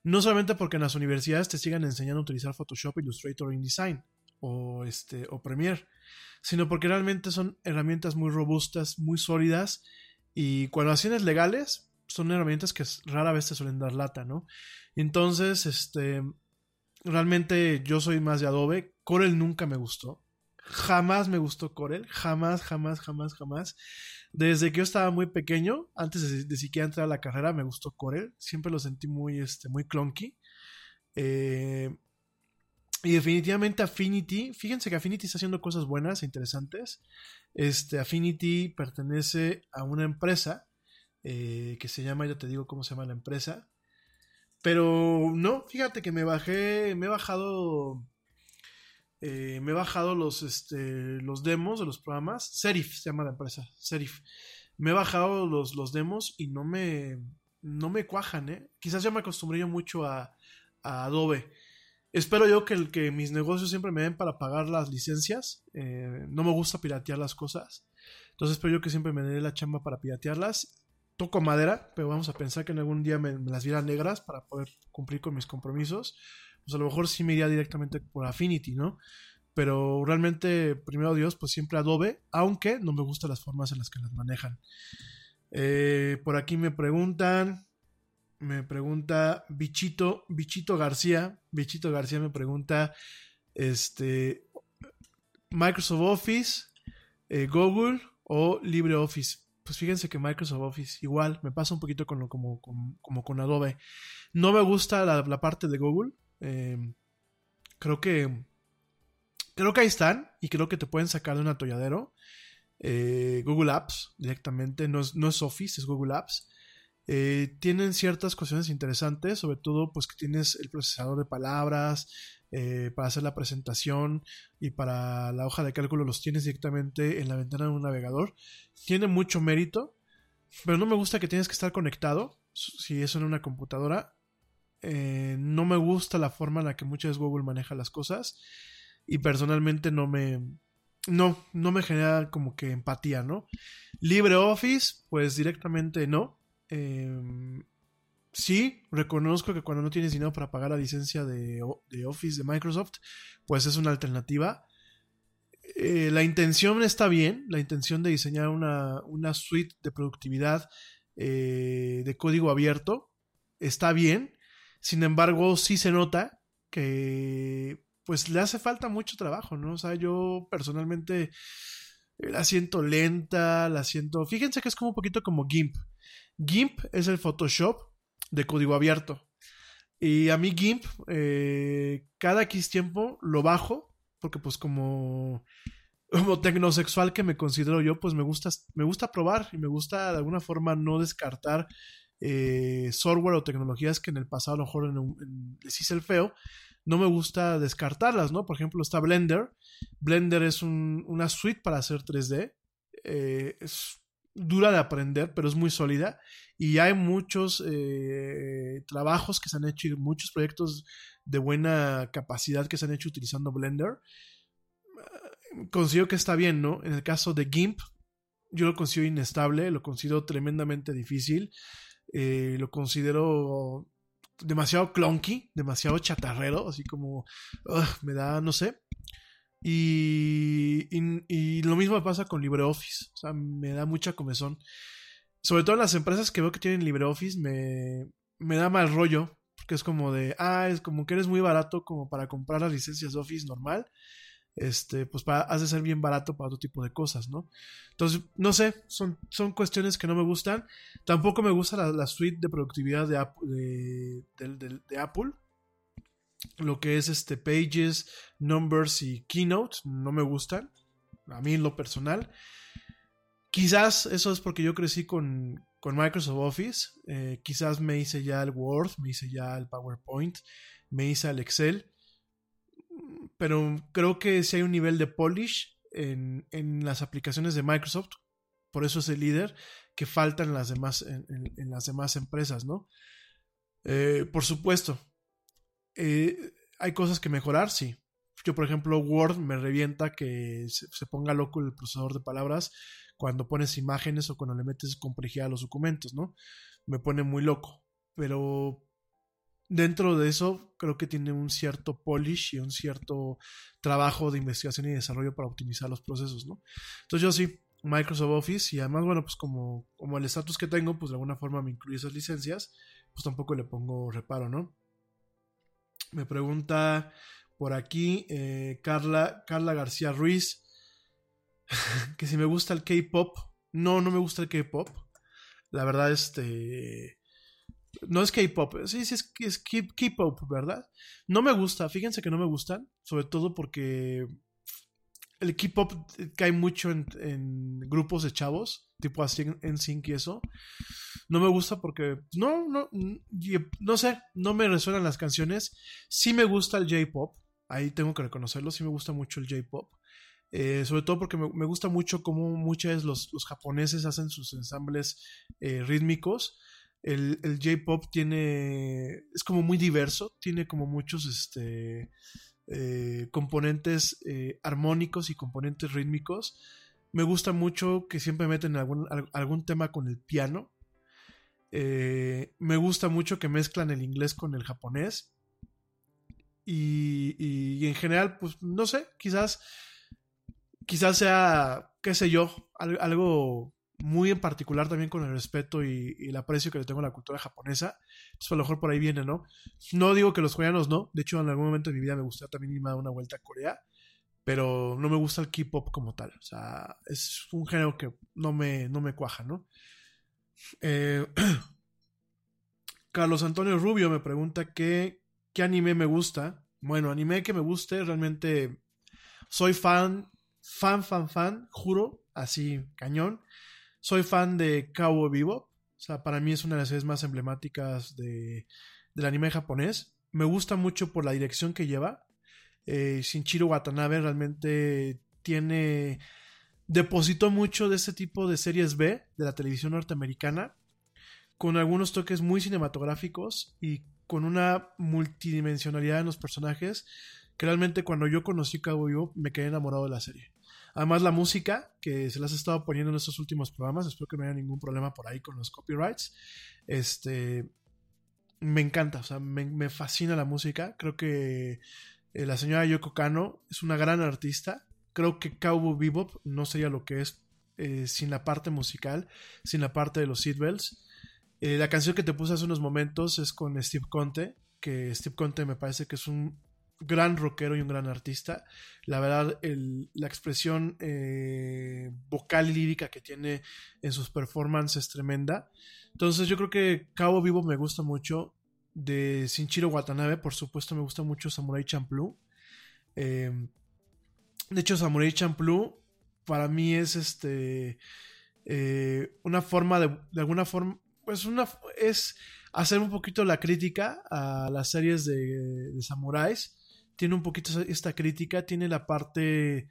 [SPEAKER 1] No solamente porque en las universidades te sigan enseñando a utilizar Photoshop, Illustrator, InDesign o, este, o Premiere, sino porque realmente son herramientas muy robustas, muy sólidas y cuando hacen legales son herramientas que rara vez te suelen dar lata, ¿no? Entonces, este, Realmente yo soy más de Adobe. Corel nunca me gustó. Jamás me gustó Corel. Jamás, jamás, jamás, jamás. Desde que yo estaba muy pequeño, antes de, siquiera entrar a la carrera, me gustó Corel. Siempre lo sentí muy, este, muy clunky. Eh, y definitivamente Affinity, fíjense que Affinity está haciendo cosas buenas e interesantes. Este, Affinity pertenece a una empresa eh, que se llama, ya te digo cómo se llama la empresa. Pero no, fíjate que me bajé, me he bajado, eh, me he bajado los, este, los demos de los programas. Serif se llama la empresa, Serif. Me he bajado los, los demos y no me, no me cuajan, ¿eh? Quizás ya me acostumbré yo mucho a, Adobe. Espero yo que, el, que mis negocios siempre me den para pagar las licencias. Eh, no me gusta piratear las cosas. Entonces espero yo que siempre me dé la chamba para piratearlas. Toco madera, pero vamos a pensar que en algún día me, las viera negras para poder cumplir con mis compromisos. Pues a lo mejor sí me iría directamente por Affinity, ¿no? Pero realmente, primero Dios, pues siempre Adobe, aunque no me gustan las formas en las que las manejan. Eh, por aquí me preguntan, me pregunta Bichito, Bichito García, Bichito García me pregunta, este, Microsoft Office, eh, Google o LibreOffice. Pues fíjense que Microsoft Office igual me pasa un poquito con lo, como, como, como con Adobe. No me gusta la, la parte de Google. Eh, creo que creo que ahí están y creo que te pueden sacar de un atolladero. Eh, Google Apps directamente, no es, no es, Office, es Google Apps. Eh, tienen ciertas cuestiones interesantes, sobre todo pues que tienes el procesador de palabras eh, para hacer la presentación y para la hoja de cálculo los tienes directamente en la ventana de un navegador. Tiene mucho mérito, pero no me gusta que tienes que estar conectado, si eso en una computadora. Eh, no me gusta la forma en la que muchas veces Google maneja las cosas y personalmente no me no no me genera como que empatía no LibreOffice pues directamente no eh, sí reconozco que cuando no tienes dinero para pagar la licencia de, de Office de Microsoft pues es una alternativa eh, la intención está bien la intención de diseñar una, una suite de productividad eh, de código abierto está bien sin embargo sí se nota que pues le hace falta mucho trabajo, ¿no? O sea, yo personalmente la siento lenta, la siento... Fíjense que es como un poquito como GIMP. GIMP es el Photoshop de código abierto. Y a mí GIMP, eh, cada X tiempo lo bajo, porque pues como, como tecnosexual que me considero yo, pues me gusta, me gusta probar y me gusta de alguna forma no descartar eh, software o tecnologías que en el pasado a lo mejor les hice el feo, no me gusta descartarlas, ¿no? Por ejemplo, está Blender. Blender es un, una suite para hacer 3D. Eh, es dura de aprender, pero es muy sólida. Y hay muchos eh, trabajos que se han hecho y muchos proyectos de buena capacidad que se han hecho utilizando Blender. Considero que está bien, ¿no? En el caso de GIMP, yo lo considero inestable, lo considero tremendamente difícil. Eh, lo considero demasiado clunky, demasiado chatarrero, así como me da, no sé. Y, lo mismo pasa con LibreOffice, o sea, me da mucha comezón. Sobre todo en las empresas que veo que tienen LibreOffice, me, me da mal rollo, porque es como de, ah, es como que eres muy barato como para comprar las licencias de Office normal este, pues para, has de ser bien barato para otro tipo de cosas, ¿no? Entonces, no sé, son, son cuestiones que no me gustan. Tampoco me gusta la, suite de productividad de, Apple. Lo que es este Pages, Numbers y Keynote, no me gustan. A mí en lo personal. Quizás eso es porque yo crecí con, con Microsoft Office. Eh, quizás me hice ya el Word, me hice ya el PowerPoint, me hice el Excel pero creo que si hay un nivel de polish en, en, las aplicaciones de Microsoft, por eso es el líder, que faltan las demás, en, en las demás empresas, ¿no? Eh, por supuesto, eh, hay cosas que mejorar, sí. Yo, por ejemplo, Word me revienta que se, ponga loco el procesador de palabras cuando pones imágenes o cuando le metes complejidad a los documentos, ¿no? Me pone muy loco. Pero dentro de eso creo que tiene un cierto polish y un cierto trabajo de investigación y desarrollo para optimizar los procesos, ¿no? Entonces yo sí, Microsoft Office y además, bueno, pues como, como el estatus que tengo, pues de alguna forma me incluye esas licencias, pues tampoco le pongo reparo, ¿no? Me pregunta por aquí eh, Carla, Carla García Ruiz que si me gusta el K-Pop. No, no me gusta el K-Pop. La verdad, este no es K-pop, sí, sí, es, es K-pop, ¿verdad? No me gusta, fíjense que no me gustan, sobre todo porque el K-pop cae mucho en, en, grupos de chavos, tipo así en Sync y eso. No me gusta porque no, no, no sé, no me resuenan las canciones. Sí me gusta el J-pop, ahí tengo que reconocerlo, sí me gusta mucho el J-pop. Eh, sobre todo porque me, gusta mucho cómo muchas los, los japoneses hacen sus ensambles eh, rítmicos. El, el J-pop tiene. es como muy diverso, tiene como muchos este, eh, componentes armónicos y componentes rítmicos. Me gusta mucho que siempre meten algún, algún tema con el piano. Me gusta mucho que mezclan el inglés con el japonés. Y, y, en general, pues no sé, quizás quizás sea, qué sé yo, algo muy en particular también con el respeto y, el aprecio que le tengo a la cultura japonesa. Entonces, a lo mejor por ahí viene, ¿no? No digo que los coreanos no. De hecho, en algún momento de mi vida me gustaría también irme a dar una vuelta a Corea. Pero no me gusta el K-pop como tal. O sea, es un género que no me, no me cuaja, ¿no? Eh, Carlos Antonio Rubio me pregunta qué, qué anime me gusta. Bueno, anime que me guste, realmente soy fan fan, fan, fan, juro, así cañón. Soy fan de Cowboy Bebop. O sea, para mí es una de las series más emblemáticas de, del anime japonés. Me gusta mucho por la dirección que lleva. Eh, Shinjiro Watanabe realmente tiene. Depositó mucho de ese tipo de series B de la televisión norteamericana. Con algunos toques muy cinematográficos y con una multidimensionalidad en los personajes. Que realmente cuando yo conocí Bebop me quedé enamorado de la serie. Además, la música que se las he estado poniendo en estos últimos programas, espero que no haya ningún problema por ahí con los copyrights. Este, me encanta, o sea, me, fascina la música. Creo que eh, la señora Yoko Kano es una gran artista. Creo que Cowboy Bebop no sería lo que es eh, sin la parte musical, sin la parte de los seatbelts. Eh, la canción que te puse hace unos momentos es con Steve Conte, que Steve Conte me parece que es un gran rockero y un gran artista. La verdad, la expresión eh, vocal lírica que tiene en sus performances es tremenda. Entonces yo creo que Cabo Vivo me gusta mucho. De Shinjiro Watanabe, por supuesto, me gusta mucho Samurai Champloo. Eh, de hecho, Samurai Champloo para mí es este eh, una forma de, de alguna forma, pues una es hacer un poquito la crítica a las series de, de samuráis. Tiene un poquito esta crítica, tiene la parte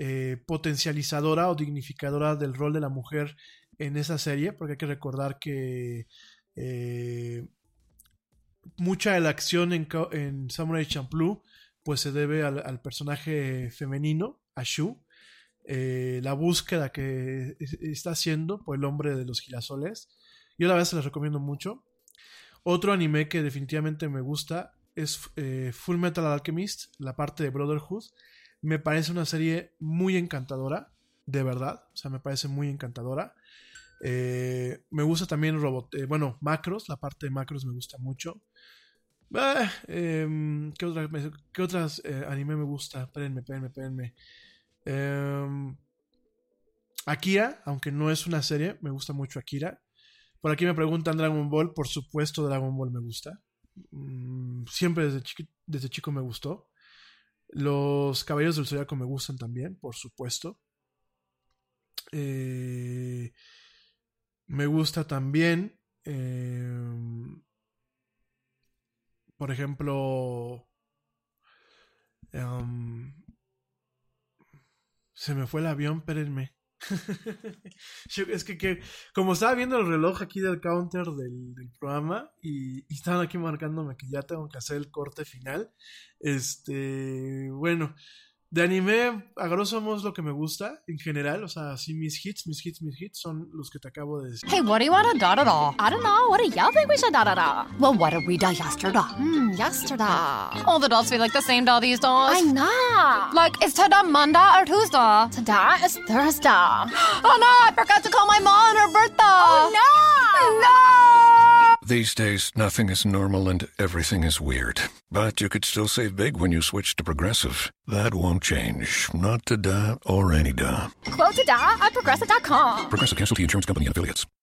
[SPEAKER 1] eh, potencializadora o dignificadora del rol de la mujer en esa serie, porque hay que recordar que eh, mucha de la acción en, Samurai Champloo pues se debe al, personaje femenino, a Shu, eh, la búsqueda que está haciendo por el hombre de los girasoles. Yo la verdad se las recomiendo mucho. Otro anime que definitivamente me gusta es eh, Full Metal Alchemist, la parte de Brotherhood. Me parece una serie muy encantadora, de verdad. O sea, me parece muy encantadora. Eh, me gusta también Robot, bueno, Macros, la parte de Macros me gusta mucho. Em, ¿Qué, qué otras anime me gusta? Espérenme, espérenme, espérenme. Em, Akira, aunque no es una serie, me gusta mucho Akira. Por aquí me preguntan Dragon Ball, por supuesto Dragon Ball me gusta. Mm, siempre desde, desde chico me gustó. Los Caballeros del Zodiaco me gustan también, por supuesto. Eh, me gusta también, em, por ejemplo, em, se me fue el avión, espérenme. es que, como estaba viendo el reloj aquí del counter del, programa y, estaban aquí marcándome que ya tengo que hacer el corte final, este, bueno, de anime, a grosso modo es lo que me gusta en general. O sea, sí, mis hits, mis hits, mis hits son los que te acabo de decir.
[SPEAKER 6] Hey, what do you want to da da da? I don't know. What do y'all think we should da da da? Well, what did we da yesterday? Hmm, yesterday. All the dolls feel like the same doll these days. I know. Like, is today Monday or Tuesday? Today is Thursday. oh no, I forgot to call my mom on her birthday. Oh no! No!
[SPEAKER 3] These days, nothing is normal and everything is weird. But you could still save big when you switch to Progressive. That won't change. Not to da or any da.
[SPEAKER 6] Quote to da at progressive.com.
[SPEAKER 3] Progressive Casualty Insurance Company and Affiliates.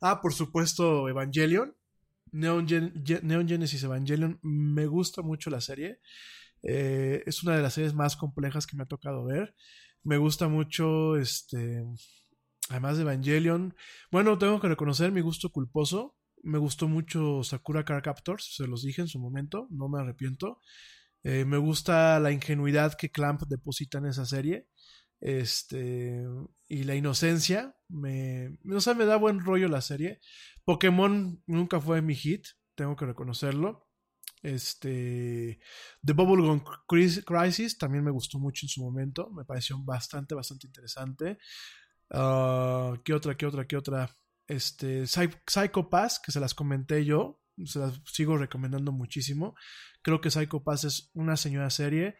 [SPEAKER 1] Ah, por supuesto, Evangelion. Neon, Genesis Evangelion. Me gusta mucho la serie. Eh, es una de las series más complejas que me ha tocado ver. Me gusta mucho, este, además de Evangelion. Bueno, tengo que reconocer mi gusto culposo. Me gustó mucho Sakura Car Captors, se los dije en su momento, no me arrepiento. Eh, me gusta la ingenuidad que Clamp deposita en esa serie. Este, y la inocencia, me, no sé, me da buen rollo la serie. Pokémon nunca fue mi hit, tengo que reconocerlo. Este, The Bubblegum Crisis también me gustó mucho en su momento, me pareció bastante, bastante interesante. Uh, ¿Qué otra, qué otra, qué otra? Este, Psycho Pass, que se las comenté yo, se las sigo recomendando muchísimo. Creo que Psycho Pass es una señora serie.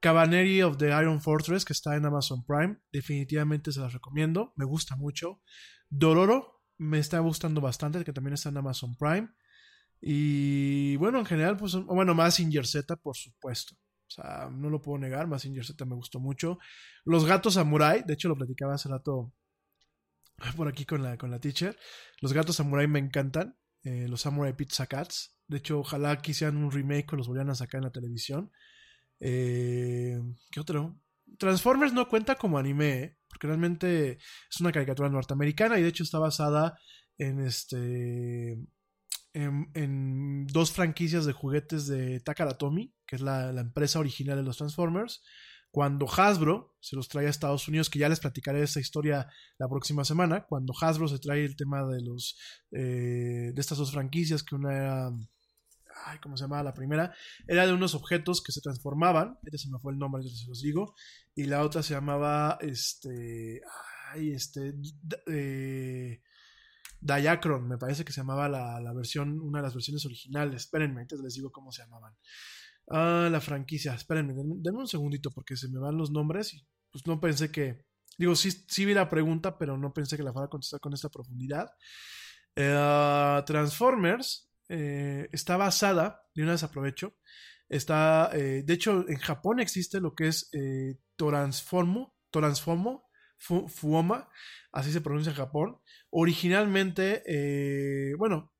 [SPEAKER 1] Cabaneri of the Iron Fortress, que está en Amazon Prime, definitivamente se las recomiendo, me gusta mucho. Dororo, me está gustando bastante, que también está en Amazon Prime. Y bueno, en general, pues, bueno, Massinger Z, por supuesto. O sea, no lo puedo negar, Massinger Z me gustó mucho. Los gatos samurai, de hecho lo platicaba hace rato por aquí con la, con la teacher. Los gatos samurai me encantan. Eh, los Samurai Pizza Cats. De hecho, ojalá quisieran un remake o los volvieran a sacar en la televisión. Eh, ¿Qué otro? Transformers no cuenta como anime, ¿eh? porque realmente es una caricatura norteamericana y de hecho está basada en este. En, dos franquicias de juguetes de Takara Tomy, que es la, empresa original de los Transformers. Cuando Hasbro se los trae a Estados Unidos, que ya les platicaré esa historia la próxima semana, cuando Hasbro se trae el tema de los eh, de estas dos franquicias, que una era ay, ¿cómo se llamaba la primera? Era de unos objetos que se transformaban, este se me fue el nombre, ya se los digo, y la otra se llamaba, este, ay, este, eh, Diacron, me parece que se llamaba la, versión, una de las versiones originales, espérenme, entonces les digo cómo se llamaban. Ah, la franquicia, espérenme, denme, un segundito porque se me van los nombres y pues no pensé que, digo, sí, sí vi la pregunta, pero no pensé que la fuera a contestar con esta profundidad. Eh, Transformers, eh, está basada, de una vez aprovecho, está, eh, de hecho, en Japón existe lo que es eh, Transformo, Transformo, Fuoma, así se pronuncia en Japón. Originalmente, bueno,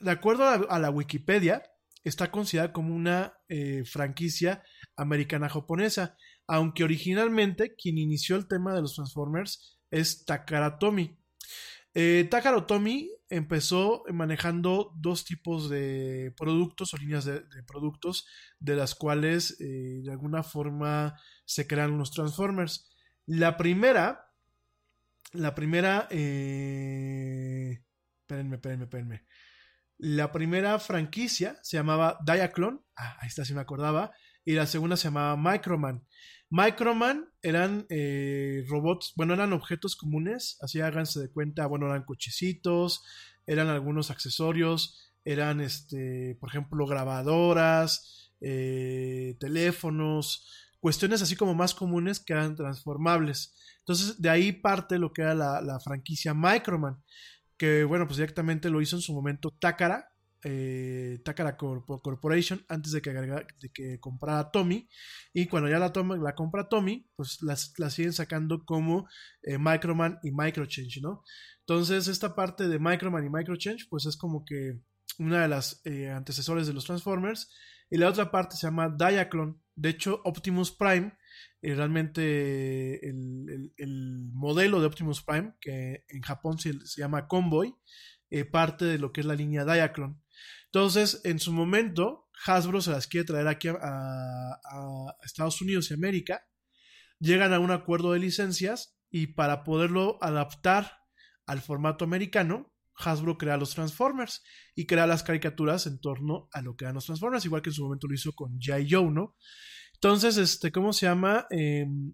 [SPEAKER 1] de acuerdo a la, Wikipedia, está considerada como una franquicia americana-japonesa, aunque originalmente quien inició el tema de los Transformers es Takara Takara Tomy empezó manejando dos tipos de productos o líneas de, productos de las cuales eh, de alguna forma se crean los Transformers. La primera, la primera, eh, espérenme, espérenme, espérenme. La primera franquicia se llamaba Diaclone, ah, ahí está, si me acordaba, y la segunda se llamaba Microman. Microman eran eh, robots, bueno, eran objetos comunes, así háganse de cuenta, bueno, eran cochecitos, eran algunos accesorios, eran, este, por ejemplo, grabadoras, eh, teléfonos, cuestiones así como más comunes que eran transformables. Entonces, de ahí parte lo que era la, la franquicia Microman, que, bueno, pues directamente lo hizo en su momento Takara, eh, Takara Corporation antes de que, de que comprara Tommy. Y cuando ya la, toma, la compra Tommy pues las, siguen sacando como eh, Microman y Microchange ¿no? entonces esta parte de Microman y Microchange pues es como que una de las eh, antecesores de los Transformers. Y la otra parte se llama Diaclone. De hecho Optimus Prime eh, realmente el, modelo de Optimus Prime que en Japón se, llama Convoy parte de lo que es la línea Diaclone entonces, en su momento, Hasbro se las quiere traer aquí a, Estados Unidos y América. Llegan a un acuerdo de licencias y para poderlo adaptar al formato americano, Hasbro crea los Transformers y crea las caricaturas en torno a lo que eran los Transformers, igual que en su momento lo hizo con G.I. Joe, ¿no? Entonces, este, ¿cómo se llama? Em,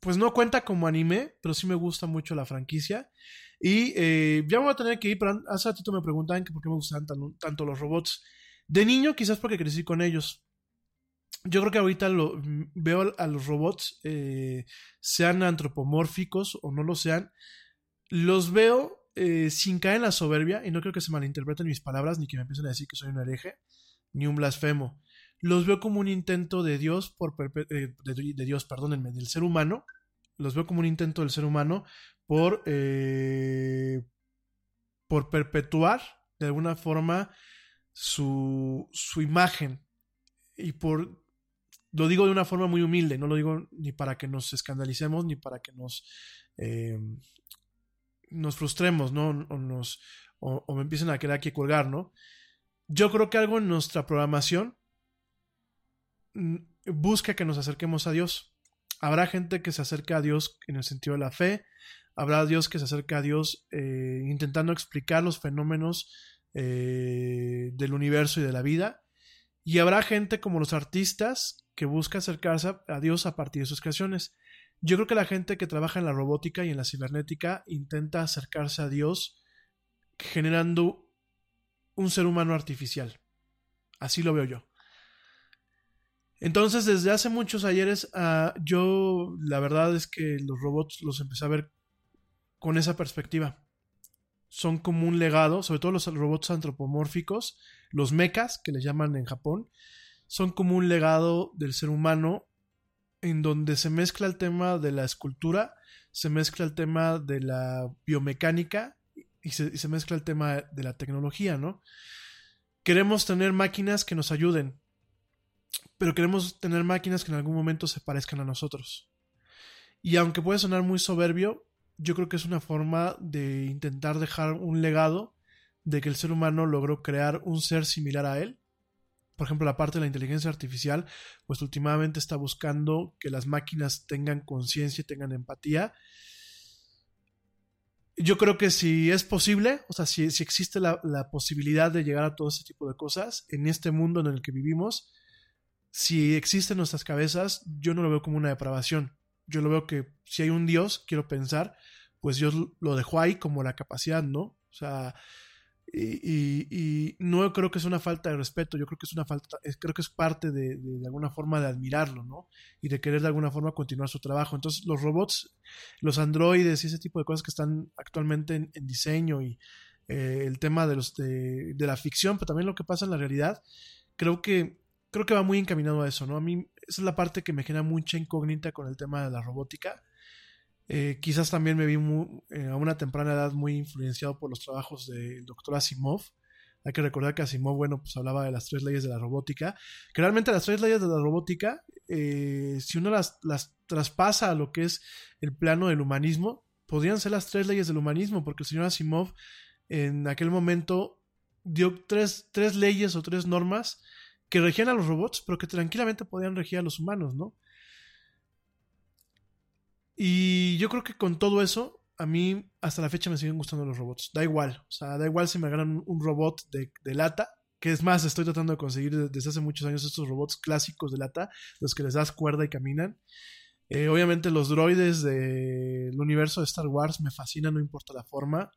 [SPEAKER 1] pues no cuenta como anime, pero sí me gusta mucho la franquicia. Y eh, ya me voy a tener que ir, pero hace ratito me preguntaban que por qué me gustan tanto los robots. De niño, quizás porque crecí con ellos. Yo creo que ahorita lo, veo a los robots, eh, sean antropomórficos o no lo sean, los veo eh, sin caer en la soberbia, y no creo que se malinterpreten mis palabras, ni que me empiecen a decir que soy un hereje, ni un blasfemo. Los veo como un intento de Dios, por de, de, Dios, perdónenme, del ser humano. Los veo como un intento del ser humano por, eh, por perpetuar de alguna forma su, su imagen y por lo digo de una forma muy humilde, no lo digo ni para que nos escandalicemos ni para que nos eh, nos frustremos, ¿no? O, nos, o, me empiecen a quedar aquí colgar, ¿no? Yo creo que algo en nuestra programación busca que nos acerquemos a Dios. Habrá gente que se acerca a Dios en el sentido de la fe, habrá Dios que se acerca a Dios eh, intentando explicar los fenómenos eh, del universo y de la vida. Y habrá gente como los artistas que busca acercarse a Dios a partir de sus creaciones. Yo creo que la gente que trabaja en la robótica y en la cibernética intenta acercarse a Dios generando un ser humano artificial. Así lo veo yo. Entonces, desde hace muchos ayeres, uh, yo la verdad es que los robots los empecé a ver con esa perspectiva. Son como un legado, sobre todo los robots antropomórficos, los mechas, que les llaman en Japón, son como un legado del ser humano en donde se mezcla el tema de la escultura, se mezcla el tema de la biomecánica y se, y se mezcla el tema de la tecnología, ¿no? Queremos tener máquinas que nos ayuden, pero queremos tener máquinas que en algún momento se parezcan a nosotros. Y aunque puede sonar muy soberbio, yo creo que es una forma de intentar dejar un legado de que el ser humano logró crear un ser similar a él. Por ejemplo, la parte de la inteligencia artificial, pues últimamente está buscando que las máquinas tengan conciencia y tengan empatía. Yo creo que si es posible, o sea, si, existe la, la, posibilidad de llegar a todo ese tipo de cosas en este mundo en el que vivimos, si existe en nuestras cabezas, yo no lo veo como una depravación yo lo veo que si hay un Dios, quiero pensar, pues Dios lo dejó ahí como la capacidad, ¿no? O sea, y, no creo que es una falta de respeto, yo creo que es una falta, creo que es parte de, de, alguna forma de admirarlo, ¿no? Y de querer de alguna forma continuar su trabajo. Entonces, los robots, los androides y ese tipo de cosas que están actualmente en, diseño y eh, el tema de, los, de, de la ficción, pero también lo que pasa en la realidad, creo que creo que va muy encaminado a eso, ¿no? A mí esa es la parte que me genera mucha incógnita con el tema de la robótica. Eh, quizás también me vi eh, a una temprana edad muy influenciado por los trabajos del doctor Asimov. Hay que recordar que Asimov, bueno, pues hablaba de las tres leyes de la robótica. Que realmente las tres leyes de la robótica, eh, si uno las, las traspasa a lo que es el plano del humanismo, podrían ser las tres leyes del humanismo, porque el señor Asimov en aquel momento dio tres, tres leyes o tres normas que regían a los robots, pero que tranquilamente podían regir a los humanos, ¿no? Y yo creo que con todo eso, a mí hasta la fecha me siguen gustando los robots. Da igual, o sea, da igual si me agarran un robot de, lata, que es más, estoy tratando de conseguir desde hace muchos años estos robots clásicos de lata, los que les das cuerda y caminan. Eh, obviamente los droides del universo de Star Wars me fascinan, no importa la forma.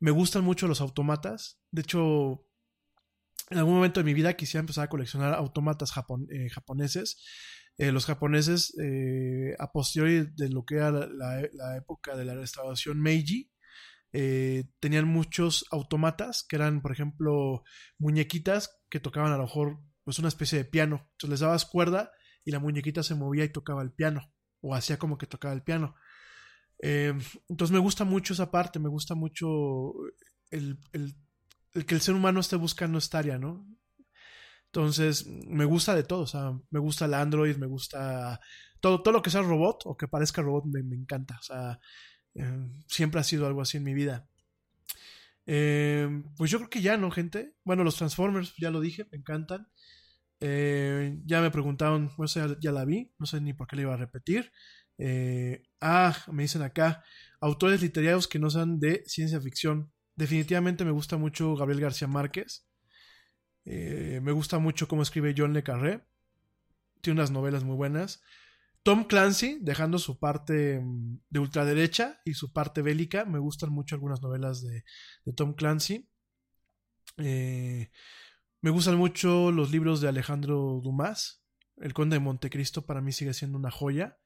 [SPEAKER 1] Me gustan mucho los automatas. De hecho, en algún momento de mi vida quisiera empezar a coleccionar autómatas eh, japoneses. Eh, los japoneses, eh, a posteriori de lo que era la, época de la restauración Meiji, tenían muchos automatas que eran, por ejemplo, muñequitas que tocaban a lo mejor pues una especie de piano. Entonces les dabas cuerda y la muñequita se movía y tocaba el piano, o hacía como que tocaba el piano. entonces me gusta mucho esa parte, me gusta mucho el, el el que el ser humano esté buscando esta área, ¿no? Entonces, me gusta de todo, o sea, me gusta el Android, me gusta todo, todo lo que sea robot o que parezca robot me, encanta, o sea, eh, siempre ha sido algo así en mi vida. Eh, pues yo creo que ya, ¿no, gente? Bueno, los Transformers, ya lo dije, me encantan. Eh, ya me preguntaron, no sé, ya la vi, no sé ni por qué le iba a repetir. ah, me dicen acá, autores literarios que no sean de ciencia ficción. Definitivamente me gusta mucho Gabriel García Márquez. Eh, me gusta mucho cómo escribe John Le Carré. Tiene unas novelas muy buenas. Tom Clancy, dejando su parte mm, de ultraderecha y su parte bélica, me gustan mucho algunas novelas de, Tom Clancy. Eh, me gustan mucho los libros de Alejandro Dumas. El Conde de Montecristo para mí sigue siendo una joya.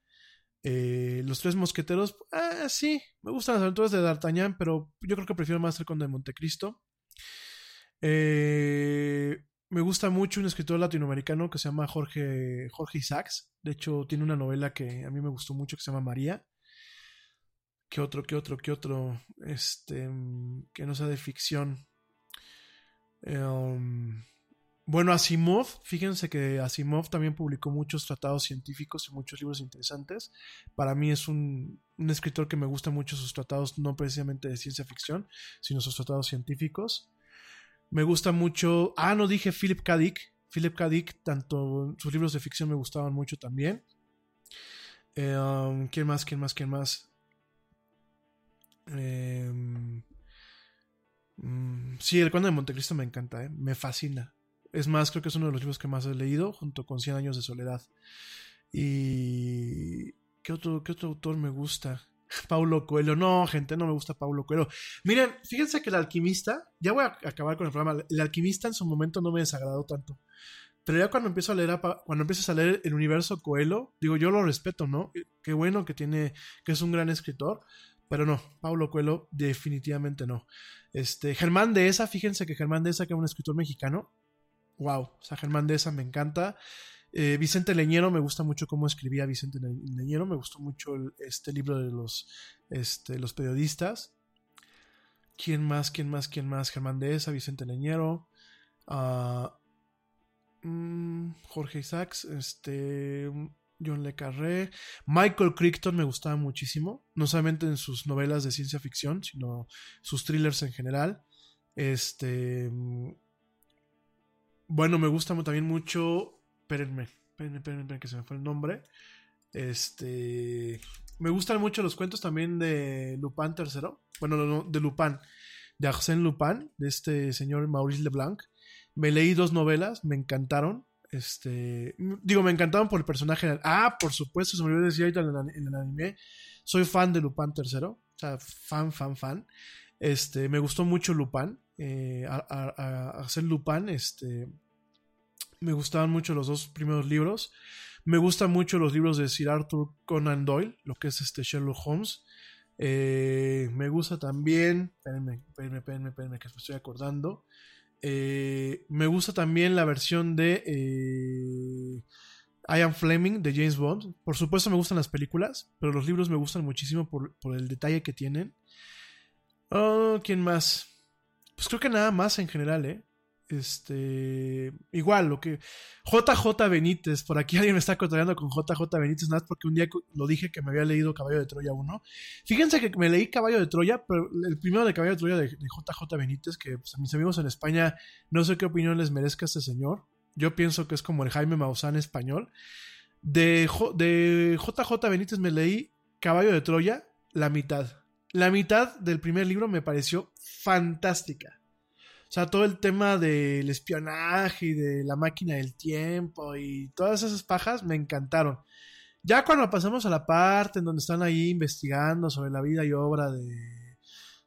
[SPEAKER 1] Eh, los tres mosqueteros, ah, sí, me gustan las aventuras de D'Artagnan, pero yo creo que prefiero más el Conde de Montecristo. Eh, me gusta mucho un escritor latinoamericano que se llama Jorge, Jorge Isaacs. De hecho, tiene una novela que a mí me gustó mucho que se llama María. ¿Qué otro, qué otro, qué otro? Este, que no sea de ficción. Um, bueno, Asimov, fíjense que Asimov también publicó muchos tratados científicos y muchos libros interesantes. Para mí es un, escritor que me gusta mucho sus tratados, no precisamente de ciencia ficción, sino sus tratados científicos. Me gusta mucho. Ah, no dije Philip K. Dick. Philip K. Dick, tanto sus libros de ficción me gustaban mucho también. Eh, um, ¿Quién más? ¿Quién más? ¿Quién más? Em, mm, sí, El Conde de Montecristo me encanta, ¿eh? me fascina. Es más, creo que es uno de los libros que más he leído, junto con Cien años de soledad. Y... ¿Qué otro, qué otro autor me gusta? Paulo Coelho. No, gente, no me gusta Paulo Coelho. Miren, fíjense que el alquimista, ya voy a acabar con el programa. El alquimista en su momento no me desagradó tanto. Pero ya cuando empiezo a leer, cuando empiezas a leer el universo Coelho, digo, yo lo respeto, ¿no? Qué bueno que tiene, que es un gran escritor. Pero no, Paulo Coelho definitivamente no. Este, Germán de esa, fíjense que Germán de esa, que es un escritor mexicano. Wow, o sea, Germán de esa me encanta. Eh, Vicente Leñero, me gusta mucho cómo escribía Vicente Leñero, me gustó mucho este libro de los, este, los periodistas. ¿Quién más? ¿Quién más? ¿Quién más? Germán Dehesa, Vicente Leñero, uh, Jorge Isaacs, este, John Le Carré, Michael Crichton me gustaba muchísimo, no solamente en sus novelas de ciencia ficción, sino sus thrillers en general. Este, bueno, me gusta también mucho espérenme, espérenme, espérenme, que se me fue el nombre. Este. Me gustan mucho los cuentos también de Lupin III. Bueno, no, de Lupin. De Arsène Lupin, de este señor Maurice Leblanc. Me leí dos novelas, me encantaron. Este. Digo, me encantaron por el personaje. Ah, por supuesto, se me olvidó decir ahorita en el, anime. Soy fan de Lupin III. O sea, fan, fan, fan. Este. Me gustó mucho Lupin. Eh, Arsène Lupin, este me gustaban mucho los dos primeros libros. Me gustan mucho los libros de Sir Arthur Conan Doyle, lo que es este Sherlock Holmes. Eh, me gusta también. Espérenme, espérenme, espérenme, espérenme, que me estoy acordando. Eh, me gusta también la versión de eh, I Am Fleming de James Bond. Por supuesto, me gustan las películas, pero los libros me gustan muchísimo por, por el detalle que tienen. Oh, ¿Quién más? Pues creo que nada más en general, ¿eh? Este, igual, lo que JJ Benítez, por aquí alguien me está contando con JJ Benítez, nada más porque un día lo dije que me había leído Caballo de Troya 1. Fíjense que me leí Caballo de Troya, pero el primero de Caballo de Troya de, JJ Benítez, que pues, a mis amigos en España no sé qué opinión les merezca este señor. Yo pienso que es como el Jaime Maussan español. De, de JJ Benítez me leí Caballo de Troya, la mitad. La mitad del primer libro me pareció fantástica o sea, todo el tema del espionaje y de la máquina del tiempo y todas esas pajas me encantaron. Ya cuando pasamos a la parte en donde están ahí investigando sobre la vida y obra de,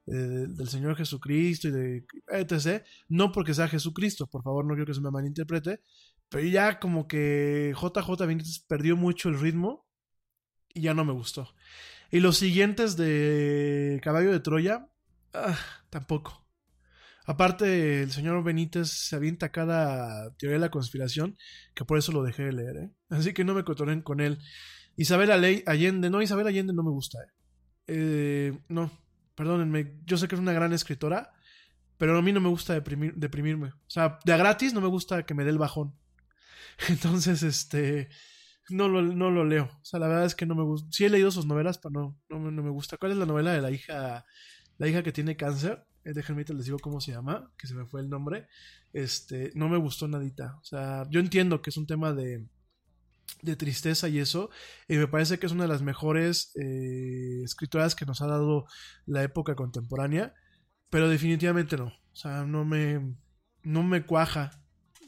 [SPEAKER 1] del Señor Jesucristo y de etc. No porque sea Jesucristo, por favor, no quiero que se me malinterprete. Pero ya como que JJ Benítez perdió mucho el ritmo y ya no me gustó. Y los siguientes de Caballo de Troya, ah, tampoco. Aparte, el señor Benítez se avienta cada teoría de la conspiración, que por eso lo dejé de leer, ¿eh? Así que no me cotoren con él. Isabel Allende, no, Isabel Allende no me gusta, ¿eh? ¿eh? no, perdónenme, yo sé que es una gran escritora, pero a mí no me gusta deprimirme. O sea, de a gratis no me gusta que me dé el bajón. Entonces, este, no lo, no lo leo. O sea, la verdad es que no me gusta. Sí he leído sus novelas, pero no, no, no me gusta. ¿Cuál es la novela de la hija, la hija que tiene cáncer? eh, déjenme les digo cómo se llama, que se me fue el nombre, este, no me gustó nadita. O sea, yo entiendo que es un tema de, de tristeza y eso, y me parece que es una de las mejores eh, escritoras que nos ha dado la época contemporánea, pero definitivamente no. O sea, no me, no me cuaja.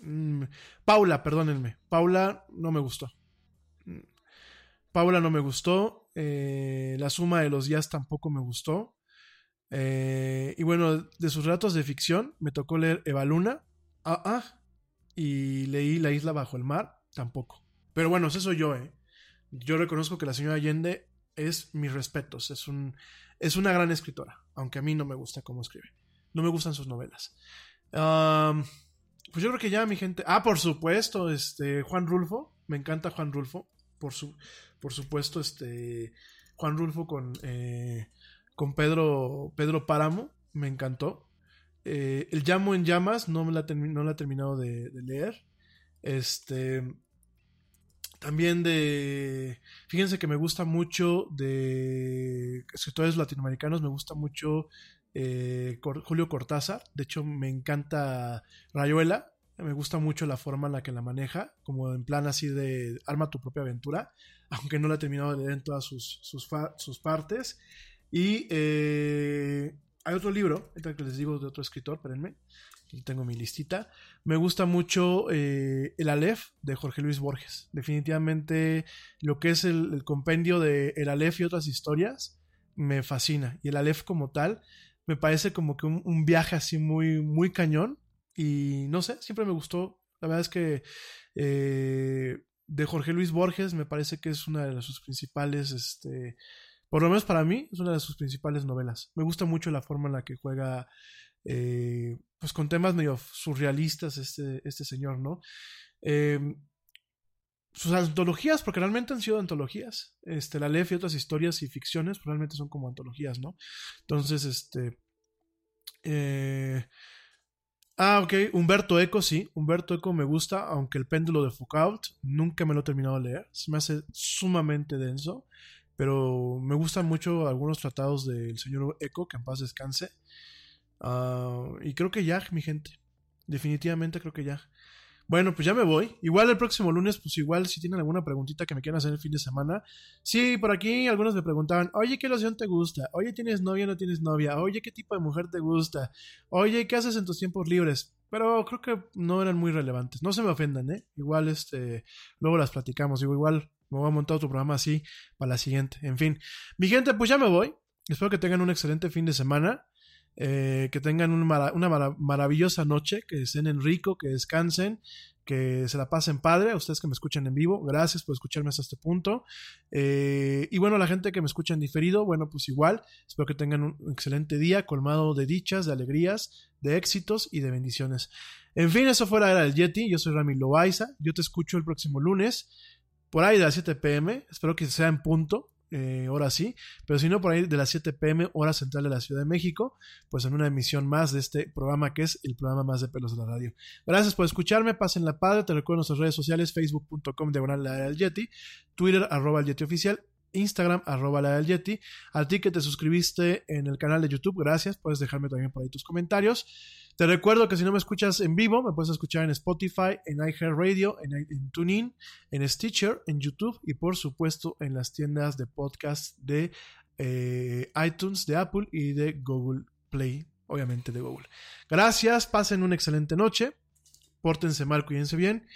[SPEAKER 1] Mm, Paula, perdónenme. Paula no me gustó. Paula no me gustó. eh, la suma de los días tampoco me gustó. Eh, y bueno, de sus relatos de ficción, me tocó leer Eva Luna. Ah, ah. Y leí La isla bajo el mar. Tampoco. Pero bueno, eso soy yo, ¿eh? Yo reconozco que la señora Allende es mis respetos. Es, un, es una gran escritora. Aunque a mí no me gusta cómo escribe. No me gustan sus novelas. Pues yo creo que ya, mi gente. Ah, por supuesto, este. Juan Rulfo. Me encanta Juan Rulfo. Por, su, por supuesto, este. Juan Rulfo con. eh, con Pedro, Pedro Páramo, me encantó. Eh, el Llamo en Llamas no me la, no la he terminado de, leer. Este. También de. Fíjense que me gusta mucho de escritores latinoamericanos, me gusta mucho eh, Julio Cortázar. De hecho, me encanta Rayuela. Me gusta mucho la forma en la que la maneja, como en plan así de arma tu propia aventura, aunque no la he terminado de leer en todas sus, sus, partes. Y eh, hay otro libro, que les digo de otro escritor, espérenme, aquí tengo mi listita. Me gusta mucho eh, El Aleph de Jorge Luis Borges. Definitivamente lo que es el, el compendio de El Aleph y otras historias me fascina. Y El Aleph como tal me parece como que un, un viaje así muy, muy cañón. Y no sé, siempre me gustó. La verdad es que eh, de Jorge Luis Borges me parece que es una de sus principales, este, por lo menos para mí, es una de sus principales novelas. Me gusta mucho la forma en la que juega, eh, pues con temas medio surrealistas este, este señor, ¿no? Eh, sus antologías, porque realmente han sido antologías. Este, la Lef y otras historias y ficciones, pues, realmente son como antologías, ¿no? Entonces, este. eh, ah, ok. Humberto Eco, sí. Humberto Eco me gusta, aunque el péndulo de Foucault nunca me lo he terminado de leer. Se me hace sumamente denso. Pero me gustan mucho algunos tratados del señor Eco, que en paz descanse. Ah, y creo que ya, mi gente. Definitivamente creo que ya. Bueno, pues ya me voy. Igual el próximo lunes, pues igual si tienen alguna preguntita que me quieran hacer el fin de semana. Sí, por aquí algunos me preguntaban, oye, ¿qué loción te gusta? Oye, ¿tienes novia o no tienes novia? Oye, ¿qué tipo de mujer te gusta? Oye, ¿qué haces en tus tiempos libres? Pero creo que no eran muy relevantes. No se me ofendan, ¿eh? Igual, este, luego las platicamos. Digo, igual me voy a montar otro programa así para la siguiente. En fin, mi gente, pues ya me voy. Espero que tengan un excelente fin de semana. Eh, que tengan una mara- maravillosa noche, que estén en rico, que descansen, que se la pasen padre. A ustedes que me escuchan en vivo, gracias por escucharme hasta este punto. Eh, y bueno, la gente que me escucha en diferido, bueno, pues igual, espero que tengan un excelente día, colmado de dichas, de alegrías, de éxitos y de bendiciones. En fin, eso fue la era del Yeti. Yo soy Rami Loaiza. Yo te escucho el próximo lunes, por ahí de las 7 pm. Espero que sea en punto. Eh, ahora sí, pero si no, por ahí de las 7 pm, hora central de la Ciudad de México, pues en una emisión más de este programa que es el programa más de pelos de la radio. Gracias por escucharme, pasen la padre, te recuerdo nuestras redes sociales, facebook.com diagonal la del Yeti, Twitter arroba el Yeti oficial, Instagram arroba la del Yeti, a ti que te suscribiste en el canal de YouTube, gracias, puedes dejarme también por ahí tus comentarios. Te recuerdo que si no me escuchas en vivo, me puedes escuchar en Spotify, en iHeartRadio, en, en TuneIn, en Stitcher, en YouTube y por supuesto en las tiendas de podcast de eh, iTunes, de Apple y de Google Play, obviamente de Google. Gracias, pasen una excelente noche, pórtense mal, cuídense bien.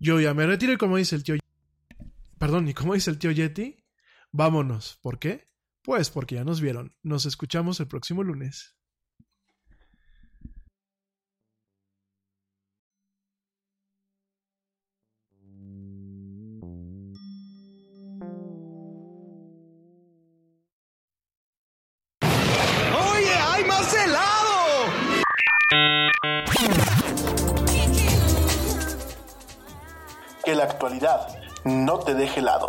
[SPEAKER 1] Yo ya me retiro y como dice el tío, perdón, y como dice el tío Yeti, vámonos. ¿Por qué? Pues porque ya nos vieron. Nos escuchamos el próximo lunes.
[SPEAKER 7] ¡Oye, hay más helado!
[SPEAKER 8] Que la actualidad no te deje helado.